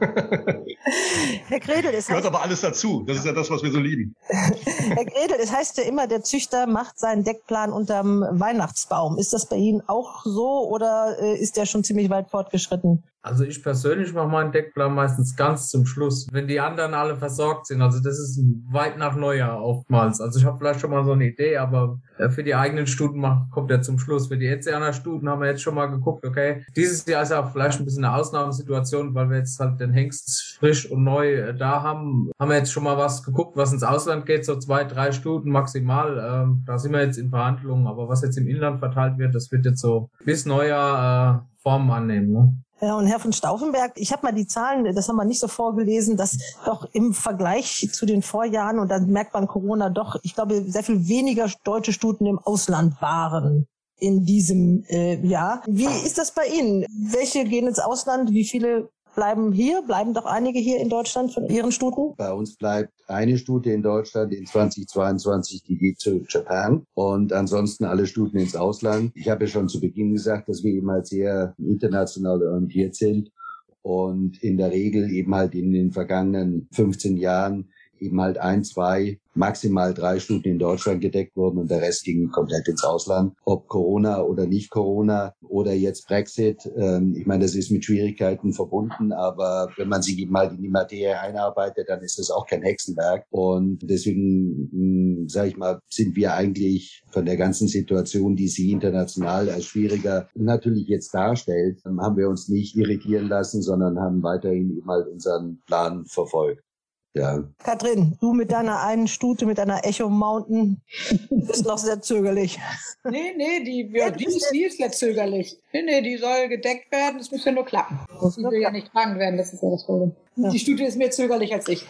Herr Gredel, es gehört aber alles dazu. Das ist ja das, was wir so lieben. Herr Gredel, es heißt ja immer, der Züchter macht seinen Deckplan unterm Weihnachtsbaum. Ist das bei Ihnen auch so oder äh, ist der schon ziemlich weit fortgeschritten? Also ich persönlich mache meinen Deckplan meistens ganz zum Schluss, wenn die anderen alle versorgt sind. Also das ist weit nach Neujahr oftmals. Also ich habe vielleicht schon mal so eine Idee, aber äh, für die eigenen Stuten kommt er zum Schluss. Für die Etzianer Stuten haben wir jetzt schon mal geguckt, okay, dieses Jahr ist ja auch vielleicht ein bisschen eine Ausnahmesituation, weil wir jetzt halt den Hengst frisch und neu äh, da haben. Haben wir jetzt schon mal was geguckt, was ins Ausland geht, so zwei, drei Stuten maximal. Ähm, da sind wir jetzt in Verhandlungen, aber was jetzt im Inland verteilt wird, das wird jetzt so bis Neujahr äh, Formen annehmen. Ne? Ja, und Herr von Stauffenberg, ich habe mal die Zahlen, das haben wir nicht so vorgelesen, dass doch im Vergleich zu den Vorjahren, und dann merkt man Corona doch, ich glaube, sehr viel weniger deutsche Stuten im Ausland waren in diesem äh, Jahr. Wie ist das bei Ihnen? Welche gehen ins Ausland? Wie viele bleiben hier? Bleiben doch einige hier in Deutschland von Ihren Stuten? Bei uns bleibt eine Stute in Deutschland in 2022, die geht zu Japan und ansonsten alle Stuten ins Ausland. Ich habe ja schon zu Beginn gesagt, dass wir eben halt sehr international orientiert sind und in der Regel eben halt in den vergangenen 15 Jahren eben halt ein, zwei maximal drei Stunden in Deutschland gedeckt wurden und der Rest ging komplett ins Ausland. Ob Corona oder nicht Corona oder jetzt Brexit, ähm, ich meine, das ist mit Schwierigkeiten verbunden, aber wenn man sich mal in die Materie einarbeitet, dann ist das auch kein Hexenwerk. Und deswegen, sage ich mal, sind wir eigentlich von der ganzen Situation, die sie international als schwieriger natürlich jetzt darstellt, haben wir uns nicht irritieren lassen, sondern haben weiterhin eben halt unseren Plan verfolgt. Ja. Katrin, du mit deiner einen Stute, mit deiner Echo Mountain, bist noch sehr zögerlich. Nee, nee, die, ja, die, ist, die ist sehr zögerlich. Nee, nee, die soll gedeckt werden, es muss ja nur klappen. Die will ja nicht tragen werden, das ist ja das Problem. Ja. Die Stute ist mehr zögerlich als ich.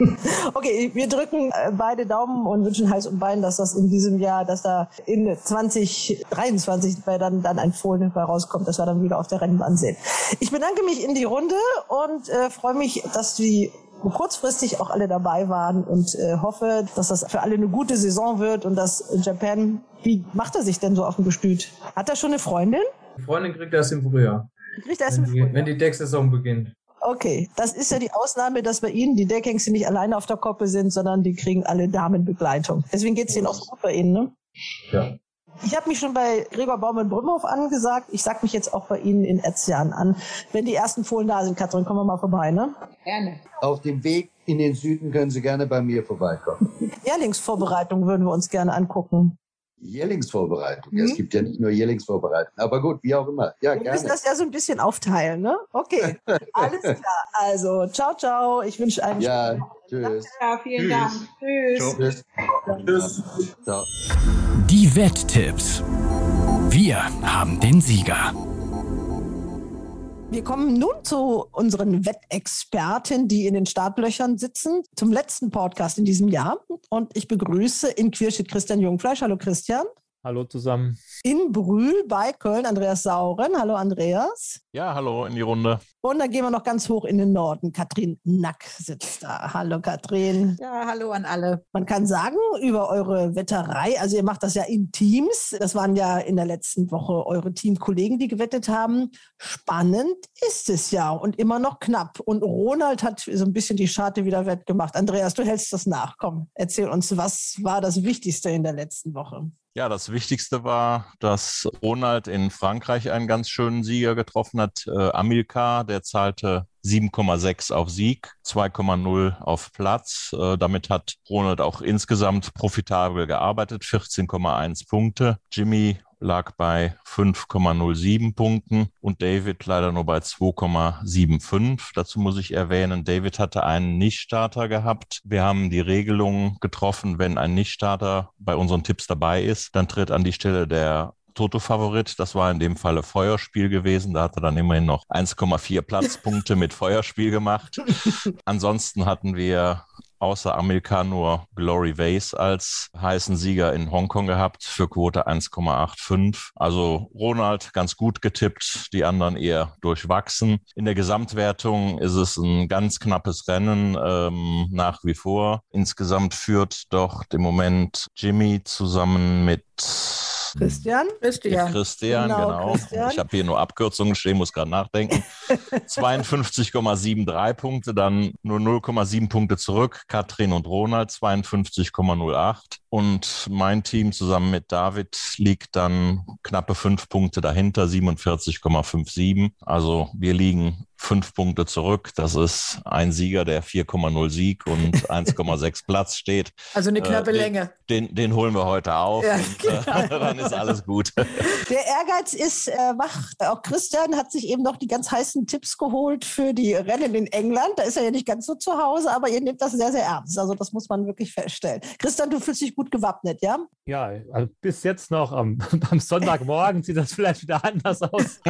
Okay, wir drücken äh, beide Daumen und wünschen Hals und Bein, dass das in diesem Jahr, dass da in 2023 dann, dann ein Fohlen rauskommt, dass wir dann wieder auf der Rennbahn sehen. Ich bedanke mich in die Runde und äh, freue mich, dass die kurzfristig auch alle dabei waren und äh, hoffe, dass das für alle eine gute Saison wird und dass Japan, wie macht er sich denn so auf dem Gestüt? Hat er schon eine Freundin? Die Freundin kriegt das im Frühjahr. Kriegt das wenn, im Frühjahr? Wenn die Decksaison beginnt. Okay, das ist ja die Ausnahme, dass bei Ihnen die Deckhengste nicht alleine auf der Koppe sind, sondern die kriegen alle Damenbegleitung. Deswegen geht's denen auch so bei Ihnen, ne? Ja. Ich habe mich schon bei Gregor Baumann-Brümhoff angesagt. Ich sag mich jetzt auch bei Ihnen in Erzjan an. Wenn die ersten Fohlen da sind, Katrin, kommen wir mal vorbei, ne? Gerne. Auf dem Weg in den Süden können Sie gerne bei mir vorbeikommen. Jährlingsvorbereitung würden wir uns gerne angucken. Jährlingsvorbereitung. Mhm. Es gibt ja nicht nur Jährlingsvorbereitung. Aber gut, wie auch immer. Ja, wir gerne. müssen das ja so ein bisschen aufteilen, ne? Okay, alles klar. Also, ciao, ciao. Ich wünsche einen Ja, tschüss. Ja, vielen Dank. Tschüss. Tschüss. Tschüss. Ciao. Die Wetttipps. Wir haben den Sieger. Wir kommen nun zu unseren Wettexperten, die in den Startlöchern sitzen, zum letzten Podcast in diesem Jahr. Und ich begrüße in Quirschit Christian Jungfleisch. Hallo Christian. Hallo zusammen. In Brühl bei Köln Andreas Sauren. Hallo Andreas. Ja, hallo in die Runde. Und dann gehen wir noch ganz hoch in den Norden. Katrin Nack sitzt da. Hallo Katrin. Ja, hallo an alle. Man kann sagen, über eure Wetterei, also ihr macht das ja in Teams. Das waren ja in der letzten Woche eure Teamkollegen, die gewettet haben. Spannend ist es ja und immer noch knapp. Und Ronald hat so ein bisschen die Scharte wieder wettgemacht. Andreas, du hältst das nach. Komm, erzähl uns, was war das Wichtigste in der letzten Woche? Ja, das Wichtigste war, dass Ronald in Frankreich einen ganz schönen Sieger getroffen hat. Äh, Amilcar, der zahlte 7,6 auf Sieg, 2,0 auf Platz. Äh, damit hat Ronald auch insgesamt profitabel gearbeitet, 14,1 Punkte. Jimmy lag bei 5,07 Punkten und David leider nur bei 2,75. Dazu muss ich erwähnen, David hatte einen Nichtstarter gehabt. Wir haben die Regelung getroffen, wenn ein Nichtstarter bei unseren Tipps dabei ist, dann tritt an die Stelle der Toto-Favorit. Das war in dem Falle Feuerspiel gewesen. Da hat er dann immerhin noch 1,4 Platzpunkte mit Feuerspiel gemacht. Ansonsten hatten wir außer Amerika nur Glory Vase als heißen Sieger in Hongkong gehabt für Quote 1,85. Also Ronald ganz gut getippt, die anderen eher durchwachsen. In der Gesamtwertung ist es ein ganz knappes Rennen ähm, nach wie vor. Insgesamt führt doch im Moment Jimmy zusammen mit Christian? Christian. Christian, genau. genau. Christian. Ich habe hier nur Abkürzungen stehen, muss gerade nachdenken. 52,73 Punkte, dann nur 0,7 Punkte zurück. Katrin und Ronald 52,08. Und mein Team zusammen mit David liegt dann knappe fünf Punkte dahinter, 47,57. Also wir liegen fünf Punkte zurück. Das ist ein Sieger, der 4,0 Sieg und 1,6 Platz steht. Also eine knappe äh, den, Länge. Den, den holen wir heute auf Ja, und äh, dann ist alles gut. Der Ehrgeiz ist äh, wach. Auch Christian hat sich eben noch die ganz heißen Tipps geholt für die Rennen in England. Da ist er ja nicht ganz so zu Hause, aber ihr nehmt das sehr, sehr ernst. Also das muss man wirklich feststellen. Christian, du fühlst dich gut gewappnet, ja? Ja, also bis jetzt noch am, am Sonntagmorgen sieht das vielleicht wieder anders aus.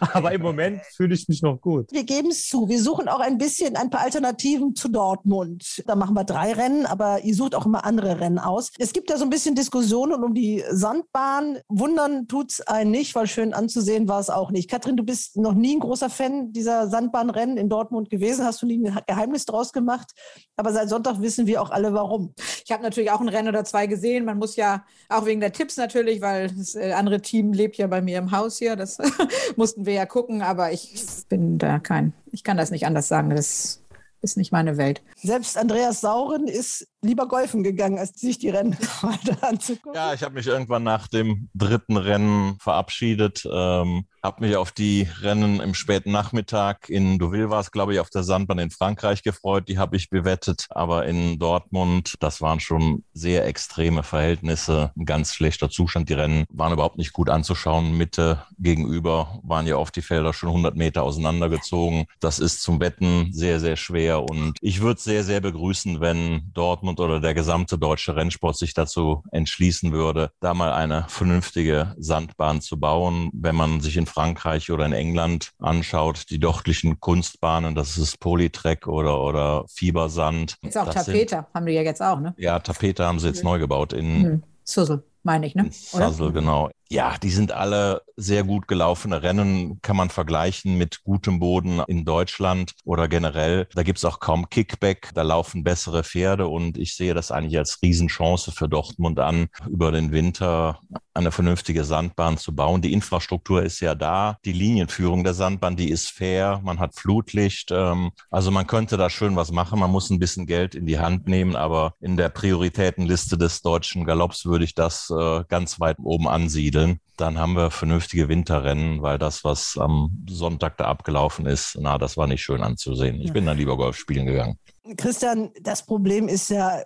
Aber im Moment fühle ich mich noch gut. Wir geben es zu. Wir suchen auch ein bisschen ein paar Alternativen zu Dortmund. Da machen wir drei Rennen, aber ihr sucht auch immer andere Rennen aus. Es gibt ja so ein bisschen Diskussionen um die Sandbahn. Wundern tut es einen nicht, weil schön anzusehen war es auch nicht. Katrin, du bist noch nie ein großer Fan dieser Sandbahnrennen in Dortmund gewesen. Hast du nie ein Geheimnis draus gemacht? Aber seit Sonntag wissen wir auch alle, warum. Ich habe natürlich auch ein Rennen oder zwei gesehen gesehen. Man muss ja auch wegen der Tipps natürlich, weil das äh, andere Team lebt ja bei mir im Haus hier. Das mussten wir ja gucken, aber ich bin da kein, ich kann das nicht anders sagen. Das ist nicht meine Welt. Selbst Andreas Sauren ist lieber golfen gegangen, als sich die Rennen weiter anzugucken. Ja, ich habe mich irgendwann nach dem dritten Rennen verabschiedet, ähm, habe mich auf die Rennen im späten Nachmittag in Deauville war es, glaube ich, auf der Sandbahn in Frankreich gefreut. Die habe ich bewettet, aber in Dortmund, das waren schon sehr extreme Verhältnisse, ein ganz schlechter Zustand. Die Rennen waren überhaupt nicht gut anzuschauen. Mitte gegenüber waren ja oft die Felder schon 100 Meter auseinandergezogen. Das ist zum Wetten sehr, sehr schwer und ich würde sehr, sehr begrüßen, wenn Dortmund Dortmund oder der gesamte deutsche Rennsport sich dazu entschließen würde, da mal eine vernünftige Sandbahn zu bauen. Wenn man sich in Frankreich oder in England anschaut, die dortlichen Kunstbahnen, das ist Polytrek oder, oder Fiebersand. Jetzt auch Tapete haben die ja jetzt auch, ne? Ja, Tapete haben sie jetzt neu gebaut in. Sussel, meine ich, ne? Sussel, genau. Ja, die sind alle sehr gut gelaufene Rennen, kann man vergleichen mit gutem Boden in Deutschland oder generell. Da gibt's auch kaum Kickback, da laufen bessere Pferde und ich sehe das eigentlich als Riesenchance für Dortmund an, über den Winter eine vernünftige Sandbahn zu bauen. Die Infrastruktur ist ja da, die Linienführung der Sandbahn, die ist fair, man hat Flutlicht, ähm, also man könnte da schön was machen, man muss ein bisschen Geld in die Hand nehmen, aber in der Prioritätenliste des deutschen Galopps würde ich das äh, ganz weit oben ansiedeln dann haben wir vernünftige Winterrennen, weil das, was am Sonntag da abgelaufen ist, na, das war nicht schön anzusehen. Ich bin dann lieber Golf spielen gegangen. Christian, das Problem ist ja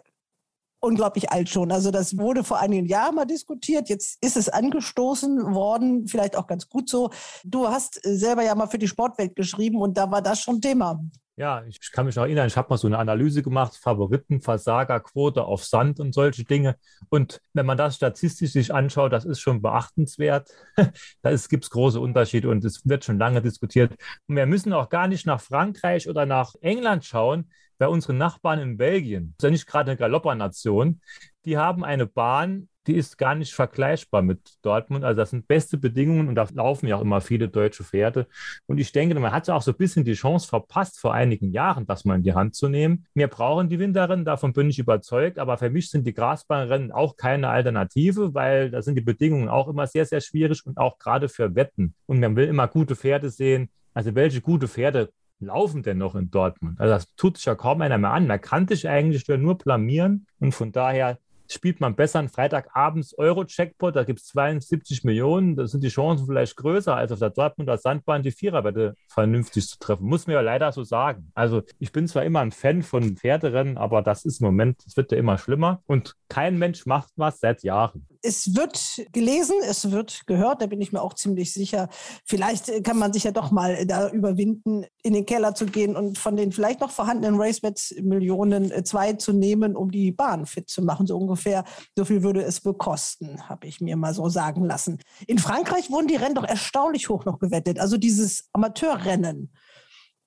unglaublich alt schon. Also das wurde vor einigen Jahren mal diskutiert. Jetzt ist es angestoßen worden, vielleicht auch ganz gut so. Du hast selber ja mal für die Sportwelt geschrieben und da war das schon Thema. Ja, ich kann mich noch erinnern, ich habe mal so eine Analyse gemacht, Favoriten, Versagerquote auf Sand und solche Dinge. Und wenn man das statistisch sich anschaut, das ist schon beachtenswert. da gibt es große Unterschiede und es wird schon lange diskutiert. Und wir müssen auch gar nicht nach Frankreich oder nach England schauen, weil unsere Nachbarn in Belgien, das ist ja nicht gerade eine Galoppernation, die haben eine Bahn, die ist gar nicht vergleichbar mit Dortmund. Also das sind beste Bedingungen und da laufen ja auch immer viele deutsche Pferde. Und ich denke, man hat ja auch so ein bisschen die Chance verpasst, vor einigen Jahren das mal in die Hand zu nehmen. Wir brauchen die Winterrennen, davon bin ich überzeugt, aber für mich sind die Grasbahnrennen auch keine Alternative, weil da sind die Bedingungen auch immer sehr, sehr schwierig und auch gerade für Wetten. Und man will immer gute Pferde sehen. Also welche gute Pferde laufen denn noch in Dortmund? Also das tut sich ja kaum einer mehr an. Man kann sich eigentlich nur blamieren und von daher spielt man besser einen Freitagabends Euro-Checkpot, da gibt es 72 Millionen, da sind die Chancen vielleicht größer, als auf der Dortmunder Sandbahn die Viererwette vernünftig zu treffen. Muss man ja leider so sagen. Also ich bin zwar immer ein Fan von Pferderennen, aber das ist im Moment, es wird ja immer schlimmer und kein Mensch macht was seit Jahren. Es wird gelesen, es wird gehört, da bin ich mir auch ziemlich sicher. Vielleicht kann man sich ja doch mal da überwinden, in den Keller zu gehen und von den vielleicht noch vorhandenen Racebets-Millionen äh, zwei zu nehmen, um die Bahn fit zu machen, so ungefähr ungefähr so viel würde es bekosten, habe ich mir mal so sagen lassen. In Frankreich wurden die Rennen doch erstaunlich hoch noch gewettet. Also dieses Amateurrennen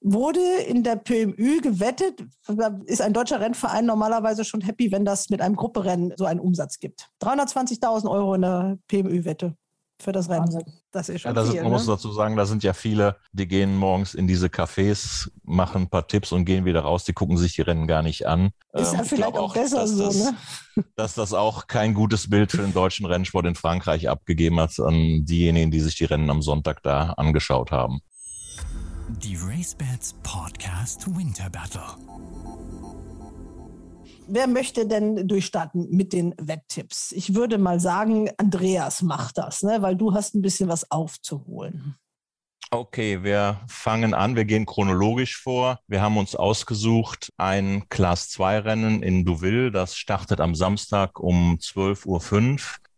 wurde in der PMÜ gewettet. Da ist ein deutscher Rennverein normalerweise schon happy, wenn das mit einem Grupperennen so einen Umsatz gibt. 320.000 Euro in der PMÜ-Wette für das Rennen. Das ist schon ja, das viel, ist, Man ne? muss dazu sagen, da sind ja viele, die gehen morgens in diese Cafés, machen ein paar Tipps und gehen wieder raus. Die gucken sich die Rennen gar nicht an. Ist ja ähm, vielleicht auch, auch besser so, das, ne? Dass das auch kein gutes Bild für den deutschen Rennsport in Frankreich abgegeben hat an diejenigen, die sich die Rennen am Sonntag da angeschaut haben. Die RaceBets Podcast Winter Battle. Wer möchte denn durchstarten mit den Wetttipps? Ich würde mal sagen, Andreas macht das, ne? weil du hast ein bisschen was aufzuholen. Okay, wir fangen an. Wir gehen chronologisch vor. Wir haben uns ausgesucht ein Class 2 Rennen in Deauville. Das startet am Samstag um 12.05 Uhr.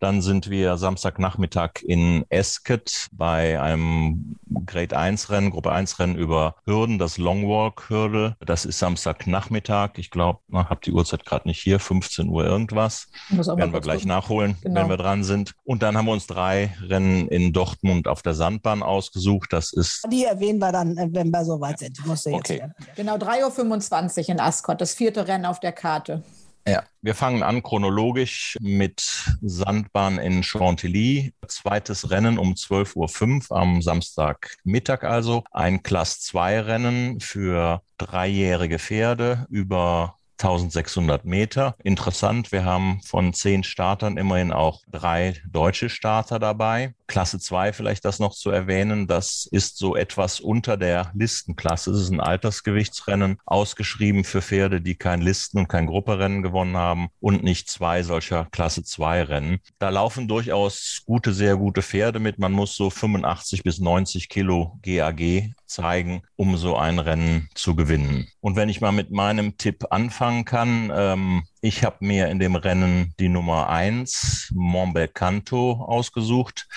Dann sind wir Samstagnachmittag in Esket bei einem Grade 1 Rennen, Gruppe 1 Rennen über Hürden, das Longwalk Hürde. Das ist Samstagnachmittag. Ich glaube, habe die Uhrzeit gerade nicht hier, 15 Uhr irgendwas. Werden wir gleich gucken. nachholen, genau. wenn wir dran sind. Und dann haben wir uns drei Rennen in Dortmund auf der Sandbahn ausgesucht. Das ist. Die erwähnen wir dann, wenn wir soweit sind. Musst du jetzt okay. Genau, 3.25 Uhr in Ascot, das vierte Rennen auf der Karte. Ja, wir fangen an chronologisch mit Sandbahn in Chantilly. Zweites Rennen um 12.05 Uhr am Samstagmittag also. Ein Class 2 Rennen für dreijährige Pferde über 1600 Meter. Interessant, wir haben von zehn Startern immerhin auch drei deutsche Starter dabei. Klasse 2 vielleicht das noch zu erwähnen, das ist so etwas unter der Listenklasse. Es ist ein Altersgewichtsrennen, ausgeschrieben für Pferde, die kein Listen- und kein Grupperennen gewonnen haben und nicht zwei solcher Klasse 2 Rennen. Da laufen durchaus gute, sehr gute Pferde mit. Man muss so 85 bis 90 Kilo GAG zeigen, um so ein Rennen zu gewinnen. Und wenn ich mal mit meinem Tipp anfangen kann, ähm, ich habe mir in dem Rennen die Nummer eins Montbelcanto, ausgesucht.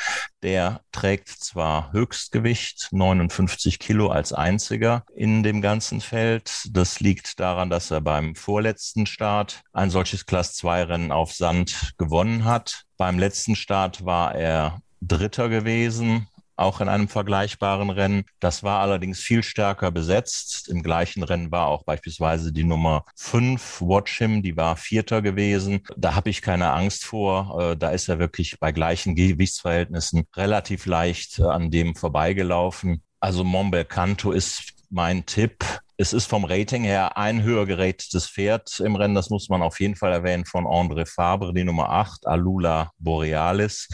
Der trägt zwar Höchstgewicht, 59 Kilo als einziger in dem ganzen Feld. Das liegt daran, dass er beim vorletzten Start ein solches Class 2 Rennen auf Sand gewonnen hat. Beim letzten Start war er Dritter gewesen auch in einem vergleichbaren Rennen. Das war allerdings viel stärker besetzt. Im gleichen Rennen war auch beispielsweise die Nummer 5, Watch Him, die war Vierter gewesen. Da habe ich keine Angst vor. Äh, da ist er wirklich bei gleichen Gewichtsverhältnissen relativ leicht äh, an dem vorbeigelaufen. Also Montbelcanto ist mein Tipp. Es ist vom Rating her ein höher gerätetes Pferd im Rennen. Das muss man auf jeden Fall erwähnen von André Fabre, die Nummer 8, Alula Borealis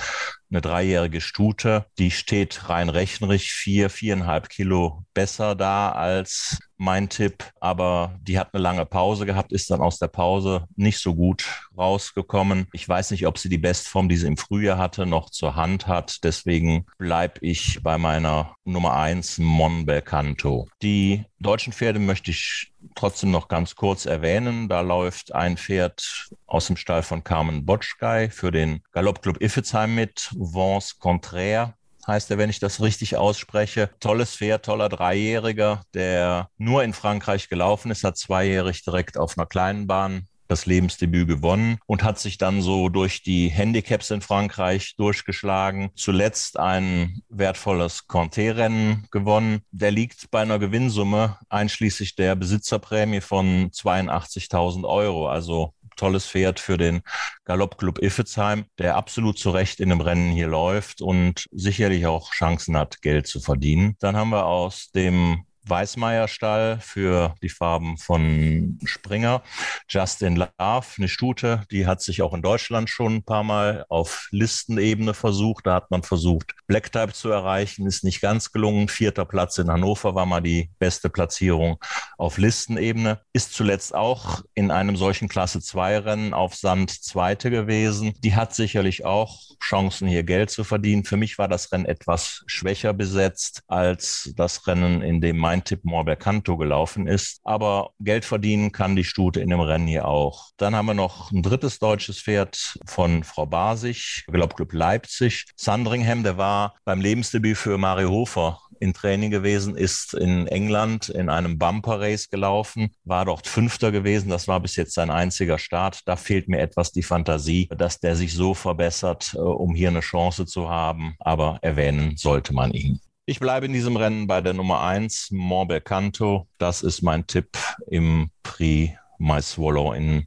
eine dreijährige Stute, die steht rein rechnerisch vier, viereinhalb Kilo besser da als mein Tipp. Aber die hat eine lange Pause gehabt, ist dann aus der Pause nicht so gut rausgekommen. Ich weiß nicht, ob sie die Bestform, die sie im Frühjahr hatte, noch zur Hand hat. Deswegen bleibe ich bei meiner Nummer eins Mon Belcanto. Die deutschen Pferde möchte ich trotzdem noch ganz kurz erwähnen. Da läuft ein Pferd aus dem Stall von Carmen Botschkei für den Galoppclub Iffezheim mit, Vance Contraire heißt er, wenn ich das richtig ausspreche. Tolles Pferd, toller Dreijähriger, der nur in Frankreich gelaufen ist, hat zweijährig direkt auf einer kleinen Bahn das Lebensdebüt gewonnen und hat sich dann so durch die Handicaps in Frankreich durchgeschlagen. Zuletzt ein wertvolles Conté-Rennen gewonnen. Der liegt bei einer Gewinnsumme einschließlich der Besitzerprämie von 82.000 Euro. Also tolles Pferd für den Galoppclub Iffezheim, der absolut zu Recht in dem Rennen hier läuft und sicherlich auch Chancen hat, Geld zu verdienen. Dann haben wir aus dem Weißmeier-Stall für die Farben von Springer. Justin Love, eine Stute, die hat sich auch in Deutschland schon ein paar Mal auf Listenebene versucht. Da hat man versucht, Black Type zu erreichen, ist nicht ganz gelungen. Vierter Platz in Hannover war mal die beste Platzierung auf Listenebene. Ist zuletzt auch in einem solchen Klasse 2 Rennen auf Sand Zweite gewesen. Die hat sicherlich auch Chancen, hier Geld zu verdienen. Für mich war das Rennen etwas schwächer besetzt als das Rennen, in dem mein Tipp Morbercanto gelaufen ist. Aber Geld verdienen kann die Stute in dem Rennen hier auch. Dann haben wir noch ein drittes deutsches Pferd von Frau Basig, Glaubclub Leipzig. Sandringham, der war beim Lebensdebüt für Mario Hofer in Training gewesen, ist in England in einem Bumper Race gelaufen, war dort Fünfter gewesen. Das war bis jetzt sein einziger Start. Da fehlt mir etwas die Fantasie, dass der sich so verbessert, äh, um hier eine Chance zu haben. Aber erwähnen sollte man ihn. Ich bleibe in diesem Rennen bei der Nummer 1, Montbelcanto. Das ist mein Tipp im Prix My Swallow in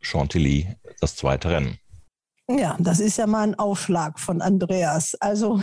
Chantilly, das zweite Rennen. Ja, das ist ja mal ein Aufschlag von Andreas. Also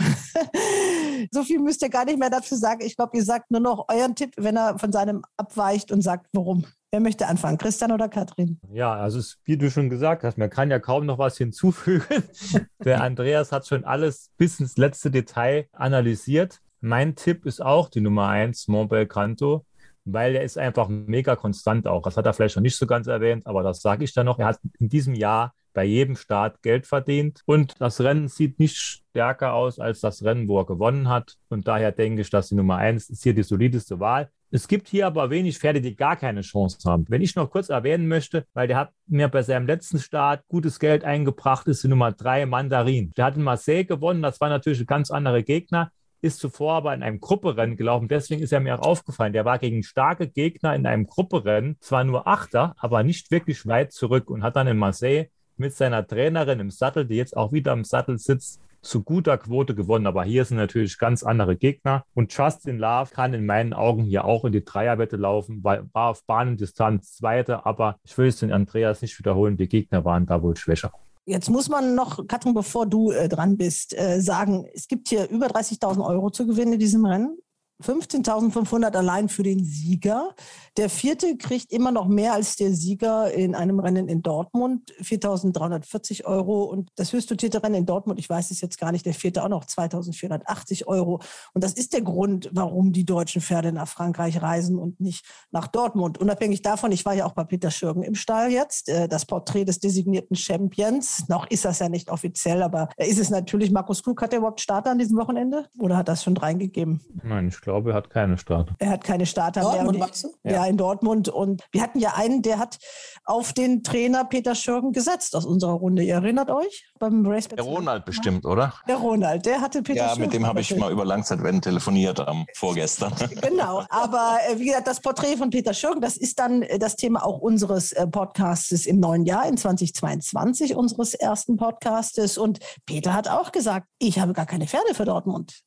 so viel müsst ihr gar nicht mehr dazu sagen. Ich glaube, ihr sagt nur noch euren Tipp, wenn er von seinem abweicht und sagt, warum. Wer möchte anfangen? Christian oder Katrin? Ja, also es, wie du schon gesagt hast, man kann ja kaum noch was hinzufügen. Der Andreas hat schon alles bis ins letzte Detail analysiert. Mein Tipp ist auch die Nummer 1, Montbel Canto, weil er ist einfach mega konstant auch. Das hat er vielleicht noch nicht so ganz erwähnt, aber das sage ich dann noch. Er hat in diesem Jahr bei jedem Start Geld verdient und das Rennen sieht nicht stärker aus als das Rennen, wo er gewonnen hat. Und daher denke ich, dass die Nummer 1 ist hier die solideste Wahl. Es gibt hier aber wenig Pferde, die gar keine Chance haben. Wenn ich noch kurz erwähnen möchte, weil der hat mir bei seinem letzten Start gutes Geld eingebracht, ist die Nummer drei Mandarin. Der hat in Marseille gewonnen, das war natürlich ein ganz anderer Gegner ist zuvor aber in einem Grupperennen gelaufen. Deswegen ist er mir auch aufgefallen. Der war gegen starke Gegner in einem Grupperennen, zwar nur Achter, aber nicht wirklich weit zurück und hat dann in Marseille mit seiner Trainerin im Sattel, die jetzt auch wieder im Sattel sitzt, zu guter Quote gewonnen. Aber hier sind natürlich ganz andere Gegner. Und Justin Love kann in meinen Augen hier auch in die Dreierwette laufen, weil war auf Bahnendistanz Zweiter. Aber ich will es den Andreas nicht wiederholen. Die Gegner waren da wohl schwächer. Jetzt muss man noch, Katrin, bevor du äh, dran bist, äh, sagen, es gibt hier über 30.000 Euro zu gewinnen in diesem Rennen. 15.500 allein für den Sieger. Der vierte kriegt immer noch mehr als der Sieger in einem Rennen in Dortmund, 4.340 Euro. Und das höchst dotierte Rennen in Dortmund, ich weiß es jetzt gar nicht, der vierte auch noch 2.480 Euro. Und das ist der Grund, warum die deutschen Pferde nach Frankreich reisen und nicht nach Dortmund. Unabhängig davon, ich war ja auch bei Peter Schürgen im Stall jetzt, äh, das Porträt des designierten Champions. Noch ist das ja nicht offiziell, aber ist es natürlich. Markus Klug, hat er überhaupt Starter an diesem Wochenende? Oder hat das schon reingegeben? Nein, ich glaube, er hat keine Starter. Er hat keine Starter Dortmund, mehr. meinst du? Ja. ja, in Dortmund. Und wir hatten ja einen, der hat auf den Trainer Peter Schürgen gesetzt aus unserer Runde. Ihr erinnert euch? Beim Race Der Ronald bestimmt, oder? Der Ronald, der hatte Peter Ja, Schürgen. mit dem habe ich mal über Langzeitwetten telefoniert am vorgestern. Genau, aber äh, wie gesagt, das Porträt von Peter Schürgen, das ist dann äh, das Thema auch unseres äh, Podcastes im neuen Jahr, in 2022, unseres ersten Podcastes. Und Peter hat auch gesagt, ich habe gar keine Pferde für Dortmund.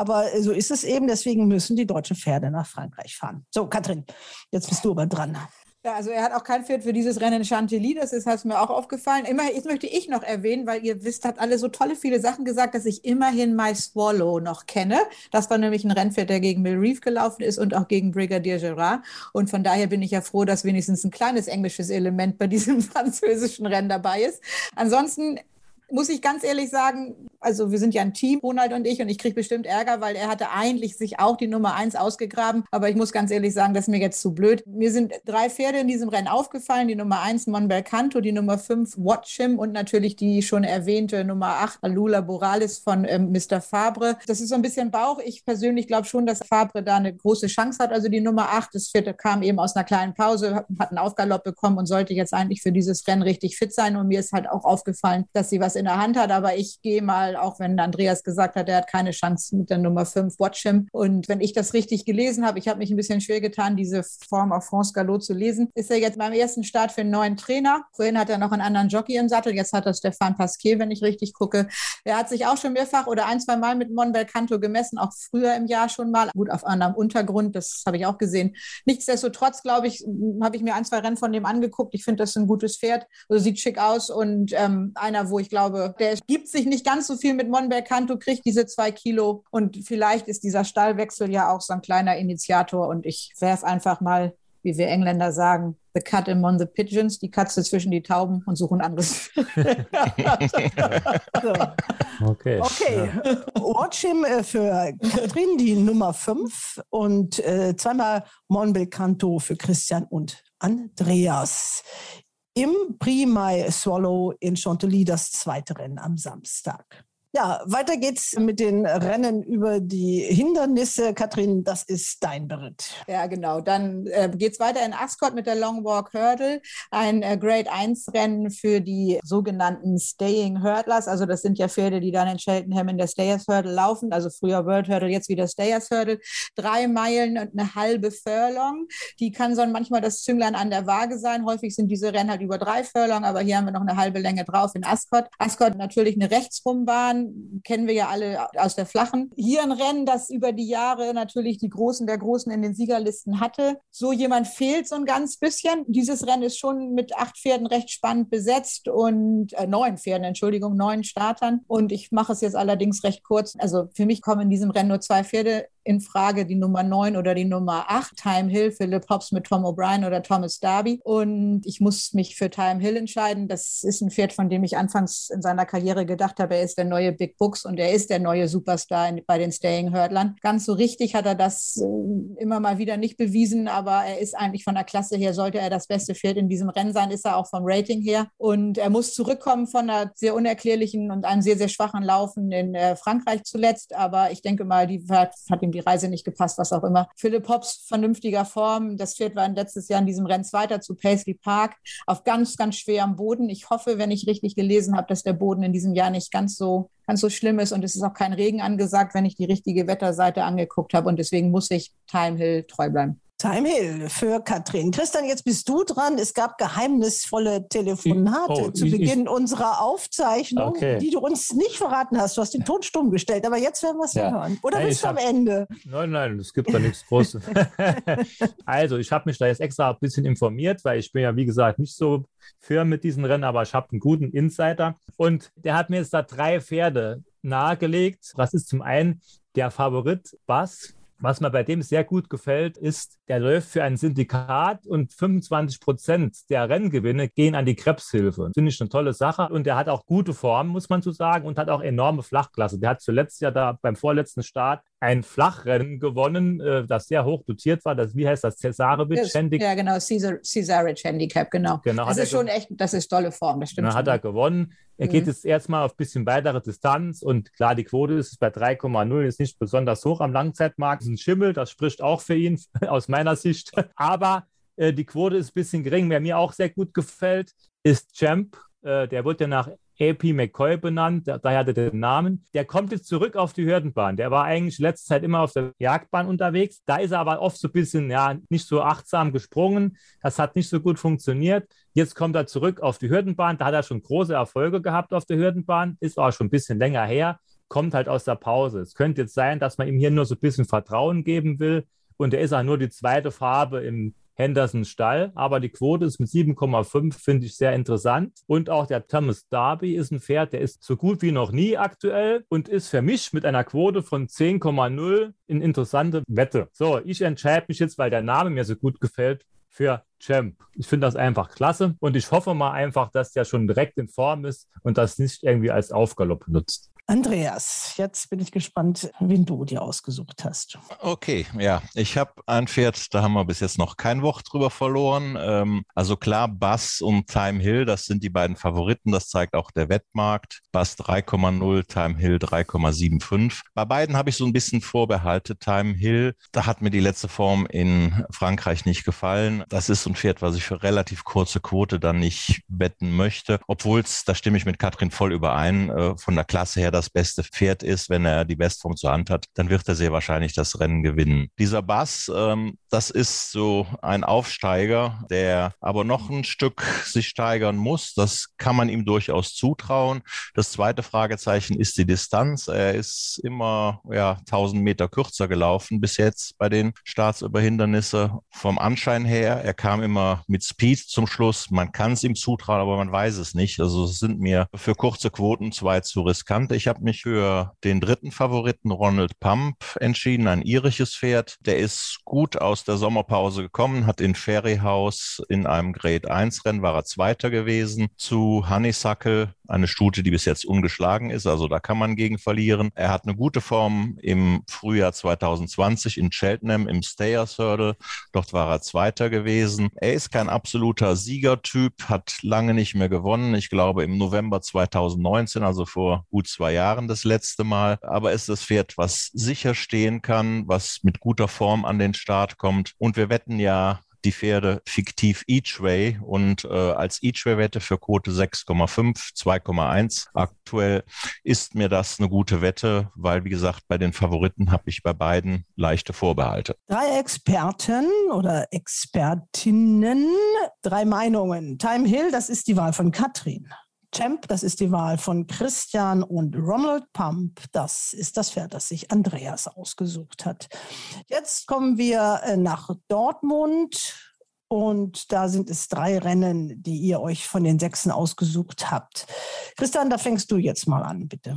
Aber äh, so ist es eben, deswegen müssen die deutschen Pferde nach Frankreich fahren. So, Katrin, jetzt bist du aber dran. Ja, also er hat auch kein Pferd für dieses Rennen in Chantilly, das ist halt mir auch aufgefallen. Immer, jetzt möchte ich noch erwähnen, weil ihr wisst, habt alle so tolle viele Sachen gesagt, dass ich immerhin My Swallow noch kenne. Das war nämlich ein Rennpferd, der gegen Mill Reef gelaufen ist und auch gegen Brigadier Gerard. Und von daher bin ich ja froh, dass wenigstens ein kleines englisches Element bei diesem französischen Rennen dabei ist. Ansonsten muss ich ganz ehrlich sagen, also wir sind ja ein Team, Ronald und ich, und ich kriege bestimmt Ärger, weil er hatte eigentlich sich auch die Nummer eins ausgegraben. Aber ich muss ganz ehrlich sagen, das ist mir jetzt zu blöd. Mir sind drei Pferde in diesem Rennen aufgefallen. Die Nummer eins Monbelcanto, die Nummer fünf Watch Him und natürlich die schon erwähnte Nummer acht Alula Boralis von ähm, Mr. Fabre. Das ist so ein bisschen Bauch. Ich persönlich glaube schon, dass Fabre da eine große Chance hat. Also die Nummer acht, das vierte kam eben aus einer kleinen Pause, hat einen Aufgalopp bekommen und sollte jetzt eigentlich für dieses Rennen richtig fit sein. Und mir ist halt auch aufgefallen, dass sie was in der Hand hat. Aber ich gehe mal, auch wenn Andreas gesagt hat, er hat keine Chance mit der Nummer 5, Watch Him. Und wenn ich das richtig gelesen habe, ich habe mich ein bisschen schwer getan, diese Form auf France Gallo zu lesen, ist er jetzt beim ersten Start für einen neuen Trainer. Vorhin hat er noch einen anderen Jockey im Sattel. Jetzt hat er Stefan Pasquier, wenn ich richtig gucke. Er hat sich auch schon mehrfach oder ein, zwei Mal mit Mon Belcanto gemessen, auch früher im Jahr schon mal. Gut, auf anderem Untergrund, das habe ich auch gesehen. Nichtsdestotrotz, glaube ich, habe ich mir ein, zwei Rennen von dem angeguckt. Ich finde, das ist ein gutes Pferd. Also sieht schick aus und ähm, einer, wo ich glaube, der gibt sich nicht ganz so viel mit Monberg Canto, kriegt diese zwei Kilo und vielleicht ist dieser Stallwechsel ja auch so ein kleiner Initiator und ich werfe einfach mal, wie wir Engländer sagen, the cat among the pigeons, die Katze zwischen die Tauben und suche ein anderes. So. Okay. Okay, Watch him äh, für Katrin, die Nummer 5 und äh, zweimal Monbelcanto für Christian und Andreas. Im Prix My Swallow in Chantilly das zweite Rennen am Samstag. Ja, weiter geht's mit den Rennen über die Hindernisse. Katrin, das ist dein Beritt. Ja, genau. Dann äh, geht es weiter in Ascot mit der Long Walk Hurdle. Ein äh, Grade 1 Rennen für die sogenannten Staying Hurdlers. Also das sind ja Pferde, die dann in Cheltenham in der Stayers Hurdle laufen. Also früher World Hurdle, jetzt wieder Stayers Hurdle. Drei Meilen und eine halbe Furlong. Die kann so manchmal das Zünglein an der Waage sein. Häufig sind diese Rennen halt über drei Furlong, aber hier haben wir noch eine halbe Länge drauf in Ascot. Ascot natürlich eine Rechtsrumbahn kennen wir ja alle aus der flachen. Hier ein Rennen, das über die Jahre natürlich die Großen der Großen in den Siegerlisten hatte. So jemand fehlt so ein ganz bisschen. Dieses Rennen ist schon mit acht Pferden recht spannend besetzt und äh, neun Pferden, Entschuldigung, neun Startern. Und ich mache es jetzt allerdings recht kurz. Also für mich kommen in diesem Rennen nur zwei Pferde in Frage, die Nummer 9 oder die Nummer 8, Time Hill, Philip Hobbs mit Tom O'Brien oder Thomas Darby. Und ich muss mich für Time Hill entscheiden. Das ist ein Pferd, von dem ich anfangs in seiner Karriere gedacht habe, er ist der neue Big Books und er ist der neue Superstar bei den Staying Hurdlern. Ganz so richtig hat er das äh, immer mal wieder nicht bewiesen, aber er ist eigentlich von der Klasse her, sollte er das beste Pferd in diesem Rennen sein, ist er auch vom Rating her. Und er muss zurückkommen von einer sehr unerklärlichen und einem sehr, sehr schwachen Laufen in äh, Frankreich zuletzt. Aber ich denke mal, die hat, hat ihm die die Reise nicht gepasst, was auch immer. Philipp Hobbs, vernünftiger Form. Das Pferd war letztes Jahr in diesem Rennen weiter zu Paisley Park auf ganz, ganz schwerem Boden. Ich hoffe, wenn ich richtig gelesen habe, dass der Boden in diesem Jahr nicht ganz so, ganz so schlimm ist und es ist auch kein Regen angesagt, wenn ich die richtige Wetterseite angeguckt habe und deswegen muss ich Time Hill treu bleiben. Time Hill für Katrin. Christian, jetzt bist du dran. Es gab geheimnisvolle Telefonate Oh, zu ich- Beginn unserer Aufzeichnung, Okay. die du uns nicht verraten hast. Du hast den Ton stumm gestellt, aber jetzt werden wir es ja. Hören. Oder Nein, bist ich du am Ende? Nein, nein, es gibt da nichts Großes. also, ich habe mich da jetzt extra ein bisschen informiert, weil ich bin ja, wie gesagt, nicht so firm mit diesen Rennen, aber ich habe einen guten Insider. Und der hat mir jetzt da drei Pferde nahegelegt. Das ist zum einen der Favorit Bass. Was mir bei dem sehr gut gefällt, ist, der läuft für ein Syndikat und 25 Prozent der Rennengewinne gehen an die Krebshilfe. Finde ich eine tolle Sache. Und der hat auch gute Form, muss man so sagen, und hat auch enorme Flachklasse. Der hat zuletzt ja da beim vorletzten Start ein Flachrennen gewonnen, äh, das sehr hoch dotiert war. Das, wie heißt das? Cesarewitsch Handicap. Ja, genau, Caesar, Caesarich Handicap, genau. Genau, das ist schon echt, das ist tolle Form, das stimmt. Dann hat er gewonnen. Er Mhm. geht jetzt erstmal auf ein bisschen weitere Distanz und klar, die Quote ist bei 3,0, ist nicht besonders hoch am Langzeitmarkt. Das ist ein Schimmel, das spricht auch für ihn aus meiner Sicht. Aber äh, die Quote ist ein bisschen gering. Wer mir auch sehr gut gefällt, ist Champ. Äh, der wird ja nach AP McCoy benannt, da- daher hat er den Namen. Der kommt jetzt zurück auf die Hürdenbahn. Der war eigentlich letzte Zeit immer auf der Jagdbahn unterwegs. Da ist er aber oft so ein bisschen, ja, nicht so achtsam gesprungen. Das hat nicht so gut funktioniert. Jetzt kommt er zurück auf die Hürdenbahn. Da hat er schon große Erfolge gehabt auf der Hürdenbahn. Ist auch schon ein bisschen länger her. Kommt halt aus der Pause. Es könnte jetzt sein, dass man ihm hier nur so ein bisschen Vertrauen geben will. Und er ist auch nur die zweite Farbe im Henderson Stall, aber die Quote ist mit 7,5, finde ich sehr interessant. Und auch der Thomas Darby ist ein Pferd, der ist so gut wie noch nie aktuell und ist für mich mit einer Quote von 10,0 eine interessante Wette. So, ich entscheide mich jetzt, weil der Name mir so gut gefällt, für Champ. Ich finde das einfach klasse und ich hoffe mal einfach, dass der schon direkt in Form ist und das nicht irgendwie als Aufgalopp nutzt. Andreas, jetzt bin ich gespannt, wen du dir ausgesucht hast. Okay, ja, ich habe ein Pferd, da haben wir bis jetzt noch kein Wort drüber verloren. Ähm, also klar, Bass und Time Hill, das sind die beiden Favoriten, das zeigt auch der Wettmarkt. Bass 3,0, Time Hill 3,75. Bei beiden habe ich so ein bisschen Vorbehalte. Time Hill, da hat mir die letzte Form in Frankreich nicht gefallen. Das ist ein Pferd, was ich für relativ kurze Quote dann nicht wetten möchte, obwohl es, da stimme ich mit Katrin voll überein, äh, von der Klasse her das beste Pferd ist, wenn er die Bestform zur Hand hat, dann wird er sehr wahrscheinlich das Rennen gewinnen. Dieser Bass, ähm, das ist so ein Aufsteiger, der aber noch ein Stück sich steigern muss. Das kann man ihm durchaus zutrauen. Das zweite Fragezeichen ist die Distanz. Er ist immer ja 1000 Meter kürzer gelaufen bis jetzt bei den Starts. Vom Anschein her, er kam immer mit Speed zum Schluss. Man kann es ihm zutrauen, aber man weiß es nicht. Also es sind mir für kurze Quoten zwei zu riskant. Ich habe mich für den dritten Favoriten Ronald Pump entschieden, ein irisches Pferd. Der ist gut aus der Sommerpause gekommen, hat in Ferryhouse in einem Grade 1 Rennen war er Zweiter gewesen zu Honeysuckle, eine Stute, die bis jetzt ungeschlagen ist. Also da kann man gegen verlieren. Er hat eine gute Form im Frühjahr 2020 in Cheltenham im Stayers Hurdle. Dort war er Zweiter gewesen. Er ist kein absoluter Siegertyp, hat lange nicht mehr gewonnen. Ich glaube im November 2019, also vor gut zwei Jahren das letzte Mal. Aber ist das Pferd, was sicher stehen kann, was mit guter Form an den Start kommt. Und wir wetten ja die Pferde fiktiv Each Way und äh, als Each Way Wette für Quote 6,5, 2,1 aktuell ist mir das eine gute Wette, weil wie gesagt, bei den Favoriten habe ich bei beiden leichte Vorbehalte. Drei Experten oder Expertinnen, drei Meinungen. Time Hill, das ist die Wahl von Katrin. Champ, das ist die Wahl von Christian und Ronald Pump, das ist das Pferd, das sich Andreas ausgesucht hat. Jetzt kommen wir äh, nach Dortmund und da sind es drei Rennen, die ihr euch von den Sechsen ausgesucht habt. Christian, da fängst du jetzt mal an, bitte.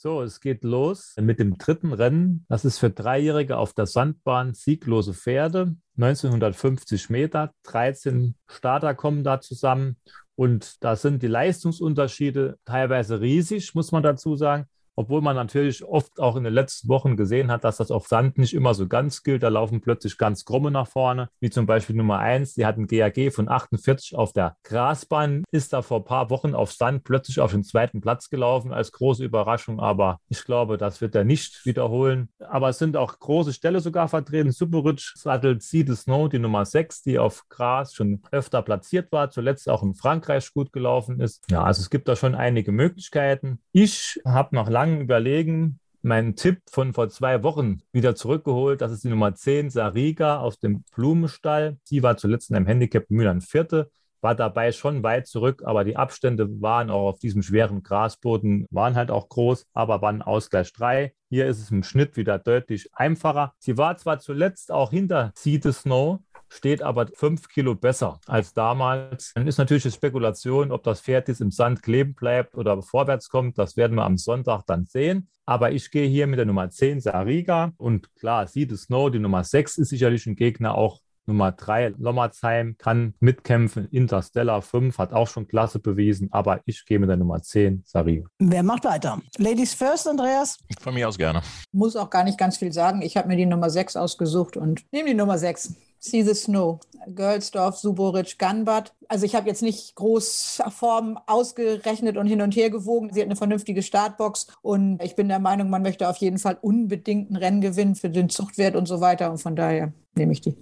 So, es geht los mit dem dritten Rennen. Das ist für Dreijährige auf der Sandbahn sieglose Pferde. 1950 Meter, 13 Starter kommen da zusammen. Und da sind die Leistungsunterschiede teilweise riesig, muss man dazu sagen. Obwohl man natürlich oft auch in den letzten Wochen gesehen hat, dass das auf Sand nicht immer so ganz gilt. Da laufen plötzlich ganz krumme nach vorne, wie zum Beispiel Nummer 1. Die hat ein GAG von 48 auf der Grasbahn, ist da vor ein paar Wochen auf Sand plötzlich auf den zweiten Platz gelaufen als große Überraschung. Aber ich glaube, das wird er nicht wiederholen. Aber es sind auch große Ställe sogar vertreten. Superrich sattelt See the Snow, die Nummer 6, die auf Gras schon öfter platziert war, zuletzt auch in Frankreich gut gelaufen ist. Ja, also es gibt da schon einige Möglichkeiten. Ich habe nach langem Überlegen meinen Tipp von vor zwei Wochen wieder zurückgeholt. Das ist die Nummer 10, Sariga aus dem Blumenstall. Die war zuletzt in einem Handicap Mühlern Vierte, war dabei schon weit zurück, aber die Abstände waren auch auf diesem schweren Grasboden, waren halt auch groß, aber waren Ausgleich 3. Hier ist es im Schnitt wieder deutlich einfacher. Sie war zwar zuletzt auch hinter See the Snow, steht aber fünf Kilo besser als damals. Dann ist natürlich die Spekulation, ob das Pferd jetzt im Sand kleben bleibt oder vorwärts kommt. Das werden wir am Sonntag dann sehen. Aber ich gehe hier mit der Nummer 10 Sariga und klar, See the Snow, die Nummer 6 ist sicherlich ein Gegner auch Nummer 3, Lommerzheim, kann mitkämpfen. Interstellar 5 hat auch schon Klasse bewiesen, aber ich gehe mit der Nummer 10, Sari. Wer macht weiter? Ladies first, Andreas? Von mir aus gerne. Muss auch gar nicht ganz viel sagen. Ich habe mir die Nummer 6 ausgesucht und nehme die Nummer 6. See the Snow, Girlsdorf, Suboric, Gunbad. Also ich habe jetzt nicht groß Form ausgerechnet und hin und her gewogen. Sie hat eine vernünftige Startbox und ich bin der Meinung, man möchte auf jeden Fall unbedingt ein Rennen gewinnen für den Zuchtwert und so weiter und von daher nehme ich die.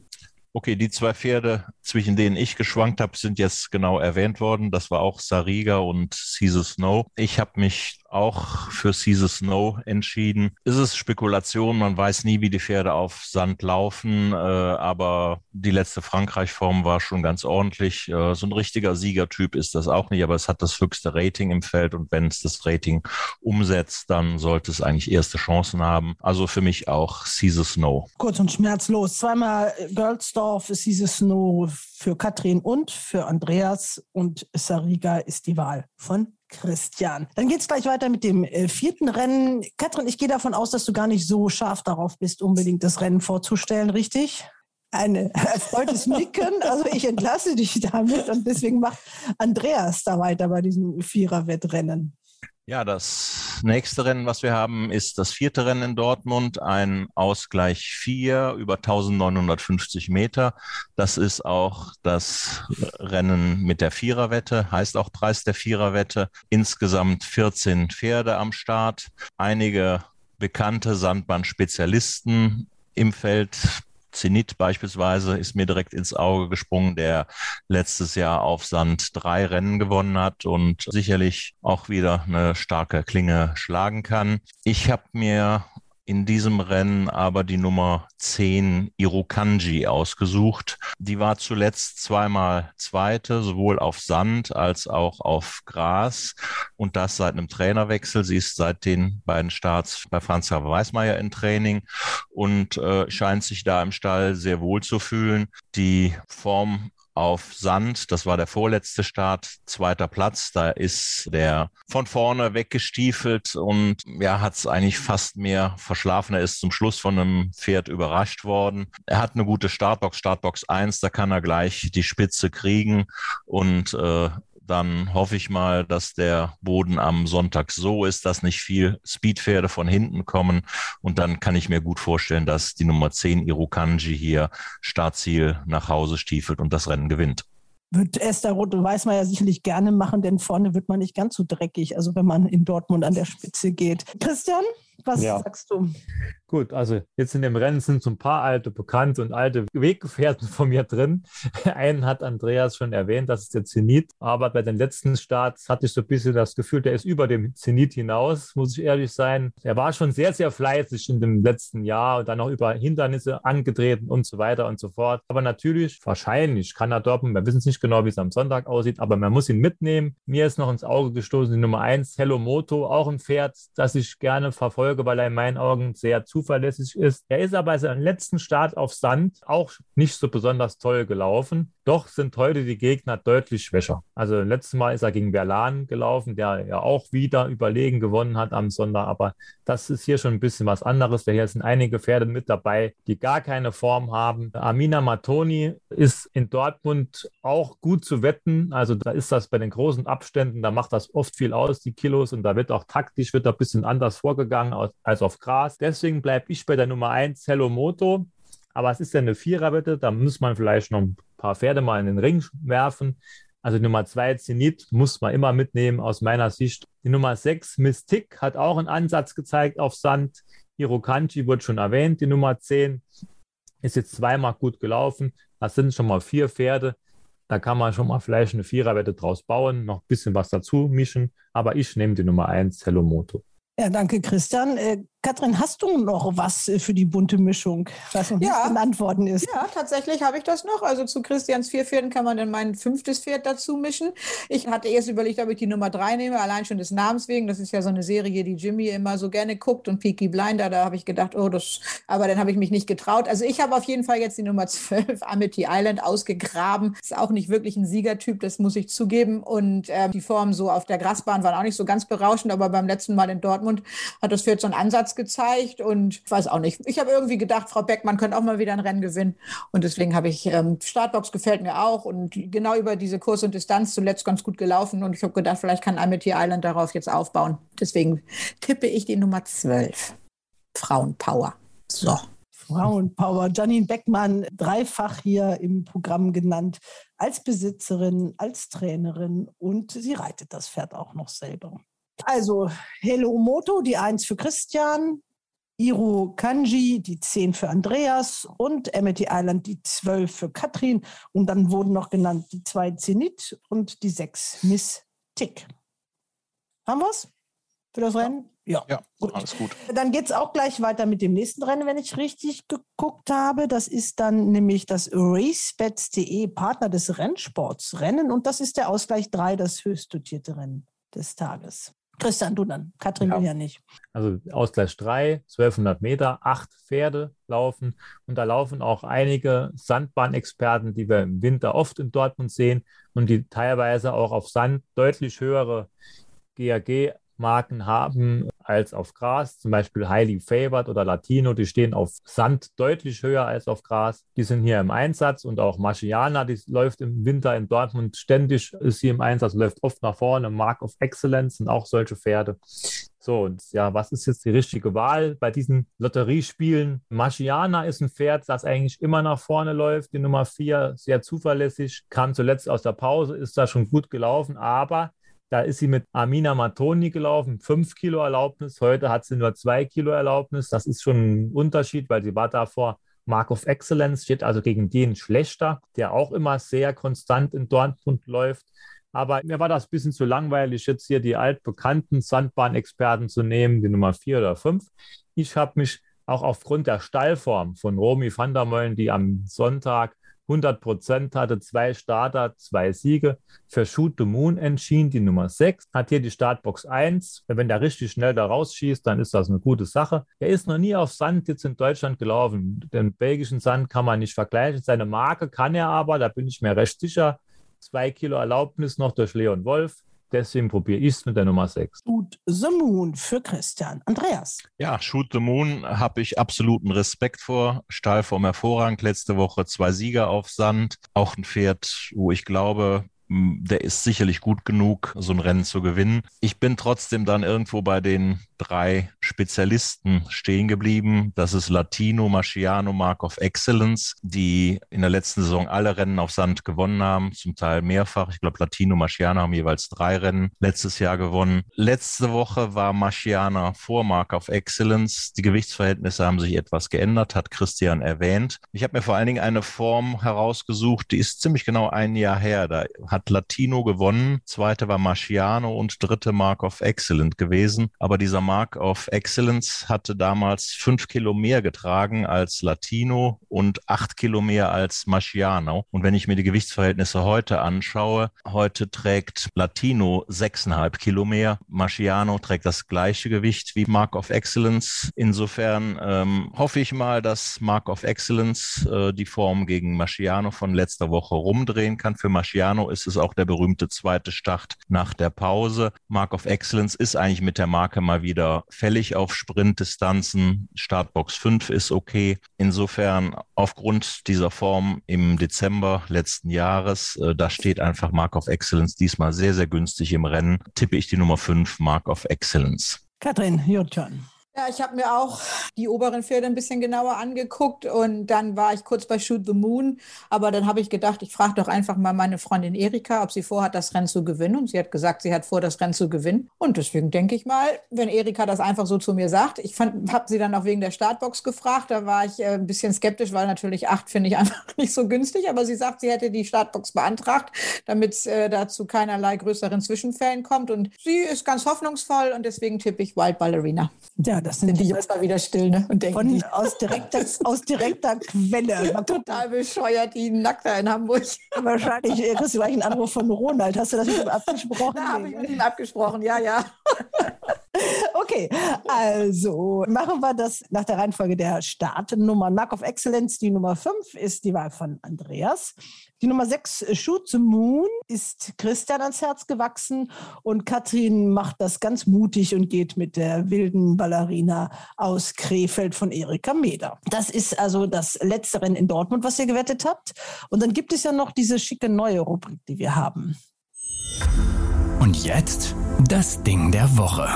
Okay, die zwei Pferde, zwischen denen ich geschwankt habe, sind jetzt genau erwähnt worden. Das war auch Sariga und Caesar Snow. Ich habe mich auch für Caesar Snow entschieden. Ist es Spekulation, man weiß nie, wie die Pferde auf Sand laufen, äh, aber die letzte Frankreich-Form war schon ganz ordentlich. Äh, so ein richtiger Siegertyp ist das auch nicht, aber es hat das höchste Rating im Feld und wenn es das Rating umsetzt, dann sollte es eigentlich erste Chancen haben. Also für mich auch Caesar Snow. Kurz und schmerzlos. Zweimal Girlsdorf, Caesar Snow für Katrin und für Andreas und Sariga ist die Wahl von Christian. Dann geht es gleich weiter mit dem äh, vierten Rennen. Katrin, ich gehe davon aus, dass du gar nicht so scharf darauf bist, unbedingt das Rennen vorzustellen, richtig? Ein erfreutes Nicken. Also ich entlasse dich damit und deswegen macht Andreas da weiter bei diesem Vierer-Wettrennen. Ja, das nächste Rennen, was wir haben, ist das vierte Rennen in Dortmund, ein Ausgleich 4 über 1950 Meter. Das ist auch das Rennen mit der Viererwette, heißt auch Preis der Viererwette. Insgesamt 14 Pferde am Start, einige bekannte Sandbahn-Spezialisten im Feld. Zenit beispielsweise ist mir direkt ins Auge gesprungen, der letztes Jahr auf Sand drei Rennen gewonnen hat und sicherlich auch wieder eine starke Klinge schlagen kann. Ich habe mir in diesem Rennen aber die Nummer 10 Irukanji ausgesucht. Die war zuletzt zweimal Zweite, sowohl auf Sand als auch auf Gras und das seit einem Trainerwechsel. Sie ist seit den beiden Starts bei Franz Xaver Weismeier in Training und äh, scheint sich da im Stall sehr wohl zu fühlen. Die Form auf Sand. Das war der vorletzte Start, zweiter Platz. Da ist der von vorne weggestiefelt und ja, hat es eigentlich fast mehr verschlafen. Er ist zum Schluss von einem Pferd überrascht worden. Er hat eine gute Startbox, Startbox 1, da kann er gleich die Spitze kriegen und äh, dann hoffe ich mal, dass der Boden am Sonntag so ist, dass nicht viel Speedpferde von hinten kommen. Und dann kann ich mir gut vorstellen, dass die Nummer 10 Irukanji hier Startziel nach Hause stiefelt und das Rennen gewinnt. Wird Esther Roth und Weißmeier sicherlich gerne machen, denn vorne wird man nicht ganz so dreckig, also wenn man in Dortmund an der Spitze geht. Christian, was ja. sagst du? Gut, also jetzt in dem Rennen sind so ein paar alte Bekannte und alte Weggefährten von mir drin. Einen hat Andreas schon erwähnt, das ist der Zenit. Aber bei den letzten Starts hatte ich so ein bisschen das Gefühl, der ist über dem Zenit hinaus, muss ich ehrlich sein. Er war schon sehr, sehr fleißig in dem letzten Jahr und dann auch über Hindernisse angetreten und so weiter und so fort. Aber natürlich, wahrscheinlich kann er doppen. Wir wissen es nicht genau, wie es am Sonntag aussieht, aber man muss ihn mitnehmen. Mir ist noch ins Auge gestoßen die Nummer eins, Hello Moto, auch ein Pferd, das ich gerne verfolge Erfolge, weil er in meinen Augen sehr zuverlässig ist. Er ist aber seinem letzten Start auf Sand auch nicht so besonders toll gelaufen. Doch sind heute die Gegner deutlich schwächer. Also letztes Mal ist er gegen Verlan gelaufen, der ja auch wieder überlegen gewonnen hat am Sonntag. Aber das ist hier schon ein bisschen was anderes. Hier sind einige Pferde mit dabei, die gar keine Form haben. Amina Matoni ist in Dortmund auch gut zu wetten. Also da ist das bei den großen Abständen, da macht das oft viel aus, die Kilos. Und da wird auch taktisch wird da ein bisschen anders vorgegangen als auf Gras. Deswegen bleibe ich bei der Nummer 1 Hello Moto. Aber es ist ja eine Viererwette, da muss man vielleicht noch ein paar Pferde mal in den Ring werfen. Also Nummer zwei Zenit muss man immer mitnehmen aus meiner Sicht. Die Nummer sechs Mystik hat auch einen Ansatz gezeigt auf Sand. Hirokanchi wurde schon erwähnt. Die Nummer zehn ist jetzt zweimal gut gelaufen. Das sind schon mal vier Pferde. Da kann man schon mal vielleicht eine Viererwette draus bauen, noch ein bisschen was dazu mischen. Aber ich nehme die Nummer eins, Hello Moto. Ja, danke, Christian. Katrin, hast du noch was äh, für die bunte Mischung, was noch ja. nicht genannt worden ist? Ja, tatsächlich habe ich das noch. Also zu Christians vier Pferden kann man dann mein fünftes Pferd dazu mischen. Ich hatte erst überlegt, ob ich die Nummer drei nehme, allein schon des Namens wegen. Das ist ja so eine Serie, die Jimmy immer so gerne guckt und Peaky Blinder. Da habe ich gedacht, oh, das, aber dann habe ich mich nicht getraut. Also ich habe auf jeden Fall jetzt die Nummer zwölf, Amity Island, ausgegraben. Ist auch nicht wirklich ein Siegertyp, das muss ich zugeben. Und äh, die Formen so auf der Grasbahn waren auch nicht so ganz berauschend, aber beim letzten Mal in Dortmund hat das Pferd so einen Ansatz gezeigt und ich weiß auch nicht. Ich habe irgendwie gedacht, Frau Beckmann könnte auch mal wieder ein Rennen gewinnen und deswegen habe ich, ähm, Startbox gefällt mir auch und genau über diese Kurs und Distanz zuletzt ganz gut gelaufen und ich habe gedacht, vielleicht kann Amity Island darauf jetzt aufbauen. Deswegen tippe ich die Nummer 12. Frauenpower. So. Frauenpower. Janine Beckmann, dreifach hier im Programm genannt, als Besitzerin, als Trainerin und sie reitet das Pferd auch noch selber. Also Hello Moto, die 1 für Christian, Iro Kanji, die 10 für Andreas und Amity Island, die 12 für Katrin. Und dann wurden noch genannt die 2 Zenit und die 6 Miss Tick. Haben wir es für das Rennen? Ja, ja gut. alles gut. Dann geht es auch gleich weiter mit dem nächsten Rennen, wenn ich richtig geguckt habe. Das ist dann nämlich das RaceBets.de Partner des Rennsports Rennen und das ist der Ausgleich 3, das höchst dotierte Rennen des Tages. Christian, du dann. Katrin ja. will ja nicht. Also Ausgleich 3, 1200 Meter, acht Pferde laufen. Und da laufen auch einige Sandbahnexperten, die wir im Winter oft in Dortmund sehen und die teilweise auch auf Sand deutlich höhere GAG Marken haben als auf Gras, zum Beispiel Highly Favored oder Latino, die stehen auf Sand deutlich höher als auf Gras. Die sind hier im Einsatz und auch Marciana, die läuft im Winter in Dortmund ständig, ist sie im Einsatz, läuft oft nach vorne. Mark of Excellence sind auch solche Pferde. So, und ja, was ist jetzt die richtige Wahl bei diesen Lotteriespielen? Marciana ist ein Pferd, das eigentlich immer nach vorne läuft. Die Nummer vier, sehr zuverlässig, kam zuletzt aus der Pause, ist da schon gut gelaufen, aber da ist sie mit Amina Matoni gelaufen, 5 Kilo Erlaubnis. Heute hat sie nur 2 Kilo Erlaubnis. Das ist schon ein Unterschied, weil sie war davor Mark of Excellence, steht also gegen den schlechter, der auch immer sehr konstant in Dortmund läuft. Aber mir war das ein bisschen zu langweilig, jetzt hier die altbekannten Sandbahnexperten zu nehmen, die Nummer 4 oder 5. Ich habe mich auch aufgrund der Stallform von Romy van der Meulen, die am Sonntag 100 Prozent hatte, zwei Starter, zwei Siege. Für Shoot the Moon entschieden die Nummer 6, hat hier die Startbox 1. Wenn der richtig schnell da rausschießt, dann ist das eine gute Sache. Er ist noch nie auf Sand jetzt in Deutschland gelaufen. Den belgischen Sand kann man nicht vergleichen. Seine Marke kann er aber, da bin ich mir recht sicher. Zwei Kilo Erlaubnis noch durch Leon Wolf. Deswegen probiere ich es mit der Nummer 6. Shoot the Moon für Christian. Andreas. Ja, Shoot the Moon habe ich absoluten Respekt vor. Stahlform hervorragend. Letzte Woche zwei Sieger auf Sand. Auch ein Pferd, wo ich glaube, der ist sicherlich gut genug, so ein Rennen zu gewinnen. Ich bin trotzdem dann irgendwo bei den drei Spezialisten stehen geblieben. Das ist Latino, Marciano, Mark of Excellence, die in der letzten Saison alle Rennen auf Sand gewonnen haben, zum Teil mehrfach. Ich glaube, Latino, Marciano haben jeweils drei Rennen letztes Jahr gewonnen. Letzte Woche war Marciana vor Mark of Excellence. Die Gewichtsverhältnisse haben sich etwas geändert, hat Christian erwähnt. Ich habe mir vor allen Dingen eine Form herausgesucht, die ist ziemlich genau ein Jahr her. Da hat Latino gewonnen, zweite war Marciano und dritte Mark of Excellence gewesen. Aber dieser Mark of Excellence hatte damals fünf Kilo mehr getragen als Latino und acht Kilo mehr als Masciano. Und wenn ich mir die Gewichtsverhältnisse heute anschaue, heute trägt Latino sechseinhalb Kilo mehr, Masciano trägt das gleiche Gewicht wie Mark of Excellence. Insofern ähm, hoffe ich mal, dass Mark of Excellence äh, die Form gegen Masciano von letzter Woche rumdrehen kann. Für Masciano ist es auch der berühmte zweite Start nach der Pause. Mark of Excellence ist eigentlich mit der Marke mal wieder fällig auf Sprintdistanzen. Startbox 5 ist okay. Insofern aufgrund dieser Form im Dezember letzten Jahres, äh, da steht einfach Mark of Excellence diesmal sehr, sehr günstig im Rennen. Tippe ich die Nummer 5, Mark of Excellence. Katrin, turn. Ja, ich habe mir auch die oberen Pferde ein bisschen genauer angeguckt und dann war ich kurz bei Shoot the Moon, aber dann habe ich gedacht, ich frage doch einfach mal meine Freundin Erika, ob sie vorhat, das Rennen zu gewinnen. Und sie hat gesagt, sie hat vor, das Rennen zu gewinnen. Und deswegen denke ich mal, wenn Erika das einfach so zu mir sagt, ich habe sie dann auch wegen der Startbox gefragt, da war ich äh, ein bisschen skeptisch, weil natürlich acht finde ich einfach nicht so günstig, aber sie sagt, sie hätte die Startbox beantragt, damit es äh, dazu keinerlei größeren Zwischenfällen kommt. Und sie ist ganz hoffnungsvoll und deswegen tippe ich Wild Ballerina. Ja, das sind die jetzt mal wieder still ne? und denken, Von, aus, direkter, aus direkter Quelle. Total bescheuert, die Nackter in Hamburg. Wahrscheinlich äh, kriegst du gleich einen Anruf von Ronald. Hast du das mit ihm abgesprochen? Da habe ich mit ihm abgesprochen, ja, ja. Okay, also machen wir das nach der Reihenfolge der Startnummern. Mark of Excellence, die Nummer 5 ist die Wahl von Andreas. Die Nummer 6, Shoot the Moon, ist Christian ans Herz gewachsen und Katrin macht das ganz mutig und geht mit der wilden Ballerina aus Krefeld von Erika Meder. Das ist also das letzte Rennen in Dortmund, was ihr gewettet habt. Und dann gibt es ja noch diese schicke neue Rubrik, die wir haben. Und jetzt das Ding der Woche.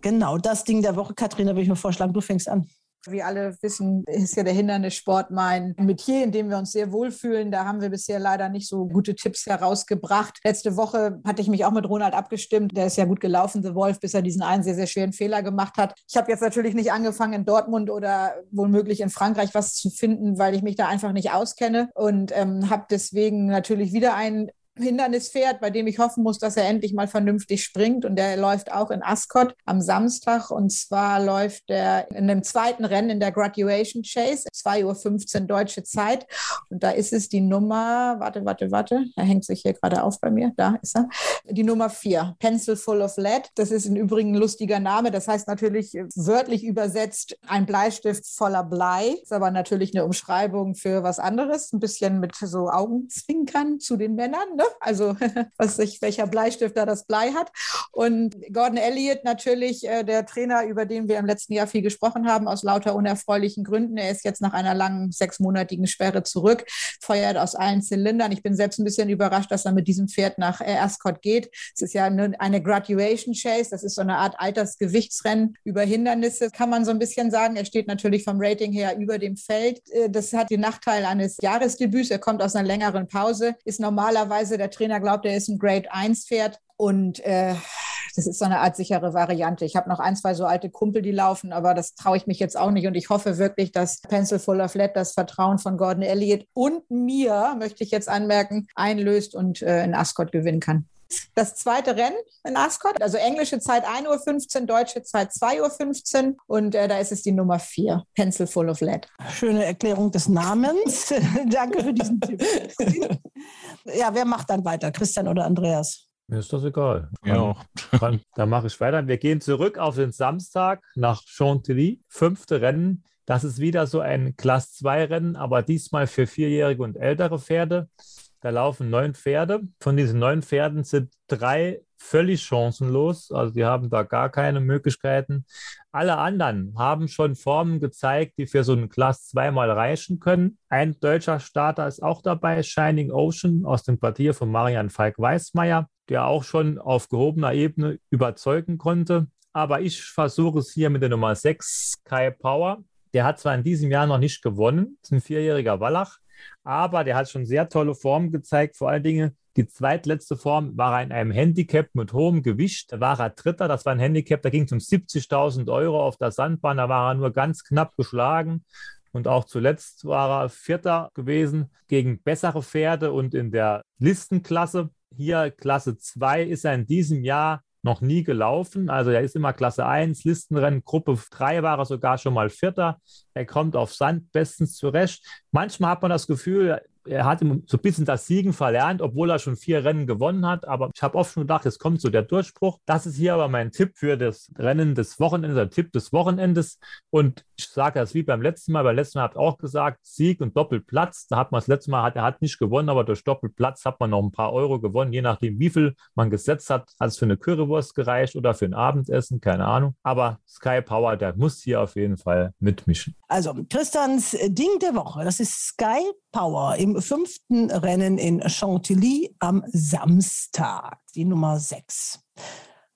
Genau, das Ding der Woche. Katrin, da würde ich mir vorschlagen, du fängst an. Wie alle wissen, ist ja der Hindernissport mein Metier, in dem wir uns sehr wohlfühlen. Da haben wir bisher leider nicht so gute Tipps herausgebracht. Letzte Woche hatte ich mich auch mit Ronald abgestimmt. Der ist ja gut gelaufen, The Wolf, bis er diesen einen sehr, sehr schweren Fehler gemacht hat. Ich habe jetzt natürlich nicht angefangen, in Dortmund oder womöglich in Frankreich was zu finden, weil ich mich da einfach nicht auskenne und ähm, habe deswegen natürlich wieder einen Hindernispferd, bei dem ich hoffen muss, dass er endlich mal vernünftig springt. Und der läuft auch in Ascot am Samstag. Und zwar läuft er in dem zweiten Rennen in der Graduation Chase, 2.15 Uhr deutsche Zeit. Und da ist es die Nummer, warte, warte, warte, er hängt sich hier gerade auf bei mir, da ist er. Die Nummer 4, Pencil Full of Lead. Das ist im Übrigen ein lustiger Name. Das heißt natürlich wörtlich übersetzt ein Bleistift voller Blei. Ist aber natürlich eine Umschreibung für was anderes. Ein bisschen mit so Augenzwinkern zu den Männern. Ne? Also was sich, welcher Bleistift da das Blei hat. Und Gordon Elliott natürlich äh, der Trainer, über den wir im letzten Jahr viel gesprochen haben, aus lauter unerfreulichen Gründen. Er ist jetzt nach einer langen sechsmonatigen Sperre zurück, feuert aus allen Zylindern. Ich bin selbst ein bisschen überrascht, dass er mit diesem Pferd nach Ascot geht. Es ist ja eine, eine Graduation Chase, das ist so eine Art Altersgewichtsrennen über Hindernisse, kann man so ein bisschen sagen. Er steht natürlich vom Rating her über dem Feld. Äh, das hat den Nachteil eines Jahresdebüts. Er kommt aus einer längeren Pause, ist normalerweise Weise der Trainer glaubt, er ist ein Grade 1 Pferd und äh, das ist so eine Art sichere Variante. Ich habe noch ein, zwei so alte Kumpel, die laufen, aber das traue ich mich jetzt auch nicht und ich hoffe wirklich, dass Pencil Full of Lead das Vertrauen von Gordon Elliott und mir, möchte ich jetzt anmerken, einlöst und äh, in Ascot gewinnen kann das zweite Rennen in Ascot. Also englische Zeit 1.15 Uhr, deutsche Zeit 2.15 Uhr und äh, da ist es die Nummer 4, Pencil Full of Lead. Schöne Erklärung des Namens. Danke für diesen Tipp. ja, wer macht dann weiter, Christian oder Andreas? Mir ist das egal. Ja. Kann, dann mache ich weiter. Wir gehen zurück auf den Samstag nach Chantilly. Fünfte Rennen. Das ist wieder so ein Class 2 Rennen, aber diesmal für vierjährige und ältere Pferde. Da laufen neun Pferde. Von diesen neun Pferden sind drei völlig chancenlos. Also die haben da gar keine Möglichkeiten. Alle anderen haben schon Formen gezeigt, die für so einen Class zweimal reichen können. Ein deutscher Starter ist auch dabei, Shining Ocean aus dem Quartier von Marian Falk-Weißmeier, der auch schon auf gehobener Ebene überzeugen konnte. Aber ich versuche es hier mit der Nummer 6, Kai Power. Der hat zwar in diesem Jahr noch nicht gewonnen, ist ein vierjähriger Wallach, aber der hat schon sehr tolle Formen gezeigt. Vor allen Dingen die zweitletzte Form war er in einem Handicap mit hohem Gewicht. Da war er Dritter, das war ein Handicap, da ging es um 70.000 Euro auf der Sandbahn. Da war er nur ganz knapp geschlagen. Und auch zuletzt war er Vierter gewesen gegen bessere Pferde und in der Listenklasse. Hier Klasse 2 ist er in diesem Jahr noch nie gelaufen. Also er ist immer Klasse 1, Listenrennen, Gruppe 3 war er sogar schon mal Vierter. Er kommt auf Sand bestens zurecht. Manchmal hat man das Gefühl, er hat so ein bisschen das Siegen verlernt, obwohl er schon vier Rennen gewonnen hat. Aber ich habe oft schon gedacht, es kommt so der Durchbruch. Das ist hier aber mein Tipp für das Rennen des Wochenendes, der Tipp des Wochenendes. Und ich sage das wie beim letzten Mal. Beim letzten Mal habt auch gesagt, Sieg und Doppelplatz. Da hat man das letzte Mal, hat, er hat nicht gewonnen, aber durch Doppelplatz hat man noch ein paar Euro gewonnen, je nachdem, wie viel man gesetzt hat. Hat es für eine Currywurst gereicht oder für ein Abendessen, keine Ahnung. Aber Sky Power, der muss hier auf jeden Fall mitmischen. Also Christians Ding der Woche, das ist Sky Power im fünften Rennen in Chantilly am Samstag, die Nummer 6.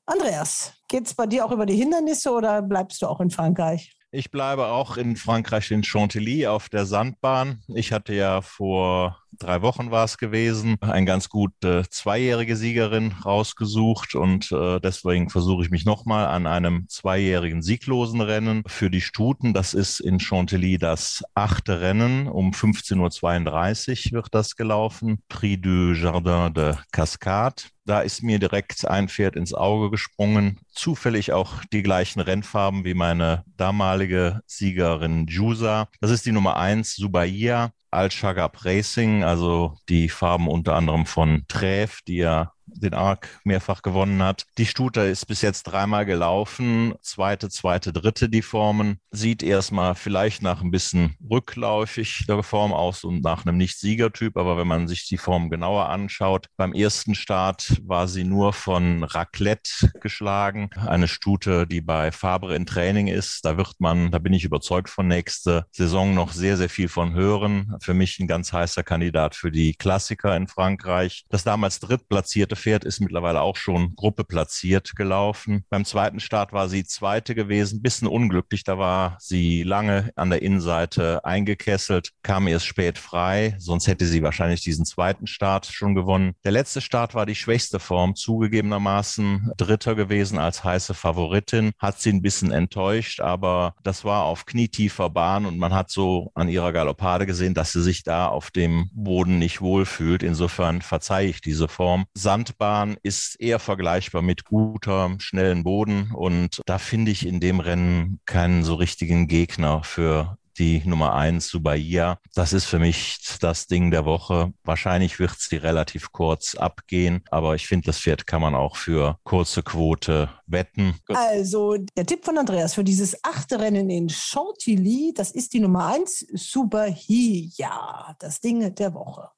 Andreas, geht es bei dir auch über die Hindernisse oder bleibst du auch in Frankreich? Ich bleibe auch in Frankreich in Chantilly auf der Sandbahn. Ich hatte ja vor drei Wochen war es gewesen, eine ganz gute zweijährige Siegerin rausgesucht und äh, deswegen versuche ich mich nochmal an einem zweijährigen sieglosen Rennen für die Stuten. Das ist in Chantilly das achte Rennen. Um 15.32 Uhr wird das gelaufen. Prix du Jardin de Cascade. Da ist mir direkt ein Pferd ins Auge gesprungen. Zufällig auch die gleichen Rennfarben wie meine damalige Siegerin Jusa. Das ist die Nummer eins, Subaia. Al-Shagab Racing, also die Farben unter anderem von Träf, die ja den Arc mehrfach gewonnen hat. Die Stute ist bis jetzt dreimal gelaufen. Zweite, zweite, dritte die Formen. Sieht erstmal vielleicht nach ein bisschen rückläufig der Form aus und nach einem Nicht-Siegertyp. Aber wenn man sich die Form genauer anschaut, beim ersten Start war sie nur von Raclette geschlagen. Eine Stute, die bei Fabre in Training ist. Da wird man, da bin ich überzeugt von nächste Saison noch sehr, sehr viel von hören. Für mich ein ganz heißer Kandidat für die Klassiker in Frankreich. Das damals drittplatzierte Pferd ist mittlerweile auch schon Gruppe platziert gelaufen. Beim zweiten Start war sie zweite gewesen, bisschen unglücklich. Da war sie lange an der Innenseite eingekesselt, kam erst spät frei. Sonst hätte sie wahrscheinlich diesen zweiten Start schon gewonnen. Der letzte Start war die schwächste Form, zugegebenermaßen Dritter gewesen als heiße Favoritin. Hat sie ein bisschen enttäuscht, aber das war auf knietiefer Bahn und man hat so an ihrer Galoppade gesehen, dass sie sich da auf dem Boden nicht wohlfühlt. Insofern verzeihe ich diese Form. Sand Landbahn ist eher vergleichbar mit guter, schnellen Boden. Und da finde ich in dem Rennen keinen so richtigen Gegner für die Nummer eins Subaia. Das ist für mich das Ding der Woche. Wahrscheinlich wird sie relativ kurz abgehen, aber ich finde, das Pferd kann man auch für kurze Quote wetten. Also der Tipp von Andreas für dieses achte Rennen in Chantilly, das ist die Nummer eins Subaia, das Ding der Woche.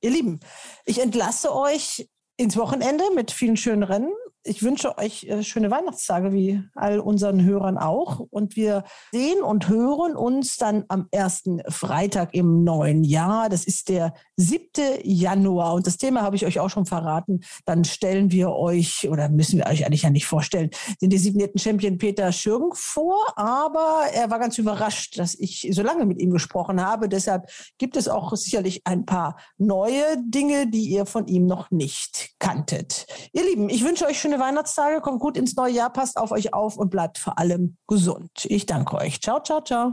Ihr Lieben, ich entlasse euch ins Wochenende mit vielen schönen Rennen ich wünsche euch äh, schöne Weihnachtstage, wie all unseren Hörern auch. Und wir sehen und hören uns dann am ersten Freitag im neuen Jahr. Das ist der 7. Januar. Und das Thema habe ich euch auch schon verraten. Dann stellen wir euch, oder müssen wir euch eigentlich ja nicht vorstellen, den designierten Champion Peter Schürgen vor. Aber er war ganz überrascht, dass ich so lange mit ihm gesprochen habe. Deshalb gibt es auch sicherlich ein paar neue Dinge, die ihr von ihm noch nicht kanntet. Ihr Lieben, ich wünsche euch schöne schöne Weihnachtstage, kommt gut ins neue Jahr, passt auf euch auf und bleibt vor allem gesund. Ich danke euch. Ciao, ciao, ciao.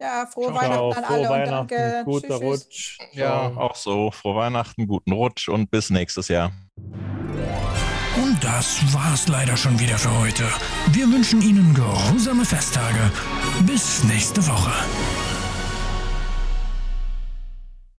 Ja, frohe ciao, Weihnachten an alle Weihnachten, und danke. Guter tschüss, Rutsch. Ja, auch so. Frohe Weihnachten, guten Rutsch und bis nächstes Jahr. Und das war's leider schon wieder für heute. Wir wünschen Ihnen geruhsame Festtage. Bis nächste Woche.